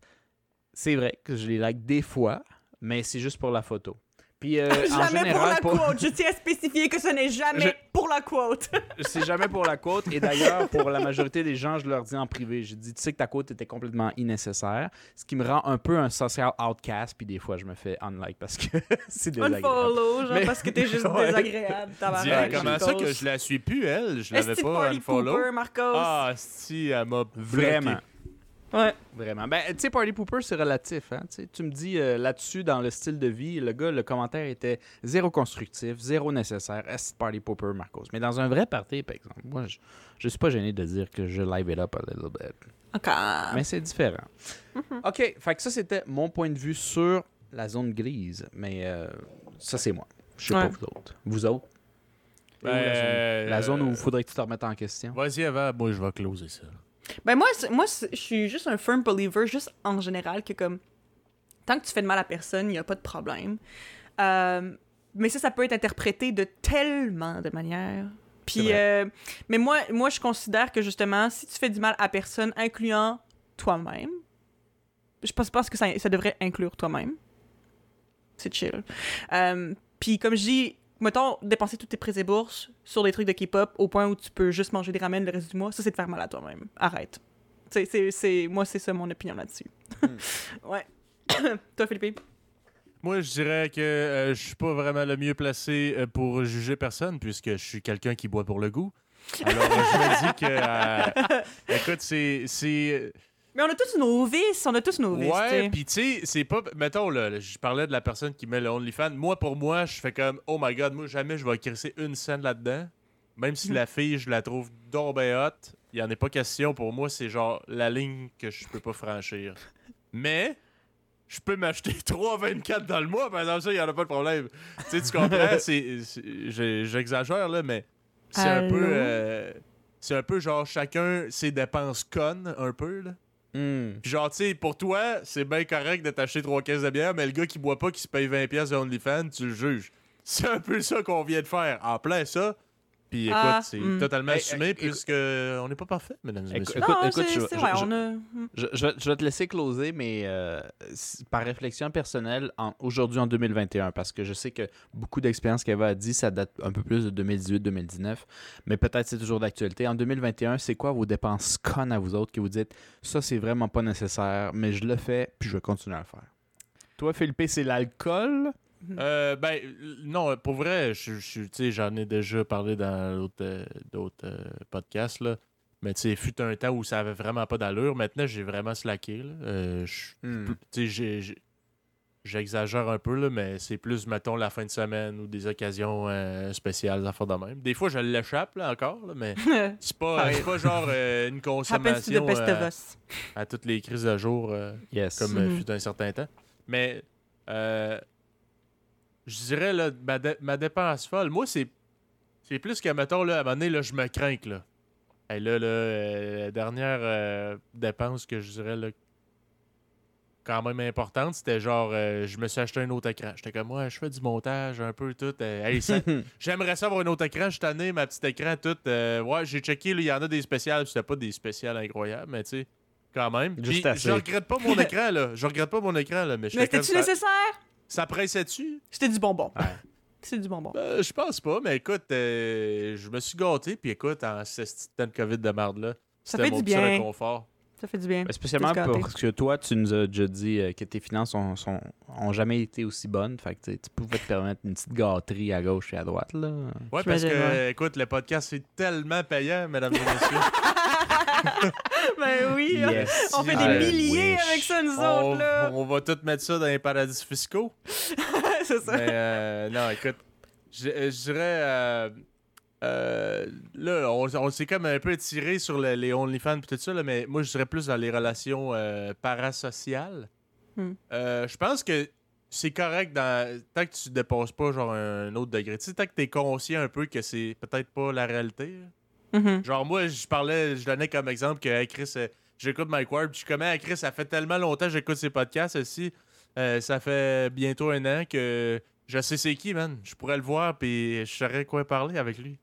c'est vrai que je les like des fois, mais c'est juste pour la photo. Puis euh, en jamais pour général, la pour- quote. Je tiens à spécifier que ce n'est jamais Je- pour la quote. c'est jamais pour la quote. Et d'ailleurs, pour la majorité des gens, je leur dis en privé, je dis, tu sais que ta quote était complètement innécessaire, ce qui me rend un peu un social outcast. Puis des fois, je me fais unlike parce que c'est désagréable. Unfollow, genre, Mais- parce que t'es juste Ouais. désagréable. Dis, comment ça que je la suis plus, elle? Je l'avais pas unfollow. Marcos? Ah, si, elle m'a Vraiment. Ouais. Vraiment. Ben, tu sais, Party Pooper, c'est relatif. Hein? Tu me dis euh, là-dessus, dans le style de vie, le gars, le commentaire était zéro constructif, zéro nécessaire. Est Party Pooper, Marcos? Mais dans un vrai party, par exemple, moi, je, je suis pas gêné de dire que je live it up a little bit. OK. Mais c'est différent. OK, fait que ça, c'était mon point de vue sur la zone grise. Mais euh, ça, c'est moi. Je sais Ouais. pas vous autres. Vous autres? Où la, zone? Ben, La zone où il euh, faudrait que tu te remettes en question? Vas-y avant, moi je vais closer ça. Ben moi, moi je suis juste un firm believer, juste en général, que comme tant que tu fais de mal à personne, il n'y a pas de problème. Euh, mais ça, ça peut être interprété de tellement de manières. Puis, euh, mais moi, moi, je considère que justement, si tu fais du mal à personne, incluant toi-même, je pense, pense que ça, ça devrait inclure toi-même. C'est chill. Euh, Puis comme je dis, mettons, dépenser toutes tes prêts et bourses sur des trucs de K-pop au point où tu peux juste manger des ramen le reste du mois, ça c'est de faire mal à toi-même. Arrête. C'est, c'est, moi, c'est ça mon opinion là-dessus. ouais. Toi, Philippe? Moi, je dirais que euh, je suis pas vraiment le mieux placé euh, pour juger personne, puisque je suis quelqu'un qui boit pour le goût. Alors, je me dis que. euh, écoute, c'est. Mais on a tous nos vices, on a tous nos vices, Ouais, puis tu sais, c'est pas. Mettons, là, je parlais de la personne qui met le OnlyFans. Moi, pour moi, je fais comme, oh my god, moi, jamais je vais crisser une scène là-dedans. Même si la fille, je la trouve donc ben hot, il y en est pas question. Pour moi, c'est genre la ligne que je peux pas franchir. Mais. Je peux m'acheter 3,24 dans le mois, par exemple, ça, il n'y en a pas de problème. tu sais, tu comprends? c'est, j'exagère, là, mais c'est un peu. euh, c'est un peu genre chacun ses dépenses connes, un peu, là. Puis genre, tu sais, pour toi, c'est bien correct de t'acheter trois caisses de bière, mais le gars qui boit pas, qui se paye 20$ pièces de OnlyFans, tu le juges. C'est un peu ça qu'on vient de faire. En plein ça. Puis écoute, Ah, c'est hmm. totalement Hey, assumé, hey, puisque on n'est pas parfait, mesdames et Écoute, messieurs. écoute, non, écoute, je- c'est je- vrai, je- on a... Je, je vais, te laisser closer, mais euh, par réflexion personnelle, en- aujourd'hui en 2021, parce que je sais que beaucoup d'expériences qu'Eva a dit, ça date un peu plus de 2018-2019, mais peut-être c'est toujours d'actualité. En 2021, c'est quoi vos dépenses connes à vous autres que vous dites, ça c'est vraiment pas nécessaire, mais je le fais, puis je vais continuer à le faire? Toi, Philippe, c'est l'alcool? Euh, ben, euh, non, pour vrai, je, je- tu sais, j'en ai déjà parlé dans l'autre, euh, d'autres euh, podcasts, là. Mais tu sais, fut un temps où ça avait vraiment pas d'allure. Maintenant, j'ai vraiment slacké, là. Euh, je- tu sais, j'ai- j'ai- j'exagère un peu, là, mais c'est plus, mettons, la fin de semaine ou des occasions euh, spéciales, à faire de même. Des fois, je l'échappe, là, encore, là, mais c'est pas, c'est pas genre euh, une Happens to the consommation best of euh, us? à toutes les crises de jour. euh, Yes. comme euh, Mhm. fut un certain temps. Mais euh, je dirais là, ma, dé- ma dépense folle, moi c'est c'est plus que mettons là, à un moment donné, là, je me crains là. Et là, là euh, la dernière euh, dépense que je dirais là, quand même importante, c'était genre euh, je me suis acheté un autre écran. J'étais comme moi, je fais du montage un peu tout. euh, hey, ça- J'aimerais ça avoir un autre écran. Cette année, ma petite écran, tout. euh, ouais, j'ai checké, il y en a des spéciales. C'était pas des spéciales incroyables, mais tu sais, quand même. Juste Puis, assez. je regrette pas mon écran, là. Je regrette pas mon écran, là. Mais, Mais c'était-tu ça, nécessaire? Ça pressait dessus? C'était du bonbon. Ouais. C'est du bonbon. Euh, je pense pas, mais écoute, euh, je me suis gâté. Puis écoute, en ce temps de COVID de merde, là, Ça c'était fait mon du petit bien. réconfort. Ça fait du bien. Ben, Spécialement parce que toi, tu nous as déjà dit euh, que tes finances ont, sont- ont jamais été aussi bonnes. Fait que tu pouvais te permettre une petite gâterie à gauche et à droite. Là. Ouais, parce que, ouais. écoute, le podcast, c'est tellement payant, mesdames et messieurs. ben oui, Yes. on fait des I milliers wish. avec ça, nous on, autres, là. on va tout mettre ça dans les paradis fiscaux. c'est ça. Mais euh, non, écoute, je, euh, je dirais. euh, euh, là, on, on s'est comme un peu étiré sur le- les OnlyFans et tout ça, là, mais moi, je dirais plus dans les relations euh, parasociales. Hmm. Euh, je pense que c'est correct dans, tant que tu dépasses pas genre un autre degré. Tu sais, tant que t'es conscient un peu que c'est peut-être pas la réalité. là. Mhm. Genre, moi, je parlais, je donnais comme exemple que hey, Chris, euh, j'écoute Mike Ward, puis je suis comme, Hey, Chris, ça fait tellement longtemps que j'écoute ses podcasts aussi. Euh, ça fait bientôt un an que je sais c'est qui, man. Je pourrais le voir, puis je saurais quoi parler avec lui.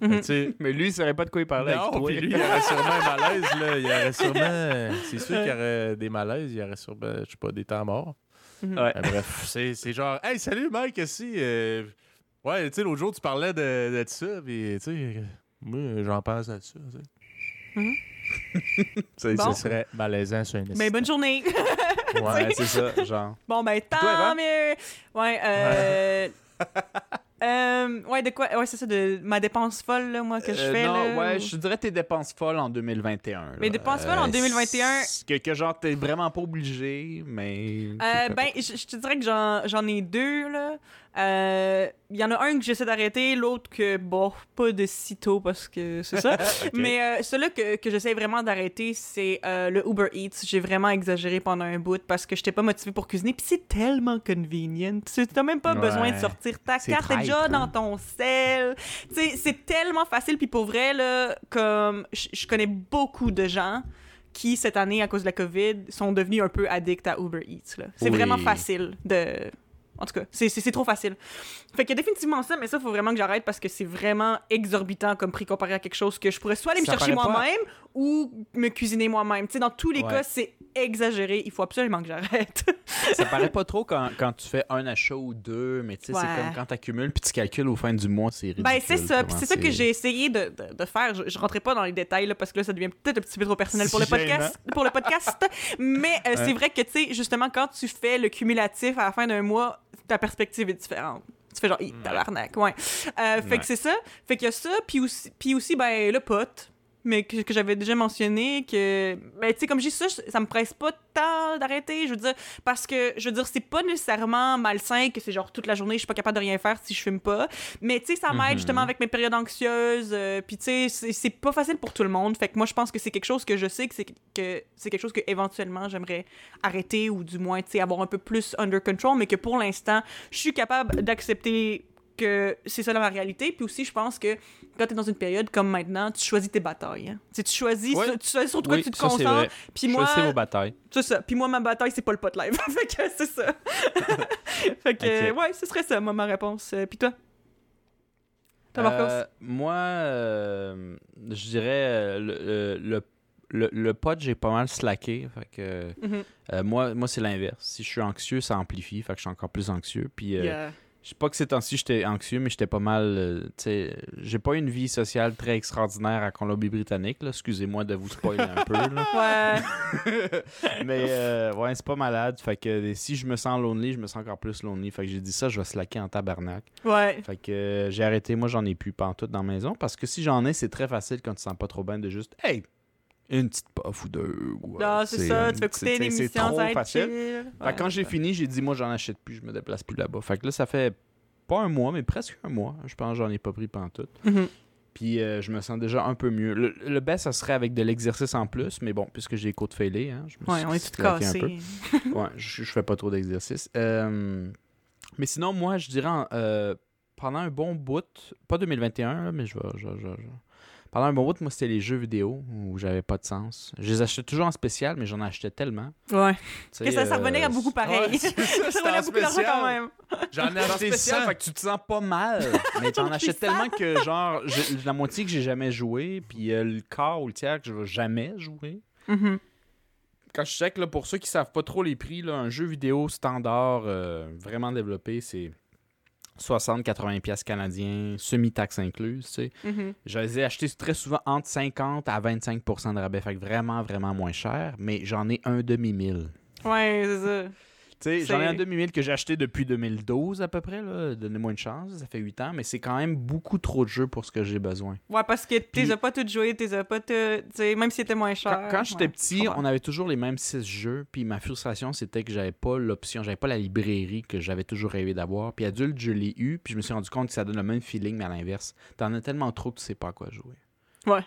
Mhm. sais, Mais lui, il saurait pas de quoi il parlait non, avec toi. lui, il y aurait sûrement un malaise, là. Il y aurait sûrement. C'est sûr qu'il y aurait des malaises, il y aurait sûrement, je sais pas, des temps morts. Mhm. Ouais. Euh, bref, c'est c'est genre, hey, salut Mike, euh, ouais, tu sais, l'autre jour, tu parlais de, de ça, puis tu sais, moi, j'en pense à ça. Bon. Ce serait malaisant sur un Mais bonne journée. Ouais, c'est ça, genre. bon, ben, tant mieux. Ouais, euh. euh, ouais, de quoi Ouais, c'est ça, de ma dépense folle, là, moi, que je Euh, fais. non, là, ouais, ou- je dirais tes dépenses folles en 2021. Mes dépenses folles en 2021. c'est Que, que genre, t'es vraiment pas obligé, mais. Euh, ben, je, je te dirais que j'en, j'en ai deux, là. Euh, Il y en a un que j'essaie d'arrêter, l'autre que, bon, pas de sitôt parce que c'est ça. Mais euh, celui-là que, que j'essaie vraiment d'arrêter, c'est euh, le Uber Eats. J'ai vraiment exagéré pendant un bout parce que j'étais pas motivée pour cuisiner. Puis c'est tellement convenient. Tu n'as même pas Ouais. besoin de sortir ta carte, t'es déjà dans ton sel. C'est tellement facile. Puis pour vrai, là, comme je connais beaucoup de gens qui, cette année, à cause de la COVID, sont devenus un peu addicts à Uber Eats. C'est Oui. vraiment facile de... En tout cas, c'est- trop facile. Fait que définitivement ça, mais ça, faut vraiment que j'arrête parce que c'est vraiment exorbitant comme prix comparé à quelque chose que je pourrais soit aller me Ça chercher moi-même ou me cuisiner moi-même. Tu sais, dans tous les Ouais. cas, c'est exagéré. Il faut absolument que j'arrête. Ça paraît pas trop quand, quand tu fais un achat ou deux, mais tu sais, Ouais. c'est comme quand t'accumules puis tu calcules au fin du mois, c'est ridicule. Ben, c'est ça. C'est ça que j'ai essayé de, de, de faire. Je, je rentrais pas dans les détails là, parce que là, ça devient peut-être un petit peu trop personnel pour le podcast. Pour le podcast. Mais euh, c'est vrai que, tu sais, justement, quand tu fais le cumulatif à la fin d'un mois, ta perspective est différente. Tu fais genre, Hi, tabarnak, ouais. Euh, fait que c'est ça. Fait qu'il y a ça. Puis aussi, puis aussi, ben, le pote. Mais que, que j'avais déjà mentionné, que. Ben, tu sais, comme je dis ça, ça me presse pas tant d'arrêter. Je veux dire, parce que, je veux dire, c'est pas nécessairement malsain que c'est genre toute la journée, je suis pas capable de rien faire si je fume pas. Mais tu sais, ça m'aide Mhm. justement avec mes périodes anxieuses. euh, Puis tu sais, c'est pas facile pour tout le monde. Fait que moi, je pense que c'est quelque chose que je sais que c'est que c'est quelque chose que éventuellement j'aimerais arrêter ou du moins, tu sais, avoir un peu plus under control. Mais que pour l'instant, je suis capable d'accepter que c'est ça la réalité. Puis aussi, je pense que quand tu es dans une période comme maintenant, tu choisis tes batailles. hein. Tu choisis, Ouais. sur- tu choisis sur quoi Oui, tu te ça, concentres. Puis moi, Choisissez vos batailles. c'est ça. Puis moi, ma bataille, c'est pas le pot live. fait que c'est ça. fait que, ouais, ce serait ça, moi, ma réponse. Euh, Puis toi? Euh, moi, euh, je dirais euh, le, le, le, le pot, j'ai pas mal slacké. Fait que, Mhm. euh, moi, moi c'est l'inverse. Si je suis anxieux, ça amplifie. Fait que je suis encore plus anxieux. Puis, Yeah. Je sais pas que ces temps-ci, j'étais anxieux, mais j'étais pas mal. euh, tu sais, j'ai pas une vie sociale très extraordinaire à Colombie-Britannique. là. Excusez-moi de vous spoiler un peu. là. Ouais. mais euh, ouais, c'est pas malade. Fait que si je me sens lonely, je me sens encore plus lonely. Fait que j'ai dit ça, je vais slacker en tabarnak. Ouais. Fait que euh, j'ai arrêté. Moi, j'en ai plus pantoute dans la maison. Parce que si j'en ai, c'est très facile quand tu sens pas trop bien de juste, hey, une petite puff ou deux. ou, euh, Non, c'est ça. Tu fais c'est- écouter ça va chill. Ouais, que quand j'ai fini, j'ai dit, moi, j'en achète plus, je me déplace plus là-bas. Fait que là, ça fait pas un mois, mais presque un mois. Je pense que j'en ai pas pris pantoute. Mhm. Puis euh, je me sens déjà un peu mieux. Le, le best, ça serait avec de l'exercice en plus, mais bon, puisque j'ai les côtes fêlées, hein, je me Ouais, suis on est peu. cassés. Ouais, je, je fais pas trop d'exercice. Euh, mais sinon, moi, je dirais en- euh, pendant un bon bout, pas 2021, là, mais je vais. je je vais- je vais- Pendant un bon bout, moi, c'était les jeux vidéo où j'avais pas de sens. Je les achetais toujours en spécial, mais j'en achetais tellement. Ouais. Que ça, ça revenait euh, à beaucoup pareil. Ouais, ça, revenait à en beaucoup d'argent spécial. quand même. J'en ai acheté spécial, 100. fait que tu te sens pas mal. Mais t'en achètes tellement que, genre, la moitié que j'ai jamais joué, puis euh, le quart ou le tiers que je vais jamais jouer. Mhm. Quand je check, là, pour ceux qui savent pas trop les prix, là, un jeu vidéo standard euh, vraiment développé, c'est 60-80$ piastres canadiens, semi-taxe incluse, tu sais. Mhm. Je les ai achetés très souvent entre 50 à 25% de rabais, fait que vraiment, vraiment moins cher, mais j'en ai un demi-mille. Ouais, c'est ça. J'en ai un C'est- demi-mille que j'ai acheté depuis 2012 à peu près. là. Donnez-moi une chance, ça fait 8 ans, mais c'est quand même beaucoup trop de jeux pour ce que j'ai besoin. Ouais, parce que Puis- t'es as pas toutes joué, t'es as pas tout. Tu sais, même si c'était moins cher. Quand, quand j'étais ouais, petit, on avait toujours les mêmes 6 jeux, puis ma frustration, c'était que j'avais pas l'option, j'avais pas la librairie que j'avais toujours rêvé d'avoir. Puis adulte, je l'ai eu, puis je me suis rendu compte que ça donne le même feeling, mais à l'inverse. T'en as tellement trop que tu sais pas à quoi jouer. Ouais.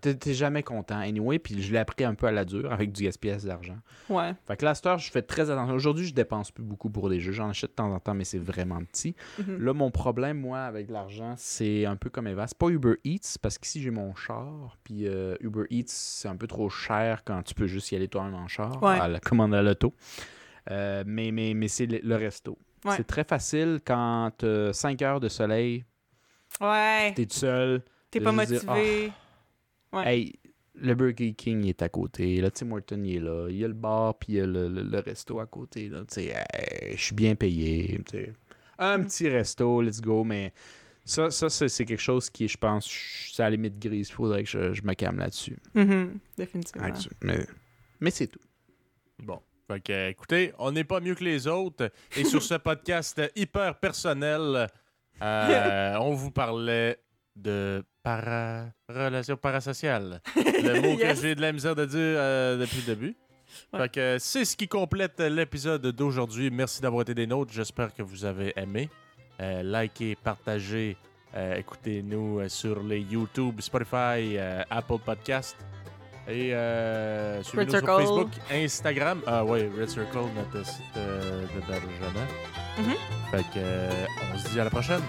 T'es- jamais content. Anyway, puis je l'ai appris un peu à la dure avec du gaspillage d'argent. Ouais. Fait que là, cette heure, je fais très attention. Aujourd'hui, je dépense plus beaucoup pour des jeux. J'en achète de temps en temps, mais c'est vraiment petit. Mhm. Là, mon problème, moi, avec l'argent, c'est un peu comme Eva. C'est pas Uber Eats, parce qu'ici, j'ai mon char. Puis euh, Uber Eats, c'est un peu trop cher quand tu peux juste y aller toi-même en char, Ouais. à la commande à l'auto. Euh, mais mais, mais c'est le, le resto. Ouais. C'est très facile quand tu 5 heures de soleil, Ouais. t'es tout seul. T'es pas dire, motivé. Ouais. Hey, le Burger King il est à côté. Là, Tim Horton il est là. Il y a le bar, puis il y a le, le- le resto à côté. Là, tu sais, hey, je suis bien payé. Un Mm. petit resto, let's go. Mais ça, ça c'est c'est quelque chose qui, je pense, c'est à la limite grise. Il faudrait que je, je me calme là-dessus. Mhm. Définitivement. Mais, mais c'est tout. Bon. Fait que, écoutez, on n'est pas mieux que les autres. Et sur ce podcast hyper personnel, euh, on vous parlait de para... relations parasociales. Le mot Yes. que j'ai de la misère de dire euh, depuis le début. Ouais. Fait que c'est ce qui complète l'épisode d'aujourd'hui. Merci d'avoir été des nôtres. J'espère que vous avez aimé. Euh, likez, partagez. euh, Écoutez-nous euh, sur les YouTube, Spotify, euh, Apple Podcast. Et euh, suivez-nous sur. Facebook, Instagram. Ah oui, Red Circle, notre site euh, d'hébergement. Fait que euh, on se dit à la prochaine.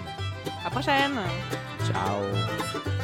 À prochaine. Ciao.